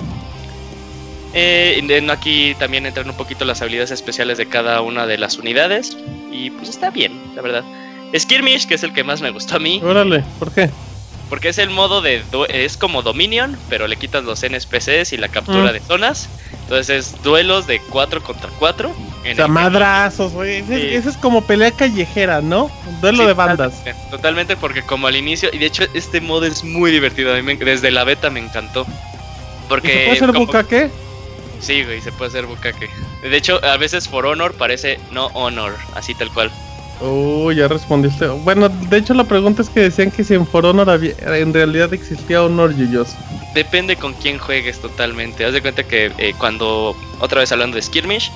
D: Eh, aquí también entran un poquito las habilidades especiales de cada una de las unidades. Y pues está bien, la verdad. Skirmish, que es el que más me gustó a mí,
A: Órale, ¿por qué?
D: porque es el modo de. Es como Dominion, pero le quitas los NPCs y la captura
A: Mm.
D: de zonas. Entonces es duelos de 4 contra 4.
A: O sea, madrazos, güey.
D: Sí.
A: ese es como pelea callejera, ¿no? Duelo de bandas.
D: Totalmente, totalmente, porque como al inicio. Y de hecho, este modo es muy divertido. A mí me- desde la beta me encantó.
A: ¿Y
D: Porque.
A: ¿Se puede hacer
D: como-
A: bucaque?
D: Sí, güey, se puede hacer bucaque. De hecho, a veces For Honor parece no Honor, así tal cual.
A: Oh, ya respondiste. Bueno, de hecho la pregunta es que decían que si en For Honor había- en realidad existía Honor Yuyos.
D: Depende con quién juegues totalmente. Haz de cuenta que eh, cuando, otra vez hablando de Skirmish,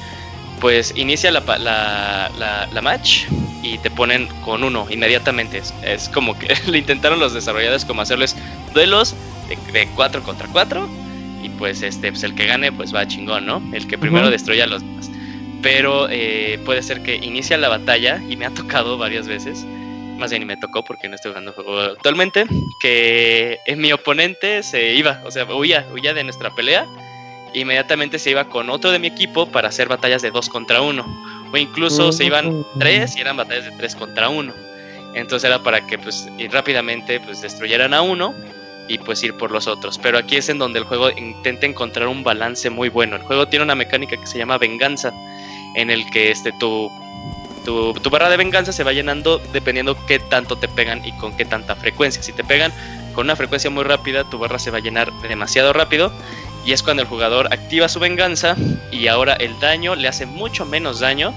D: pues inicia la, la, la- la match y te ponen con uno inmediatamente. Es, es como que le intentaron los desarrolladores como hacerles duelos de, de 4 contra 4 y pues este pues el que gane pues va chingón, ¿no? El que primero
A: Ujú.
D: destruya a los demás. Pero eh, puede ser que inicia la batalla y me ha tocado varias veces. Más bien, me tocó porque no estoy jugando juego actualmente. Que mi oponente se iba, o sea, huía, huía de nuestra pelea. Inmediatamente se iba con otro de mi equipo para hacer batallas de dos contra uno. O incluso se iban tres y eran batallas de tres contra uno. Entonces era para que pues y rápidamente pues destruyeran a uno y pues ir por los otros. Pero aquí es en donde el juego intenta encontrar un balance muy bueno. El juego tiene una mecánica que se llama venganza, en el que este tu, tu, tu barra de venganza se va llenando dependiendo qué tanto te pegan y con qué tanta frecuencia. Si te pegan con una frecuencia muy rápida, tu barra se va a llenar demasiado rápido. Y es cuando el jugador activa su venganza y ahora el daño le hace mucho menos daño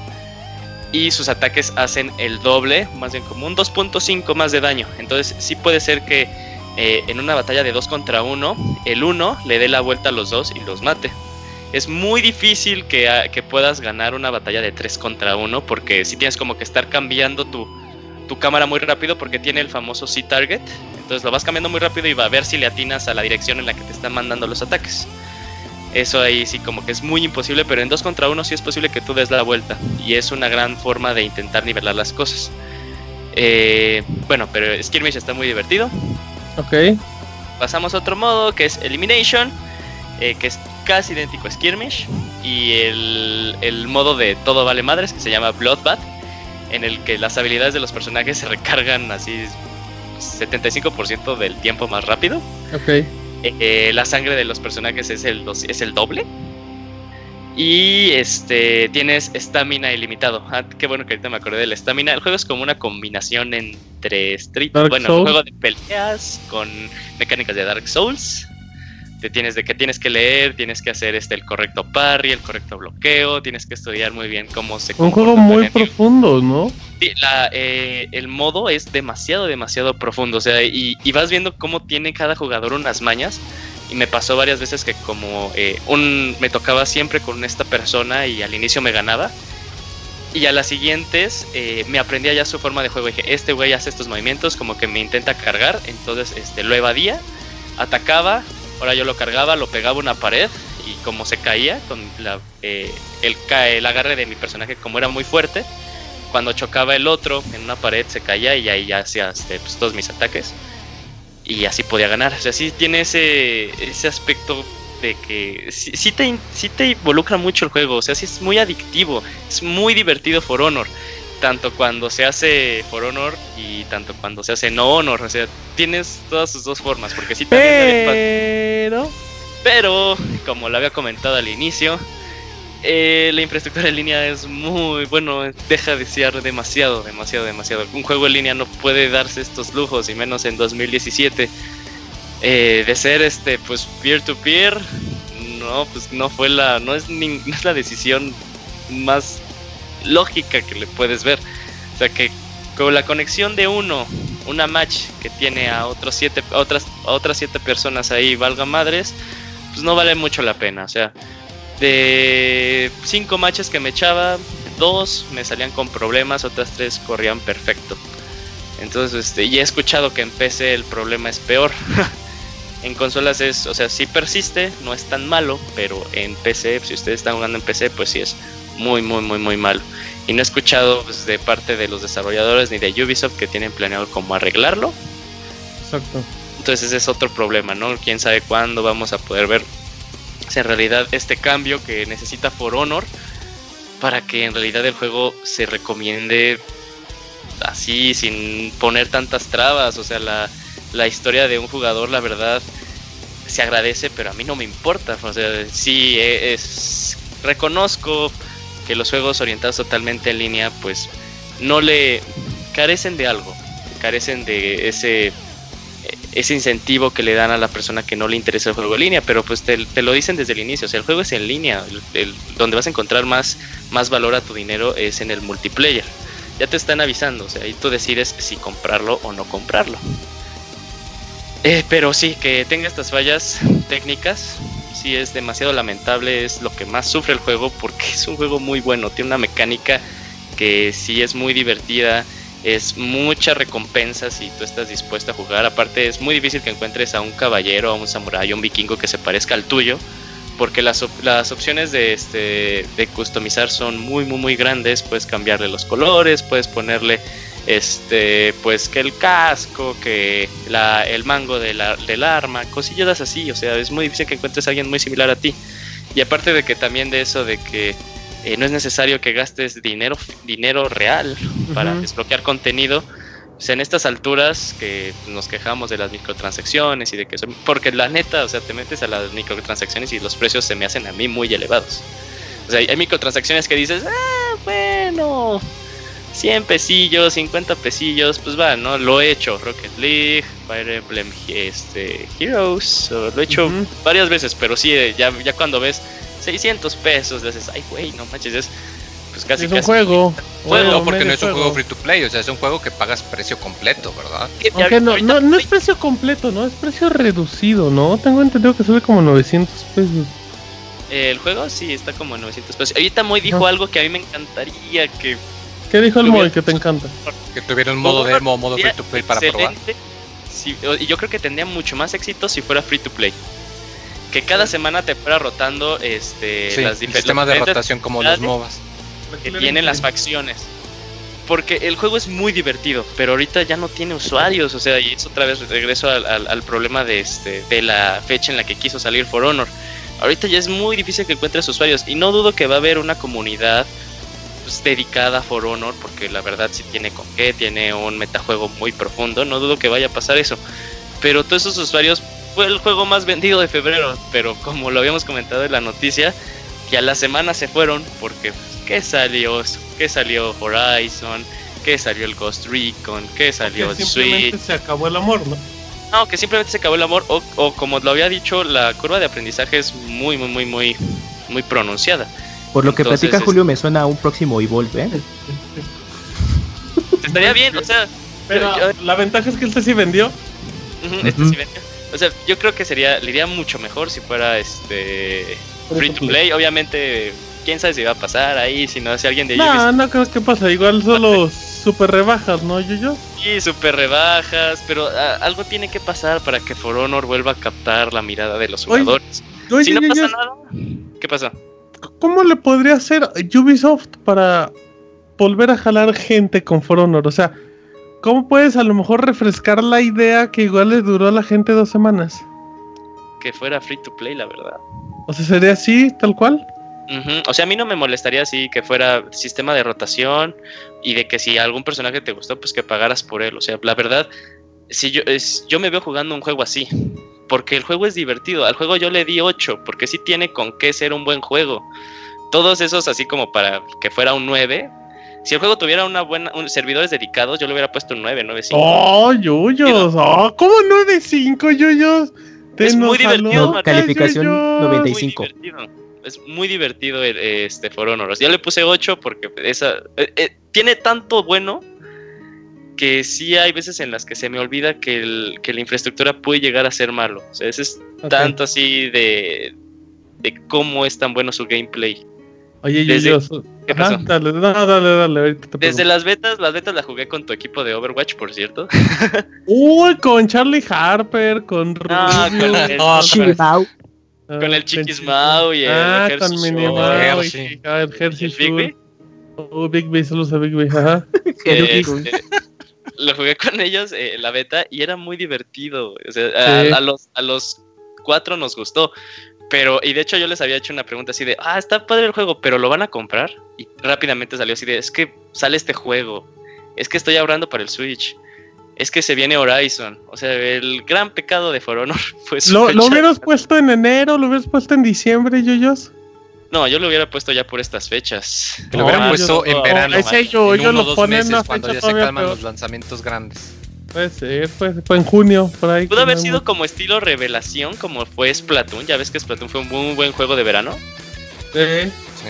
D: y sus ataques hacen el doble, más bien como un 2.5 más de daño. Entonces sí puede ser que eh, en una batalla de 2 contra 1, el 1 le dé la vuelta a los dos y los mate. Es muy difícil que, ah, que puedas ganar una batalla de 3 contra 1 porque si tienes como que estar cambiando tu, tu cámara muy rápido porque tiene el famoso C-Target. Entonces lo vas cambiando muy rápido y va a ver si le atinas a la dirección en la que te están mandando los ataques. Eso ahí sí como que es muy imposible, pero en 2 contra 1 sí es posible que tú des la vuelta. Y es una gran forma de intentar nivelar las cosas. Eh, bueno, pero Skirmish está muy divertido.
A: Ok.
D: Pasamos a otro modo que es Elimination, eh, que es casi idéntico a Skirmish. Y el, el modo de todo vale madres, que se llama Bloodbath, en el que las habilidades de los personajes se recargan así 75% del tiempo más rápido.
A: Ok.
D: Eh, la sangre de los personajes es el, es el doble. Y este tienes estamina ilimitado. Ah, qué bueno que ahorita me acordé de la estamina. El juego es como una combinación entre Street,
A: Dark
D: bueno,
A: Souls.
D: juego de peleas con mecánicas de Dark Souls. Te tienes de que tienes que leer, tienes que hacer este el correcto parry, el correcto bloqueo, tienes que estudiar muy bien cómo se
A: Un juego muy profundo, ¿no?
D: La, eh, el modo es demasiado, demasiado profundo. O sea, y, y vas viendo cómo tiene cada jugador unas mañas. Y me pasó varias veces que como eh, un me tocaba siempre con esta persona y al inicio me ganaba. Y a las siguientes eh, me aprendía ya su forma de juego. Dije, este güey hace estos movimientos, como que me intenta cargar. Entonces este, lo evadía, atacaba. Ahora yo lo cargaba, lo pegaba a una pared. Y como se caía, con eh, el, agarre de mi personaje, como era muy fuerte, cuando chocaba el otro en una pared se caía y ahí ya hacía este, pues, todos mis ataques y así podía ganar. O sea, sí tiene ese, ese aspecto de que sí, sí te, sí te involucra mucho el juego, o sea, sí es muy adictivo, es muy divertido For Honor, tanto cuando se hace For Honor y tanto cuando se hace No Honor, o sea, tienes todas sus dos formas, porque sí también...
A: Pero.
D: Pero, como lo había comentado al inicio, eh, la infraestructura en línea es muy bueno, deja de desear demasiado, demasiado, demasiado. Un juego en línea no puede darse estos lujos, y menos en 2017. Eh, de ser este, pues peer to peer, no, pues no fue la, no es, nin- no es la decisión más lógica que le puedes ver. O sea que con la conexión de uno, una match que tiene a otros siete, otras, otras siete personas ahí, valga madres, pues no vale mucho la pena. O sea, de cinco matches que me echaba, dos me salían con problemas, otras tres corrían perfecto. Entonces, este, y he escuchado que en PC el problema es peor. en consolas es, o sea, sí persiste, no es tan malo, pero en PC, si ustedes están jugando en PC, pues sí es muy, muy, muy, muy malo. Y no he escuchado pues, de parte de los desarrolladores ni de Ubisoft que tienen planeado cómo arreglarlo.
A: Exacto.
D: Entonces ese es otro problema, ¿no? Quién sabe cuándo vamos a poder ver si en realidad este cambio que necesita For Honor para que en realidad el juego se recomiende así, sin poner tantas trabas. O sea, la, la historia de un jugador, la verdad, se agradece, pero a mí no me importa. O sea, sí, es, reconozco que los juegos orientados totalmente en línea, pues no le carecen de algo, carecen de ese ese incentivo que le dan a la persona que no le interesa el juego en línea, pero pues te, lo dicen desde el inicio, o sea, el juego es en línea, donde vas a encontrar más, más valor a tu dinero es en el multiplayer. Ya te están avisando, o sea, y tú decides si comprarlo o no comprarlo. Eh, pero sí, que tenga estas fallas técnicas, sí es demasiado lamentable, es lo que más sufre el juego porque es un juego muy bueno, tiene una mecánica que sí es muy divertida, es mucha recompensa si tú estás dispuesto a jugar, aparte es muy difícil que encuentres a un caballero, a un samurái, a un vikingo que se parezca al tuyo, porque las, op- las opciones de, este, de customizar son muy, muy, muy grandes, puedes cambiarle los colores, puedes ponerle este pues que el casco que la, el mango de la- del arma cosillas así o sea es muy difícil que encuentres a alguien muy similar a ti y aparte de que también de eso de que eh, no es necesario que gastes dinero dinero real para
A: Ujú.
D: desbloquear contenido o sea, en estas alturas que nos quejamos de las microtransacciones y de que son porque la neta o sea te metes a las microtransacciones y los precios se me hacen a mí muy elevados o sea hay microtransacciones que dices ah bueno 100 pesillos, 50 pesillos, pues va, ¿no? Lo he hecho, Rocket League, Fire Emblem este, Heroes, o lo he hecho varias veces, pero sí, eh, ya, ya cuando ves 600 pesos, dices, ay, güey, no manches, es pues casi
A: es un
D: casi-
A: juego.
B: No, porque no es un juego free to play, o sea, es un juego que pagas precio completo, ¿verdad?
A: Aunque no,
D: Ahorita-
A: no, no es precio completo, ¿no? Es precio reducido, ¿no? Tengo entendido que sube como 900 pesos.
D: El juego sí está como en 900 pesos. Ahorita Moy dijo algo que a mí me encantaría que
A: ¿Qué dijo el
D: hubiera-
A: que te encanta?
B: Que tuviera un modo demo o modo free to play para probar.
D: y yo creo que tendría mucho más éxito si fuera free to play. Que cada semana te fuera rotando este,
B: Sí,
D: las
B: el sistema de
D: diferentes
B: rotación como los MOBAs.
D: que tienen las facciones. Porque el juego es muy divertido, pero ahorita ya no tiene usuarios. O sea, y es otra vez regreso al, al- al problema de, este, de la fecha en la que quiso salir For Honor. Ahorita ya es muy difícil que encuentres usuarios. Y no dudo que va a haber una comunidad pues, dedicada a For Honor, porque la verdad sí tiene con qué, tiene un metajuego muy profundo. No dudo que vaya a pasar eso. Pero todos esos usuarios fue el juego más vendido de febrero. Pero como lo habíamos comentado en la noticia, que a la semana se fueron porque pues, ¿qué salió? ¿Qué salió Horizon? ¿Qué salió el Ghost Recon? ¿Qué salió
A: Que simplemente
D: Switch?
A: se acabó el amor, ¿no?
D: No, que simplemente se acabó el amor o, o como lo había dicho, la curva de aprendizaje es muy, muy, muy, muy, muy pronunciada.
C: Por lo que
D: Entonces,
C: platica
D: es-
C: Julio me suena a un próximo Evolve, ¿eh?
D: Estaría bien, o sea,
A: Pero
D: yo- yo-
A: la ventaja es que este sí vendió.
D: este sí venía. O sea, yo creo que sería, le iría mucho mejor si fuera este free to play. Obviamente, quién sabe si va a pasar ahí, si no, si alguien de Ubisoft
A: No, no creo que pasa. Igual solo super rebajas, ¿no, yo
D: Sí, super rebajas, pero ah, algo tiene que pasar para que For Honor vuelva a captar la mirada de los jugadores.
A: Oye,
D: si no
A: yo-
D: pasa
A: yo-
D: nada, ¿qué pasa?
A: ¿Cómo le podría hacer Ubisoft para volver a jalar gente con For Honor? O sea, ¿cómo puedes a lo mejor refrescar la idea que igual le duró a la gente dos semanas?
D: Que fuera free to play, la verdad.
A: O sea, sería así, tal cual.
D: O sea, a mí no me molestaría así que fuera sistema de rotación y de que si algún personaje te gustó, pues que pagaras por él. O sea, la verdad, si yo, es, yo me veo jugando un juego así. Porque el juego es divertido. Al juego yo le di 8, porque sí tiene con qué ser un buen juego. Todos esos así como para que fuera un 9. Si el juego tuviera una buena un- servidores dedicados, yo le hubiera puesto un 9, 9, 5.
A: ¡Oh, yuyos! ¡Oh, ¿Cómo 9.5, yuyos? Te
D: Es muy divertido, Martín.
C: Calificación
A: yuyos.
C: 95.
D: Muy divertido. Es muy divertido el, este For Honor. Ya le puse 8 porque esa eh, eh, tiene tanto bueno que sí hay veces en las que se me olvida que, el- que la infraestructura puede llegar a ser malo. O sea, ese es tanto así de, de cómo es tan bueno su gameplay.
A: Oye,
D: Desde-
A: yuyos.
D: ¿Qué
A: Ajá,
D: pasó?
A: dale, no, dale, dale, ahorita te
D: Desde las betas, las betas las jugué con tu equipo de Overwatch, por cierto.
A: Uy, con Charlie Harper, con
D: Ah,
A: Rubio,
D: con el-
A: ah,
D: con el Chiquismau y el
A: Ah, con. Minimau y ah, el Hershey
D: ¿El Big
A: Show. Oh, Big B, saludos a Big B, ajá.
D: Este, lo jugué con ellos eh, la beta y era muy divertido. O sea, a,
A: Sí.
D: a los, a los cuatro nos gustó. Pero, y de hecho yo les había hecho una pregunta así de, ah, está padre el juego, pero ¿lo van a comprar? Y rápidamente salió así de, es que sale este juego, es que estoy ahorrando para el Switch, es que se viene Horizon. O sea, el gran pecado de For Honor fue su
A: ¿Lo,
D: fecha
A: ¿Lo hubieras puesto en enero? ¿Lo hubieras puesto en diciembre, yuyos?
D: No, yo lo hubiera puesto ya por estas fechas.
B: Lo hubieran
A: No,
B: puesto en verano.
A: yo-
B: en uno
A: lo
B: meses, cuando ya se calman
A: peor.
B: los lanzamientos grandes.
A: Puede ser, fue, fue en junio, por ahí.
D: Pudo haber sido como estilo revelación, como fue Splatoon. Ya ves que Splatoon fue un muy buen juego de verano.
A: Sí.
B: Sí.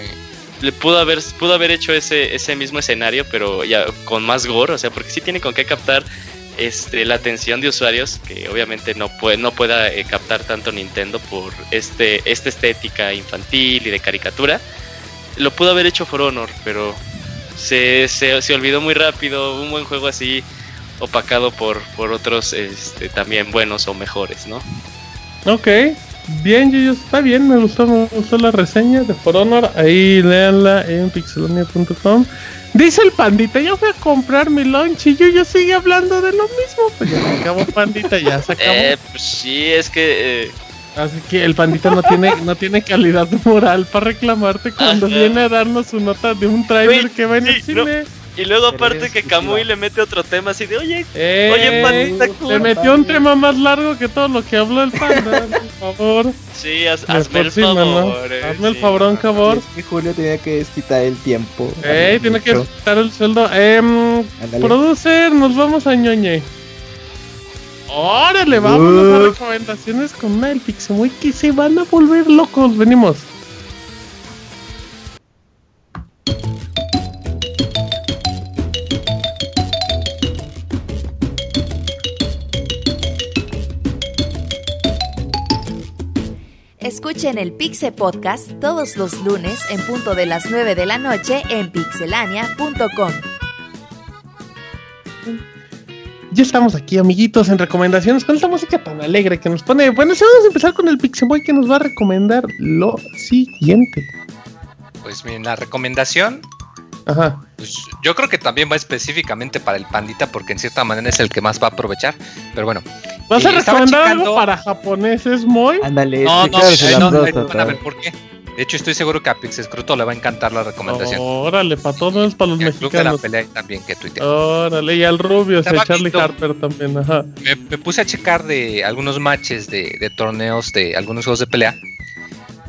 D: le pudo haber pudo haber hecho ese ese mismo escenario pero ya con más gore o sea porque sí tiene con qué captar este, la atención de usuarios que obviamente no, puede, no pueda eh, captar tanto Nintendo por este, esta estética infantil y de caricatura. Lo pudo haber hecho For Honor, pero se, se, se olvidó muy rápido. Un buen juego así opacado por, por otros este, también buenos o mejores, ¿no?
A: Ok, bien, Yuyo, está bien, me gustó, me gustó la reseña de For Honor. Ahí léanla en pixelonia.com. Dice el pandita, yo fui a comprar mi lunch y Yuyo sigue hablando de lo mismo. Pues ya se acabó, pandita, ya se acabó.
D: Eh, pues sí, es que eh,
A: Así que el pandita no tiene, no tiene calidad moral para reclamarte cuando
D: Ajá.
A: viene a darnos su nota de un trailer que va en el
D: no. Y luego aparte que. Kamui le mete otro tema así de, oye,
A: Ey,
D: Oye, pandita,
A: le metió un tema más largo que todo lo que habló el panda, por favor.
D: sí, haz-
A: Me
D: hazme el favor. eh,
A: Hazme el
D: sí.
A: favorón,
E: Y
A: cabor.
E: es que Julio tenía que desquitar el tiempo.
A: Ey, tiene que quitar el sueldo.
E: Ándale.
A: producer, nos vamos a ñoñe. Órale, vámonos a
E: Uf.
A: recomendaciones con del Pixemoy que se van a volver locos. Venimos.
G: Escuchen el Pixe Podcast todos los lunes en punto de las 9 de la noche en pixelania.com.
A: Ya estamos aquí, amiguitos, en recomendaciones con esta música tan alegre que nos pone. Bueno, sí, vamos a empezar con el Pixemoy que nos va a recomendar lo siguiente.
B: Pues miren, la recomendación,
A: Ajá.
B: pues yo creo que también va específicamente para el pandita porque en cierta manera es el que más va a aprovechar. Pero bueno,
A: ¿Vas
B: Eh,
A: a
B: estaba
A: recomendar
B: checando-
A: algo para japoneses, Moy?
E: Ándale,
B: no, no, eh, no, no, van a ver por qué. De hecho, estoy seguro que a Pixescruto le va a encantar la recomendación.
A: Órale, para todos, para los
B: Y al Club de la
A: mexicanos.
B: pelea también que tuitea.
A: Órale, y al Rubio,
B: Estaba
A: a Charlie Harper también, ajá.
B: Me, me puse a checar de algunos matches de, de torneos de algunos juegos de pelea.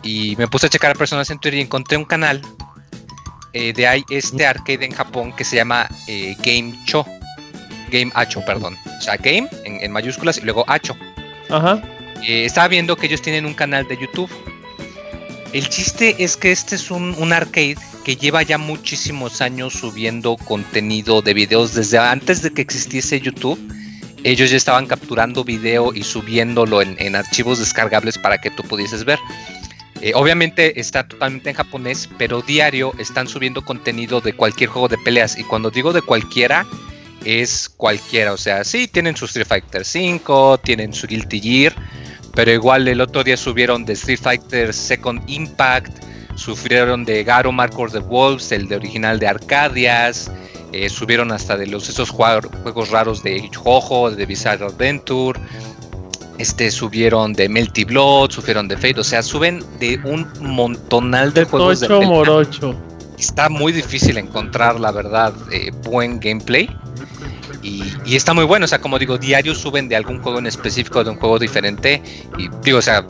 B: Y me puse a checar a personas en Twitter y encontré un canal eh, de hay este arcade en Japón que se llama eh, Game Cho. Game Acho, perdón. O sea, Game en, en mayúsculas y luego Acho.
A: Ajá.
B: Eh, estaba viendo que ellos tienen un canal de YouTube. El chiste es que este es un, un arcade que lleva ya muchísimos años subiendo contenido de videos desde antes de que existiese YouTube. Ellos ya estaban capturando video y subiéndolo en, en archivos descargables para que tú pudieses ver. Eh, obviamente está totalmente en japonés, pero diario están subiendo contenido de cualquier juego de peleas. Y cuando digo de cualquiera, es cualquiera. O sea, sí, tienen su Street Fighter 5, tienen su Guilty Gear, pero igual el otro día subieron de Street Fighter Second Impact, sufrieron de Garo Mark the Wolves, el de original de Arcadias, eh, subieron hasta de los esos juegos raros de Jojo, de Bizarre Adventure. Este subieron de Melty Blood, subieron de Fate, o sea, suben de un montonal de juegos de
A: Morocho.
B: está muy difícil encontrar, la verdad, eh, buen gameplay. Y, y está muy bueno, o sea, como digo, diario suben de algún juego en específico, de un juego diferente. Y digo, o sea,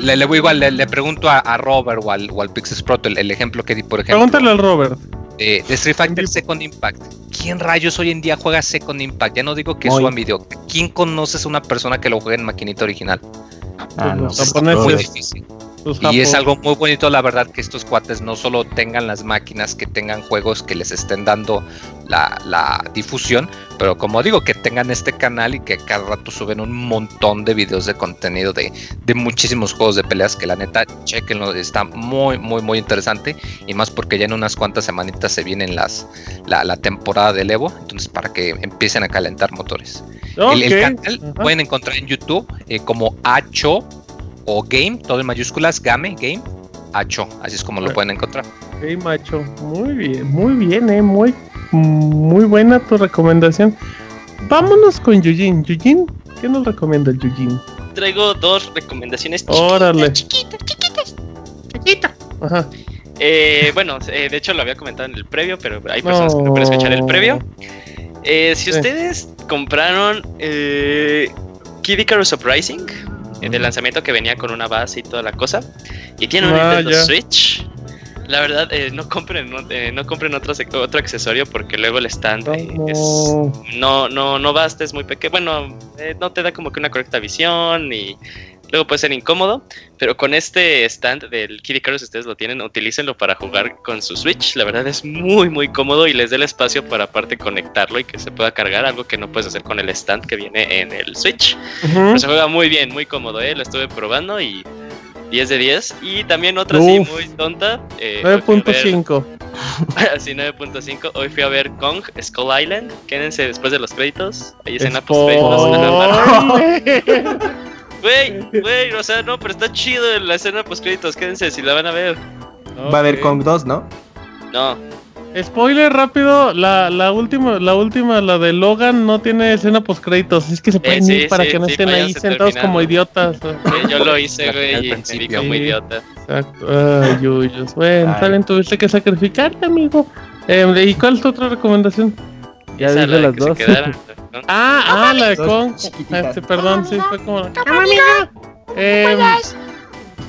B: le, le voy igual, le, le pregunto a, a Robert o al, o al Pixis Proto el, el ejemplo que di, por ejemplo,
A: Pregúntale al Robert.
B: De, de Street Fighter Second Impact. ¿Quién rayos hoy en día juega Second Impact? Ya no digo que suban video. ¿Quién conoces a una persona que lo juegue en maquinita original?
E: Ah, no.
A: Los
B: Es
A: japoneses.
B: muy difícil.
A: Los
B: Y es algo muy bonito, la verdad, que estos cuates no solo tengan las máquinas, que tengan juegos que les estén dando la, la difusión, pero como digo, que tengan este canal y que cada rato suben un montón de videos de contenido de, de muchísimos juegos de peleas que la neta, chequenlo, está muy, muy, muy interesante. Y más porque ya en unas cuantas semanitas se vienen las, la, la temporada del Evo, entonces para que empiecen a calentar motores. El, canal
A: ajá.
B: pueden encontrar en YouTube eh, como Acho o Game, todo en mayúsculas, Game, Game, Acho, así es como lo pueden encontrar.
A: Ok, macho. Muy bien, muy bien, eh. Muy, muy buena tu recomendación. Vámonos con Yujin. Yujin, ¿qué nos recomienda el Yujin?
D: Traigo dos recomendaciones
A: Órale.
D: chiquitas, chiquitas.
A: Ajá.
D: Eh, bueno, eh, de hecho lo había comentado en el previo, pero hay personas que no pueden escuchar el previo. Eh, si
A: Sí.
D: ustedes compraron eh, Kid Icarus Uprising, del lanzamiento que venía con una base y toda la cosa, y tienen un
A: Ah,
D: Nintendo
A: ya.
D: Switch, la verdad eh, no compren no, eh, no compren otro, otro accesorio porque luego el stand eh, es,
A: No.
D: no, no, no basta, es muy pequeño. Bueno, eh, no te da como que una correcta visión y luego puede ser incómodo, pero con este stand del Kid Icarus, si ustedes lo tienen, utilícenlo para jugar con su Switch. La verdad es muy, muy cómodo y les da el espacio para aparte conectarlo y que se pueda cargar, algo que no puedes hacer con el stand que viene en el Switch. Pero se juega muy bien, muy cómodo, ¿eh? Lo estuve probando y 10 de 10. Y también otra así
A: Uf.
D: muy tonta. eh, hoy fui a ver-
A: 9.5.
D: Así 9.5. Hoy fui a ver Kong Skull Island. Quédense después de los créditos. Hay escena post créditos.
A: Spoiler.
D: Güey, güey, o sea, no, pero está chido la escena post créditos. Quédense si la van a ver.
C: Va a haber. Kong 2, ¿no?
D: No,
A: Spoiler rápido, la, la última, la última, la de Logan no tiene escena post créditos, es que se pueden
D: sí,
A: ir para
D: sí,
A: que no
D: sí,
A: estén ahí sentados
D: terminando.
A: como idiotas.
D: eh, yo lo hice,
B: Al
D: güey, y me vi
B: principio.
D: como idiota.
A: Exacto. Ay, yuyos. Bueno, bien, tuviste que sacrificarte, amigo. Eh, ¿Y cuál es tu otra recomendación?
F: Ya
D: Esa,
F: dije
D: la de
F: las
D: que se
F: dos.
A: Ah, ah, la de Kong.
C: chiquititas.
A: Este, perdón, sí, fue como. Eh,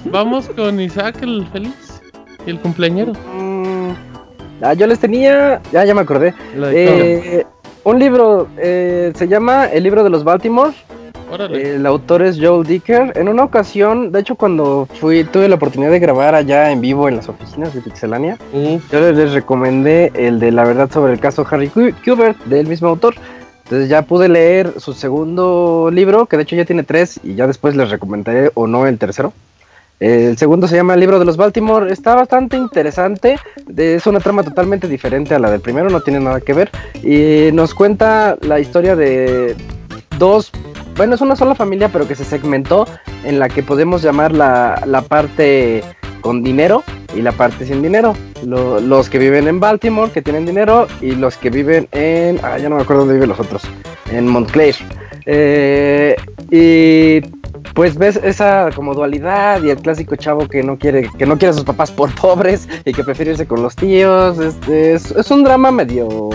A: vamos con Isaac el feliz y el cumpleañero.
E: Mm, ah, yo les tenía, ya, ya me acordé.
F: La de
E: Eh, un libro, eh, se llama El libro de los Baltimore.
A: Órale.
E: El autor es Joel Dicker. En una ocasión, de hecho, cuando fui, tuve la oportunidad de grabar allá en vivo en las oficinas de Pixelania, yo les, les recomendé el de La verdad sobre el caso Harry Kubert del mismo autor. Entonces ya pude leer su segundo libro, que de hecho ya tiene tres, y ya después les recomendaré o no el tercero. El segundo se llama El libro de los Baltimore. Está bastante interesante. Es una trama totalmente diferente a la del primero, no tiene nada que ver. Y nos cuenta la historia de dos. Bueno, es una sola familia, pero que se segmentó en la que podemos llamar la, la parte con dinero y la parte sin dinero. Lo- los que viven en Baltimore, que tienen dinero, y los que viven en. Ah, ya no me acuerdo dónde viven los otros. En Montclair. Eh, y pues ves esa como dualidad y el clásico chavo que no quiere que no quiere a sus papás por pobres y que prefiere irse con los tíos este, es, un drama medio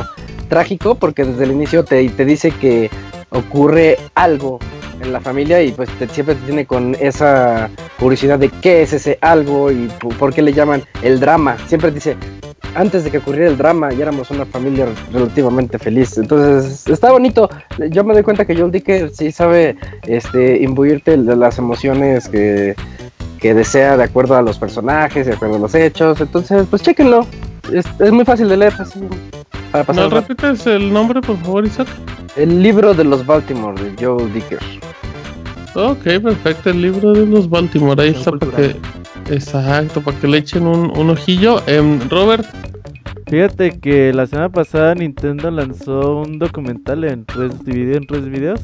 E: trágico porque desde el inicio te, te dice que ocurre algo en la familia y pues te- siempre te tiene con esa curiosidad de qué es ese algo y por qué le llaman el drama. Siempre dice antes de que ocurriera el drama ya éramos una familia relativamente feliz entonces está bonito yo me doy cuenta que Joel Dicker sí sabe este imbuirte de las emociones que, que desea de acuerdo a los personajes de acuerdo a los hechos entonces pues chéquenlo es, es muy fácil de leer así para pasar
A: ¿No
E: el rato.
A: repites el nombre, por favor, Isaac?
E: el libro de los Baltimore de Joel Dicker
A: Ok, perfecto. El libro de los Baltimore. Ahí está para que. Exacto, para que le echen un, un ojillo. Em, Robert,
F: Fíjate que la semana pasada Nintendo lanzó un documental en tres, dividido en tres videos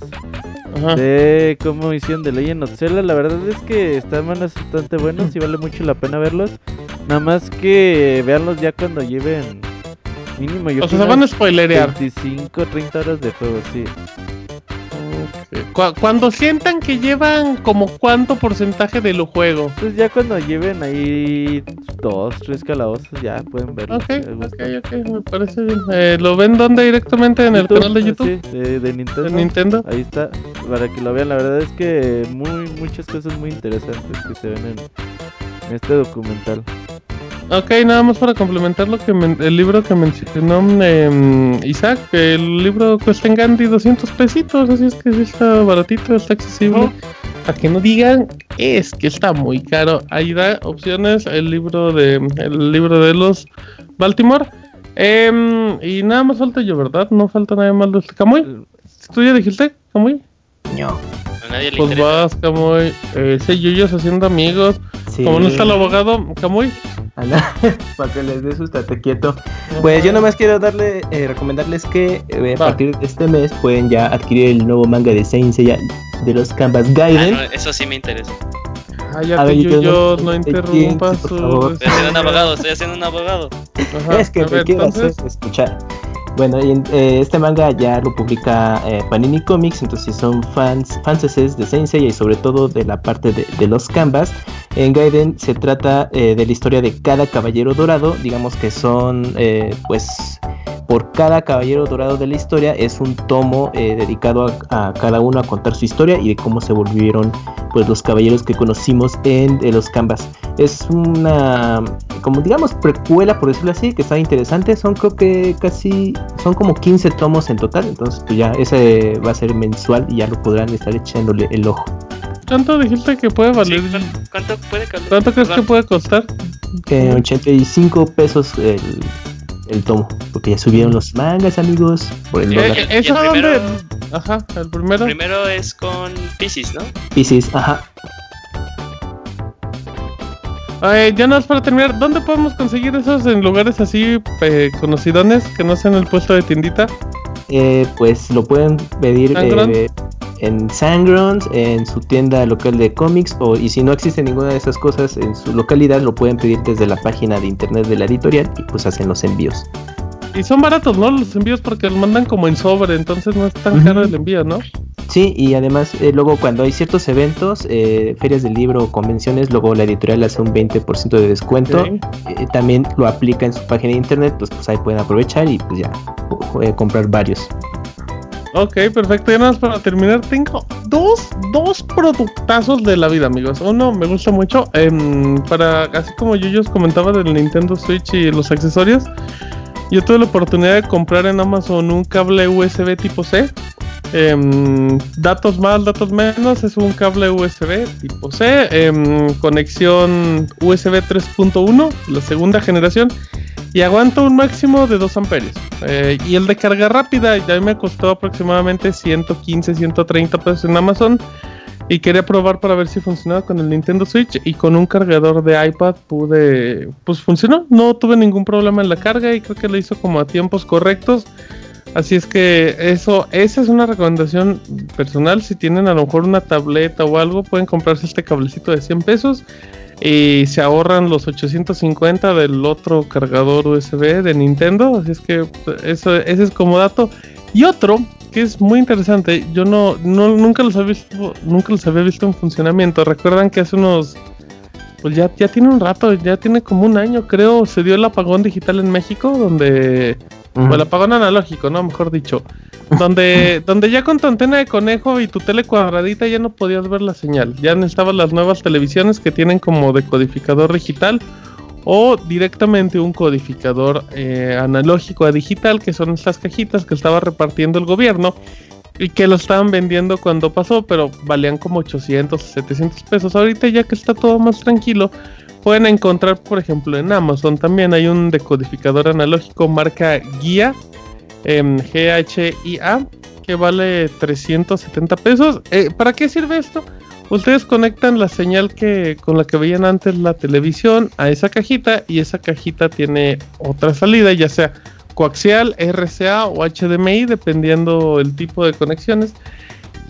A: ajá.
F: de cómo hicieron de Legend of Zelda. La verdad es que están bastante buenos y vale mucho la pena verlos. Nada más que veanlos ya cuando lleven mínimo yo
A: o sea, se van a spoilerear.
F: 25, 30 horas de juego, sí.
A: Cu- Cuando sientan que llevan como cuánto porcentaje de lo juego.
F: Pues ya cuando lleven ahí dos, tres calabozos ya pueden verlo.
A: Ok, ok, ok, me parece bien. Eh, ¿Lo ven donde directamente en el canal de YouTube?
F: Sí, de, de Nintendo. Ahí está, para que lo vean. La verdad es que muy muchas cosas muy interesantes que se ven en, en este documental.
A: Ok, nada más para complementar lo que men- el libro que mencionó em, Isaac, el libro cuesta en Gandhi 200 pesitos, así es que sí está baratito, está accesible. Para que no digan, es que está muy caro. Ahí da opciones el libro de el libro de los Baltimore. Em, y nada más falta yo, ¿verdad? No falta nada más de este Camuy. ¿Tú ya dijiste, Camuy?
C: No.
D: A nadie le
A: Pues
D: interesa.
A: vas, Camuy. Eh, ese Yuyos haciendo amigos.
C: Sí.
A: Como no está el abogado, Camuy.
C: Anda, para que les des estate quieto. Pues yo nomás quiero darle, eh, recomendarles que eh, a
A: Va.
C: partir de este mes pueden ya adquirir el nuevo manga de Saint Seiya de los Canvas
D: Ah,
C: Gaiden.
D: no, eso sí me interesa.
A: Ay, ya
C: A ver,
A: te
C: yo
A: Yuyos,
C: no-
A: no interrumpas.
C: por favor.
D: Estoy haciendo un abogado, estoy haciendo un abogado.
A: Ajá,
C: es que me quiero
A: entonces,
C: hacer escuchar. Bueno, y eh, este manga ya lo publica eh, Panini Comics, entonces son fans, fanses de Saint Seiya y sobre todo de la parte de, los canvas, en Gaiden se trata eh, de la historia de cada caballero dorado, digamos que son pues por cada caballero dorado de la historia es un tomo eh, dedicado a, a cada uno a contar su historia y de cómo se volvieron pues los caballeros que conocimos en de los canvas. Es una como digamos precuela por decirlo así, que está interesante, son creo que casi son como 15 tomos en total, entonces pues ya ese va a ser mensual y ya lo podrán estar echándole el ojo.
A: ¿Cuánto dijiste que puede valer?
D: ¿cuánto, cuánto puede?
A: ¿Cuánto crees que puede costar?
C: Eh, 85 pesos el, el tomo. Porque ya subieron los mangas, amigos. Por el
A: Eh,
D: el primero-
A: Ajá, el primero.
D: Primero es con Pisces, ¿no?
C: Pisces, ajá.
A: Ay, ya nada más para terminar, ¿dónde podemos conseguir esos en lugares así eh, conocidones que no sean el puesto de tiendita?
C: Eh, pues lo pueden pedir eh, en Sangrons, en su tienda local de cómics, o y si no existe ninguna de esas cosas en su localidad, lo pueden pedir desde la página de internet de la editorial y pues hacen los envíos.
A: Y son baratos, ¿no? Los envíos porque los mandan como en sobre, entonces no es tan caro el envío, ¿no?
C: Sí, y además eh, luego cuando hay ciertos eventos, eh, ferias del libro o convenciones, luego la editorial hace un 20% de descuento. Eh, también lo aplica en su página de internet, pues, pues ahí pueden aprovechar y pues ya comprar varios.
A: Ok, perfecto. Ya nada más para terminar, tengo dos, dos productazos de la vida, amigos. Uno me gusta mucho. em, para, así como yo os comentaba del Nintendo Switch y los accesorios, yo tuve la oportunidad de comprar en Amazon un cable USB tipo C. Em, datos más, datos menos, es un cable USB tipo C, em, conexión USB 3.1, la segunda generación, y aguanta un máximo de 2 amperios. Eh, y el de carga rápida ya me costó aproximadamente 115, 130 pesos en Amazon. Y quería probar para ver si funcionaba con el Nintendo Switch y con un cargador de iPad pude, pues funcionó, no tuve ningún problema en la carga y creo que lo hizo como a tiempos correctos. Así es que eso, esa es una recomendación personal. Si tienen a lo mejor una tableta o algo, pueden comprarse este cablecito de 100 pesos y se ahorran los 850 del otro cargador USB de Nintendo. Así es que eso, ese es como dato. Y otro que es muy interesante, yo no, no nunca los había visto, nunca los había visto en funcionamiento. Recuerdan que hace unos pues ya, ya tiene un rato, ya tiene como un año, creo, se dio el apagón digital en México, donde o el apagón analógico, ¿no? Mejor dicho. Donde, donde ya con tu antena de conejo y tu tele cuadradita ya no podías ver la señal. Ya necesitabas las nuevas televisiones que tienen como decodificador digital o directamente un codificador eh, analógico a digital, que son estas cajitas que estaba repartiendo el gobierno y que lo estaban vendiendo cuando pasó, pero valían como 800 o 700 pesos. Ahorita ya que está todo más tranquilo, pueden encontrar, por ejemplo, en Amazon también hay un decodificador analógico marca Guía, GHIA, que vale 370 pesos. Eh, ¿Para qué sirve esto? Ustedes conectan la señal que con la que veían antes la televisión a esa cajita y esa cajita tiene otra salida, ya sea coaxial, RCA o HDMI, dependiendo el tipo de conexiones.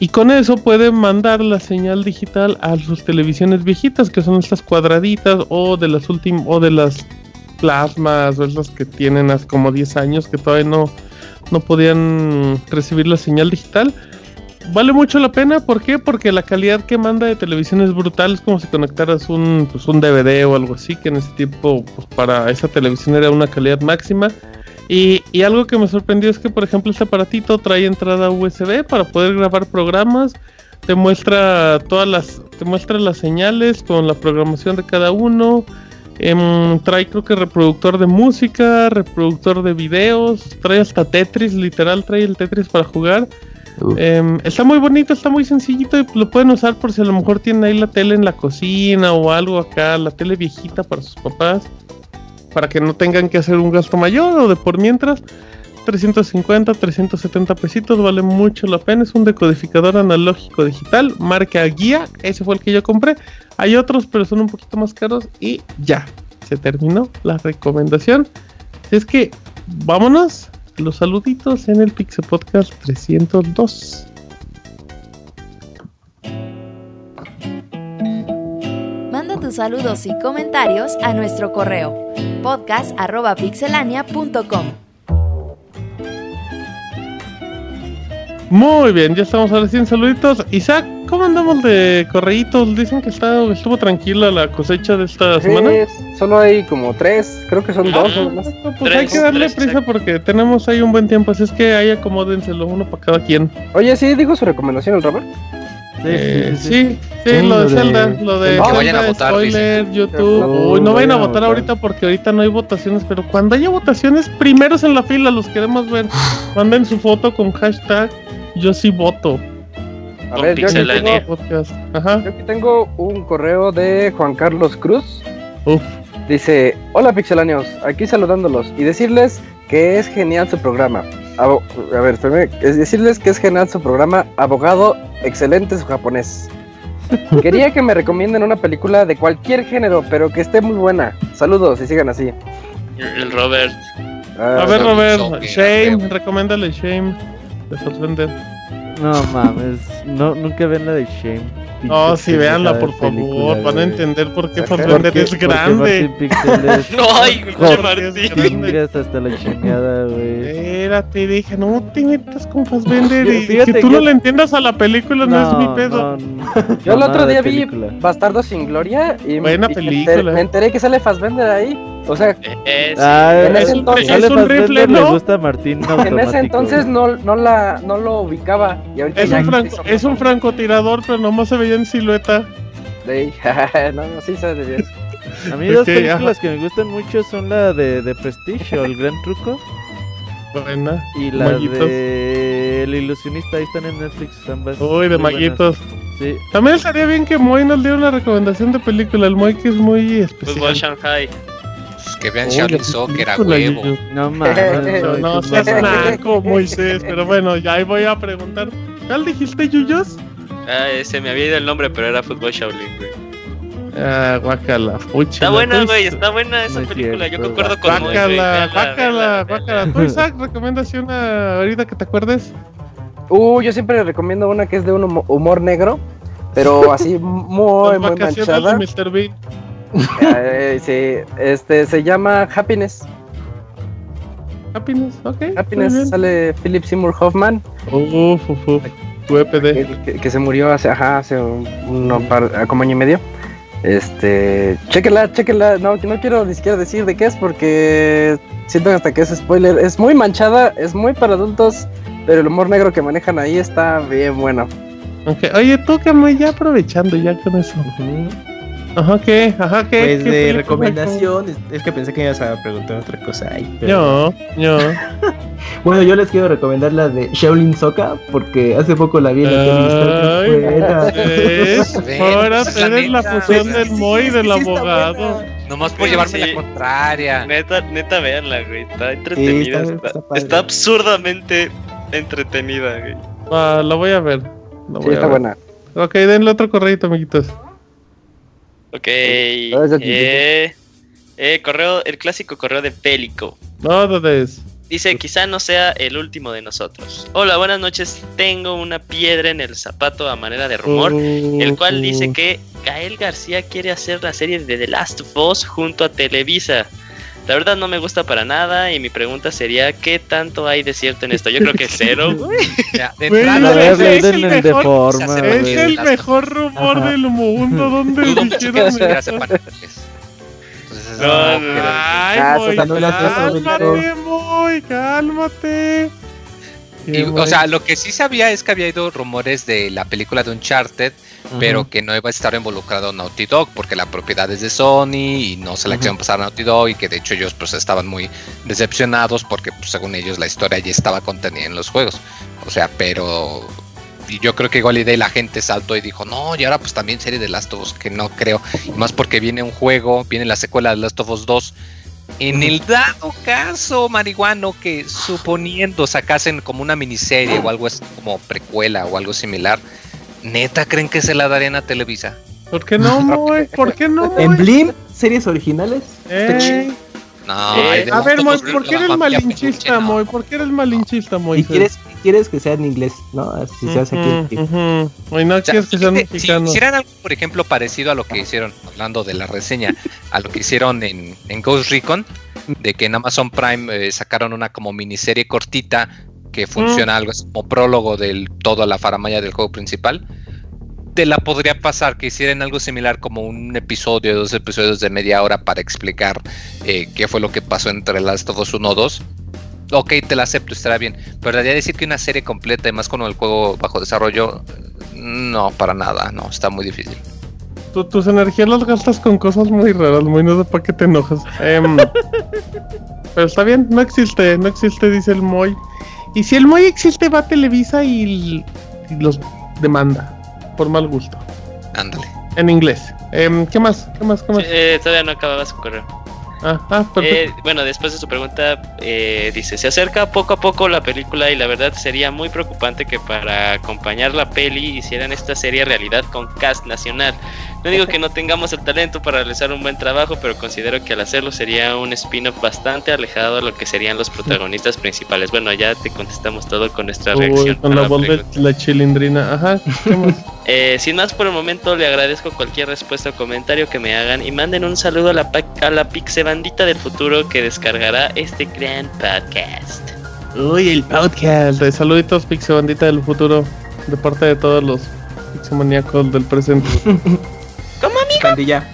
A: Y con eso pueden mandar la señal digital a sus televisiones viejitas, que son estas cuadraditas o de las últimas o de las plasmas o esas que tienen hace como 10 años que todavía no, no podían recibir la señal digital. Vale mucho la pena, ¿por qué? Porque la calidad que manda de televisión es brutal, es como si conectaras un, pues, un DVD o algo así, que en ese tiempo pues, para esa televisión era una calidad máxima. Y, y algo que me sorprendió es que, por ejemplo, este aparatito trae entrada USB para poder grabar programas, te muestra todas las, te muestra las señales con la programación de cada uno. em, trae creo que reproductor de música, reproductor de videos, trae hasta Tetris, literal trae el Tetris para jugar. Em, está muy bonito, está muy sencillito y lo pueden usar por si a lo mejor tienen ahí la tele en la cocina o algo acá, la tele viejita para sus papás, para que no tengan que hacer un gasto mayor o de por mientras. 350, 370 pesitos, vale mucho la pena. Es un decodificador analógico digital, marca Guía. Ese fue el que yo compré. Hay otros, pero son un poquito más caros. Y ya, se terminó la recomendación. Es que vámonos. Los saluditos en el Pixel Podcast 302.
G: Saludos y comentarios a nuestro correo podcast.pixelania.com.
A: Muy bien, ya estamos en saluditos. Isaac, ¿cómo andamos de correitos? Dicen que está, estuvo tranquila la cosecha de esta semana.
E: Solo hay como tres, creo que son dos
D: Ah.
A: No, pues hay que darle
D: tres,
A: prisa porque tenemos ahí un buen tiempo, así es que ahí acomódenselo uno para cada quien.
E: Oye, sí, dijo su recomendación el Robert.
F: Sí,
A: Eh,
F: sí, sí, sí.
A: sí, sí,
C: Sí,
A: lo de Zelda, lo de
E: Que
A: Zelda,
B: vayan a votar,
A: spoiler, YouTube.
E: No,
A: Uy, no
C: no
A: vayan a votar
C: votar.
A: ahorita porque ahorita no hay votaciones, pero cuando haya votaciones, primeros en la fila, los queremos ver. Manden su foto con hashtag yo sí voto.
E: A ver, yo aquí, tengo,
A: Podcast. Ajá.
E: yo aquí tengo un correo de Juan Carlos Cruz.
A: Uf.
E: Dice, hola pixelanios, aquí saludándolos y decirles que es genial su programa. Abo- a ver, espérame, es decirles que es genial su programa, abogado, excelente su japonés. Quería que me recomienden una película de cualquier género, pero que esté muy buena. Saludos y sigan así.
D: El Robert.
E: Ah,
A: A ver, Robert, Shame, recomiéndale Shame de Fassbender.
F: No mames, no, nunca ven la de Shame.
A: No, sí, véanla, por favor. Van a entender por qué
E: ¿Por
A: Fassbender es grande.
F: Es
D: Ay, Martín.
F: Hasta la chingada, güey.
A: Espérate, dije, no te metas con Fassbender y que tú no le entiendas a la película no, es mi pedo.
F: no, no,
E: Yo el otro día vi
F: película.
E: Bastardo sin Gloria y, me enteré que sale Fassbender ahí. O sea,
D: Eh, sí.
F: Ah,
E: En
F: es
E: ese
F: un-
E: entonces-
A: es un rifle,
F: le
A: ¿no?
F: gusta a Martín
E: en ese entonces no, no, la, no lo ubicaba. Y ahorita
A: Es
E: ya
A: un,
E: se
A: franco, es un francotirador, pero nomás se veía en silueta.
E: no, no, sí sabes de bien.
F: A mí dos películas que me gustan mucho son la de, de Prestige o El Gran Truco
A: Buena.
F: y la
A: Maguitos.
F: de El Ilusionista. Ahí están en Netflix ambas.
A: Uy, de maguitos.
F: Sí.
A: También estaría bien que Moy nos diera una recomendación de película. El Moy que es muy especial.
D: Fútbol Shanghai.
B: Pues que vean
A: Uy,
B: Shaolin
A: la
B: Soccer a huevo.
F: No mames.
A: No, seas naco, Moisés. Pero bueno, ya ahí voy a preguntar. ¿Cuál dijiste, Yuyos?
D: Ah, ese me había ido el nombre, pero era Fútbol Shaolin, güey.
A: Ah, guacala, fuchi.
D: Está buena, güey, está buena esa película. Yo concuerdo con güey.
A: Guácala, guácala, guácala. ¿Tú, Isaac, recomendación a- ahorita que te acuerdes?
E: Uh, yo siempre le recomiendo una que es de un humo- humor negro, pero así muy, muy manchada.
A: de Mr. Bean.
E: Eh, sí, este se llama Happiness.
A: Happiness, ok.
E: Happiness sale Philip Seymour Hoffman,
A: Uf, uf, uf. Tu EPD.
E: que, que se murió hace, ajá, hace un, un par- como año y medio. Este, chéquela, chéquela. No, no quiero ni siquiera decir de qué es porque siento hasta que es spoiler. Es muy manchada, es muy para adultos, pero el humor negro que manejan ahí está bien bueno.
A: Ok, Oye, tú, Camuy, ya aprovechando ya con eso. Ajá, ¿qué? Ajá, ¿qué?
C: Pues
A: ¿Qué
C: de recomendación, es, es que pensé que ibas a preguntar otra cosa ahí. pero-
A: Yo, yo.
C: Bueno, yo les quiero recomendar la de Shaolin Soccer porque hace poco la vi en la
A: Ahora eres la fusión
B: pues,
A: del
B: sí,
A: Moy y del
C: sí
A: abogado.
C: buena.
B: Nomás por
D: Sí,
B: llevarme
D: sí.
B: la contraria.
D: Neta, neta, véanla, güey. Está entretenida.
C: está-
D: está,
C: está
D: está absurdamente entretenida, güey.
A: Ah, la voy a ver. La
E: Sí,
A: voy a
E: está
A: ver.
E: buena.
A: Ok, denle otro correito, amiguitos.
D: Ok.
E: Gracias,
D: Eh, eh, correo, el clásico correo de Pélico.
A: No, ¿dónde es?
D: Dice, quizá no sea el último de nosotros. Hola, buenas noches. Tengo una piedra en el zapato a manera de rumor, el cual dice que Gael García quiere hacer la serie de The Last of Us junto a Televisa. La verdad no me gusta para nada y mi pregunta sería, ¿qué tanto hay de cierto en esto? Yo creo que cero, güey.
B: Ya, de entrada,
A: es
F: es
A: el mejor-
B: se
A: Es el mejor rumor
C: Ajá.
A: del mundo. ¿Dónde
B: dudo mucho que
A: dijeron eso?
B: Entonces,
D: No,
B: no,
D: no,
B: creo.
A: Ay,
E: Ah, sé,
A: cálmate, Moy, cálmate.
B: Y, o sea, lo que sí sabía es que había ido rumores de la película de Uncharted, pero que no iba a estar involucrado Naughty Dog porque la propiedad es de Sony y no se la quisieron pasar a Naughty Dog y que de hecho ellos pues estaban muy decepcionados porque pues, según ellos la historia ya estaba contenida en los juegos. O sea, pero yo creo que igual y de la gente saltó y dijo, no, y ahora pues también serie de Last of Us, que no creo. Y más porque viene un juego, viene la secuela de Last of Us 2. En el dado caso, marihuano, que suponiendo sacasen como una miniserie o algo así como precuela o algo similar, ¿neta creen que se la darían a Televisa?
A: ¿Por qué no, Moy? ¿Por qué no,
C: En? Blim, series originales.
A: Ey.
B: No,
D: Eh,
A: A ver, Moy, ¿por qué eres
B: familia
A: malinchista. Moy? ¿Por qué eres malinchista, Moy?
C: Y quieres, quieres que sea en inglés, ¿no? Si se hace aquí.
A: Moy, no
B: O sea,
A: quieres que sean
B: fíjate, si hicieran algo, por ejemplo, parecido a lo que hicieron, hablando de la reseña, a lo que hicieron en, en Ghost Recon, de que en Amazon Prime eh, sacaron una como miniserie cortita que funciona algo así como prólogo de toda la faramaya del juego principal. Te la podría pasar que hicieran algo similar como un episodio, dos episodios de media hora para explicar eh, qué fue lo que pasó entre Last of Us 1 o 2. Ok, te la acepto, estará bien. Pero la idea de decir que una serie completa, y más con el juego bajo desarrollo, no, para nada, no, está muy difícil.
A: Tú- tus energías las gastas con cosas muy raras, muy no sé para qué te enojas. Em, pero está bien, no existe, no existe, dice el Moy. Y si el Moy existe, va a Televisa y los demanda por mal gusto.
B: Ándale.
A: En inglés. Em, ¿Qué más? ¿Qué más? ¿Qué más?
D: Sí, eh, todavía no acababa su correo.
A: Ah, ah, perfecto.
D: Eh, bueno, después de su pregunta, eh, dice, se acerca poco a poco la película y la verdad sería muy preocupante que para acompañar la peli hicieran esta serie realidad con cast nacional. No digo que no tengamos el talento para realizar un buen trabajo, pero considero que al hacerlo sería un spin-off bastante alejado de lo que serían los protagonistas principales. Bueno, ya te contestamos todo con nuestra
A: Uy,
D: reacción.
A: con la voz de la chilindrina. Ajá.
D: Eh, sin más por el momento, le agradezco cualquier respuesta o comentario que me hagan y manden un saludo a la, a la pixebandita del futuro que descargará este gran podcast.
A: Uy, el podcast. Saluditos, Pixebandita del futuro. De parte de todos los pixemaníacos del presente.
C: Pandilla.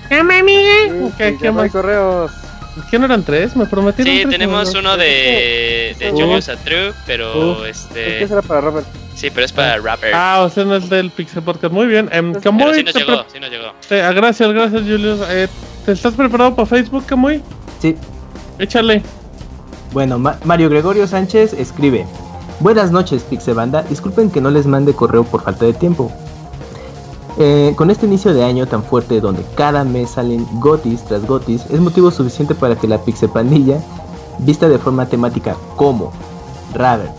A: Ok,
E: Sí,
A: ¿qué
E: ya no hay
A: más?
E: correos.
A: ¿Qué no eran tres? Me prometieron
D: Sí,
A: tres,
D: tenemos
A: ¿no?
D: uno de, de
A: Uf.
D: Julius True, pero
A: Uf.
D: este.
E: ¿Qué será para Robert?
D: Sí, pero es para rapper.
A: Ah, o sea, no es del Pixel Podcast. Muy bien.
D: Pero
A: Camuy,
D: sí nos
A: te
D: llegó,
A: pre-
D: sí nos llegó.
A: te- ah, gracias, gracias, Julius. Eh, ¿Te estás preparado para Facebook, Camuy?
C: Sí.
A: Échale.
C: Bueno, Ma- Mario Gregorio Sánchez escribe: Buenas noches, Pixebanda. Disculpen que no les mande correo por falta de tiempo. Eh, con este inicio de año tan fuerte donde cada mes salen gotis tras gotis, es motivo suficiente para que la Pixepandilla, vista de forma temática como Robert,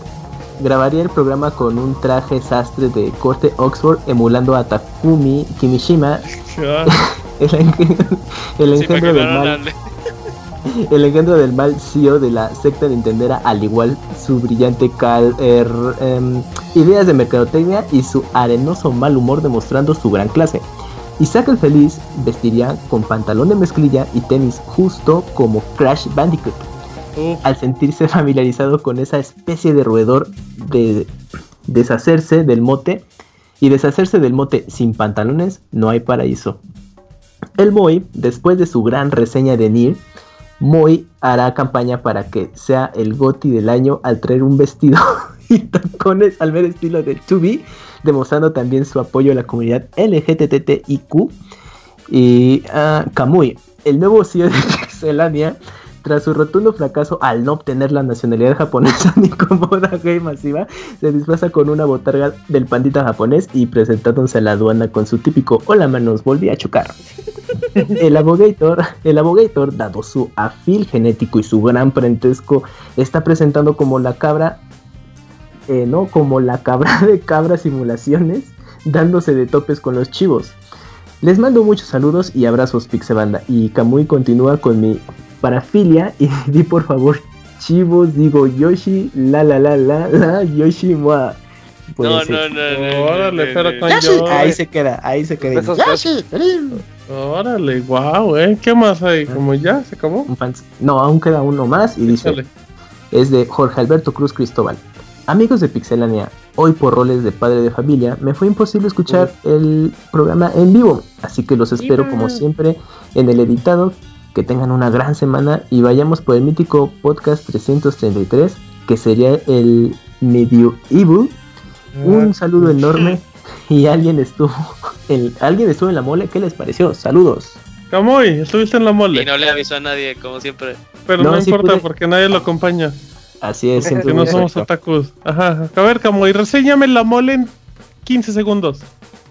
C: grabaría el programa con un traje sastre de corte Oxford emulando a Takumi Kimishima, el, engendro del mal. el engendro del mal CEO de la secta Nintendera, al igual su brillante cal- er, em, ideas de mercadotecnia y su arenoso mal humor demostrando su gran clase. Isaac el Feliz vestiría con pantalón de mezclilla y tenis justo como Crash Bandicoot. Al sentirse familiarizado con esa especie de roedor de deshacerse del mote y deshacerse del mote sin pantalones, no hay paraíso. El Moy, después de su gran reseña de Nier, Moy hará campaña para que sea el GOTI del año al traer un vestido y tacones al ver estilo de 2B, demostrando también su apoyo a la comunidad LGTTIQ. Y ah, Kamui, el nuevo CEO de Pixelania, tras su rotundo fracaso al no obtener la nacionalidad japonesa ni como gay masiva, se disfraza con una botarga del pandita japonés y presentándose a la aduana con su típico Hola manos, volví a chocar. El abogator, el abogator, dado su afil genético y su gran parentesco, está presentando como la cabra, eh, no, como la cabra de cabra simulaciones, dándose de topes con los chivos. Les mando muchos saludos y abrazos Pixebanda. Y Kamui continúa con mi parafilia y di por favor chivos, digo Yoshi, la la la la la, Yoshi Mua. Pues,
D: No, no, no, no.
A: Órale, pero con
D: no.
A: yo.
C: Ahí se queda, ahí se queda.
E: Besos,
A: Órale, wow, eh. ¿Qué más hay? Como ya se acabó.
C: No, aún queda uno más y dice,
A: Échale.
C: es de Jorge Alberto Cruz Cristóbal. Amigos de Pixelania, hoy por roles de padre de familia me fue imposible escuchar el programa en vivo, así que los espero como siempre en el editado. Que tengan una gran semana y vayamos por el mítico podcast 333, que sería el Medio Evil. Un saludo enorme y alguien estuvo en, alguien estuvo en la mole, ¿qué les pareció? Saludos.
A: Camuy, estuviste en la
D: Y
A: mole.
D: no le avisó a nadie, como siempre.
A: Pero no,
C: No, sí
A: importa
C: pude.
A: porque nadie lo acompaña.
C: Así es, siempre
A: Que no somos otakus. Ajá. A ver, Camuy, reséñame la mole en 15 segundos.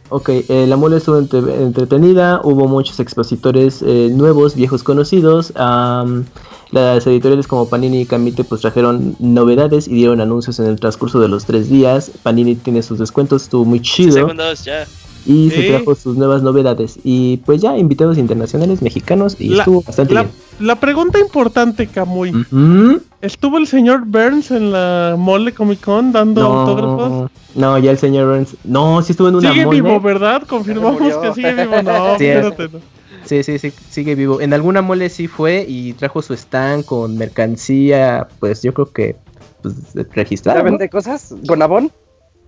C: Ok, eh, la mole estuvo entre- entretenida, hubo muchos expositores eh, nuevos, viejos conocidos. am, las editoriales como Panini y Camite pues trajeron novedades y dieron anuncios en el transcurso de los tres días. Panini tiene sus descuentos, estuvo muy
D: 15
C: chido
D: segundos, ya.
C: y
A: Sí.
C: se trajo sus nuevas novedades. Y pues ya invitados internacionales mexicanos y
A: La-
C: estuvo bastante
A: La,
C: bien.
A: la pregunta importante, Camuy.
C: Ujú.
A: ¿Estuvo el señor Burns en la mole Comic Con dando autógrafos?
C: No, ya el señor Burns. No, sí estuvo en una
A: Sigue
C: mole.
A: vivo, ¿verdad? Confirmamos que sigue vivo. No,
C: Sí, es-
A: espérate. no.
C: Sí, sí, sí, sigue vivo. En alguna mole sí fue y trajo su stand con mercancía, pues yo creo que pues, registrada.
E: ¿Ya
C: ¿no?
E: vende cosas? ¿Bonabón?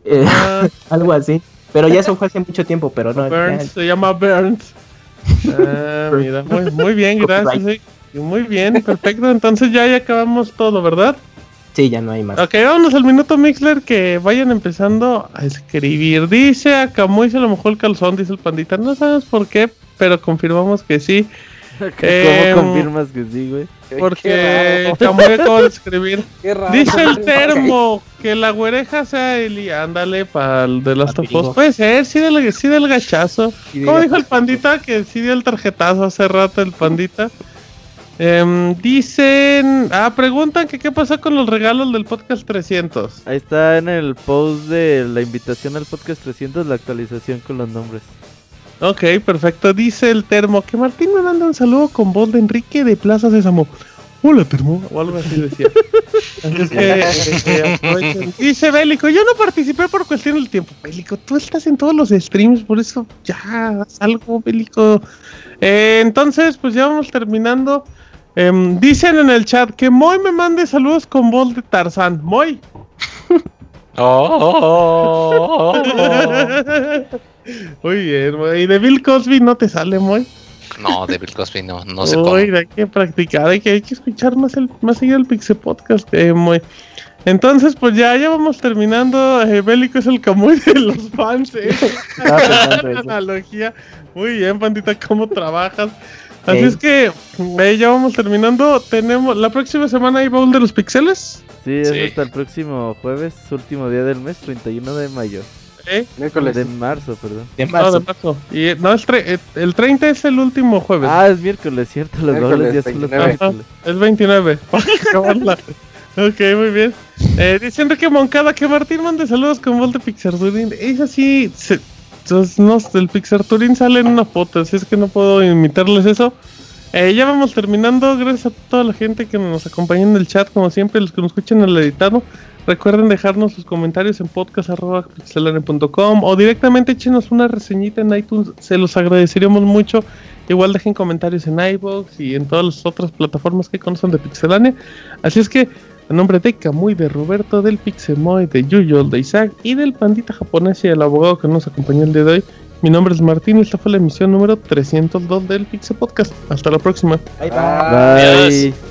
C: Eh,
A: Ah,
C: algo así. Pero ya eso fue hace mucho tiempo, pero no. ya-
A: Burns, se llama Burns. Ah, mira, muy, muy bien, gracias. Muy bien, perfecto. Entonces ya, ya acabamos todo, ¿verdad?
C: sí, ya no hay más.
A: Ok, vámonos al minuto Mixler que vayan empezando a escribir. Dice a Camuy se lo mojó el calzón, dice el pandita. No sabemos por qué, pero confirmamos que sí.
F: ¿Cómo
A: Em,
F: confirmas que sí, güey?
A: Porque Chamoy acaba de escribir.
E: Qué raro.
A: Dice el termo que la güereja sea Eli. Ándale para el de Last of Us.
C: Papirigo.
A: Puede ser, sí del, sí del gachazo. ¿Cómo dijo el pandita? Que sí dio el tarjetazo hace rato el pandita. Em, dicen. Ah, preguntan que qué pasó con los regalos del podcast 300.
F: Ahí está en el post de la invitación al podcast 300 la actualización con los nombres.
A: Ok, perfecto. Dice el termo que Martín me manda un saludo con voz de Enrique de Plaza Sésamo. Hola, termo. O algo así decía. Así es que, eh. Dice Bélico, yo no participé por cuestión del tiempo. Bélico, tú estás en todos los streams, por eso ya haz algo, Bélico. Eh, entonces, pues ya vamos terminando. Em, dicen en el chat que Moy me mande saludos con voz de Tarzán. Moy.
B: Oh,
A: Muy bien, Moy. Y de Bill Cosby no te sale, Moy.
B: No, de Bill Cosby no, no sé cómo.
A: Hay que practicar, hay que, hay que escuchar más, el, más seguido el Pixel Podcast. eh, muy. Entonces, pues ya, ya vamos terminando. Eh, Bélico es el Camuy de los fans. eh. Analogía. Muy bien, pandita, ¿cómo trabajas? Así es que eh, ya vamos terminando. Tenemos la próxima semana hay baúl de los pixeles.
F: Sí, es
D: Sí.
F: hasta el próximo jueves, último día del mes, 31 de mayo.
A: ¿eh?
E: Miércoles.
F: De marzo, perdón.
C: De
A: No,
C: marzo.
A: de marzo. Y, eh, no, es tre- eh, el 30 es el último jueves.
F: Ah, es miércoles, cierto, los
E: Miércoles,
F: dobles días son los
E: 29.
F: miércoles.
A: Es 29. Acabarla. ok, muy bien. Eh, dice Enrique Moncada que Martín mande saludos con voz de Pixarturin. Es así. Se, entonces, no, el Pixarturin sale en una foto, así es que no puedo imitarles eso. Eh, ya vamos terminando. Gracias a toda la gente que nos acompaña en el chat, como siempre, los que nos escuchan en el editado. Recuerden dejarnos sus comentarios en podcast.pixelania.com o directamente échenos una reseñita en iTunes. Se los agradeceríamos mucho. Igual dejen comentarios en iVoox y en todas las otras plataformas que conocen de Pixelania. Así es que, a nombre de Kamui, de Roberto, del Pixemoy, de Yuyol, de Isaac y del pandita japonés y el abogado que nos acompañó el día de hoy, mi nombre es Martín y esta fue la emisión número 302 del Pixel Podcast. Hasta la próxima.
C: Bye, bye.
F: Bye.
D: Adiós.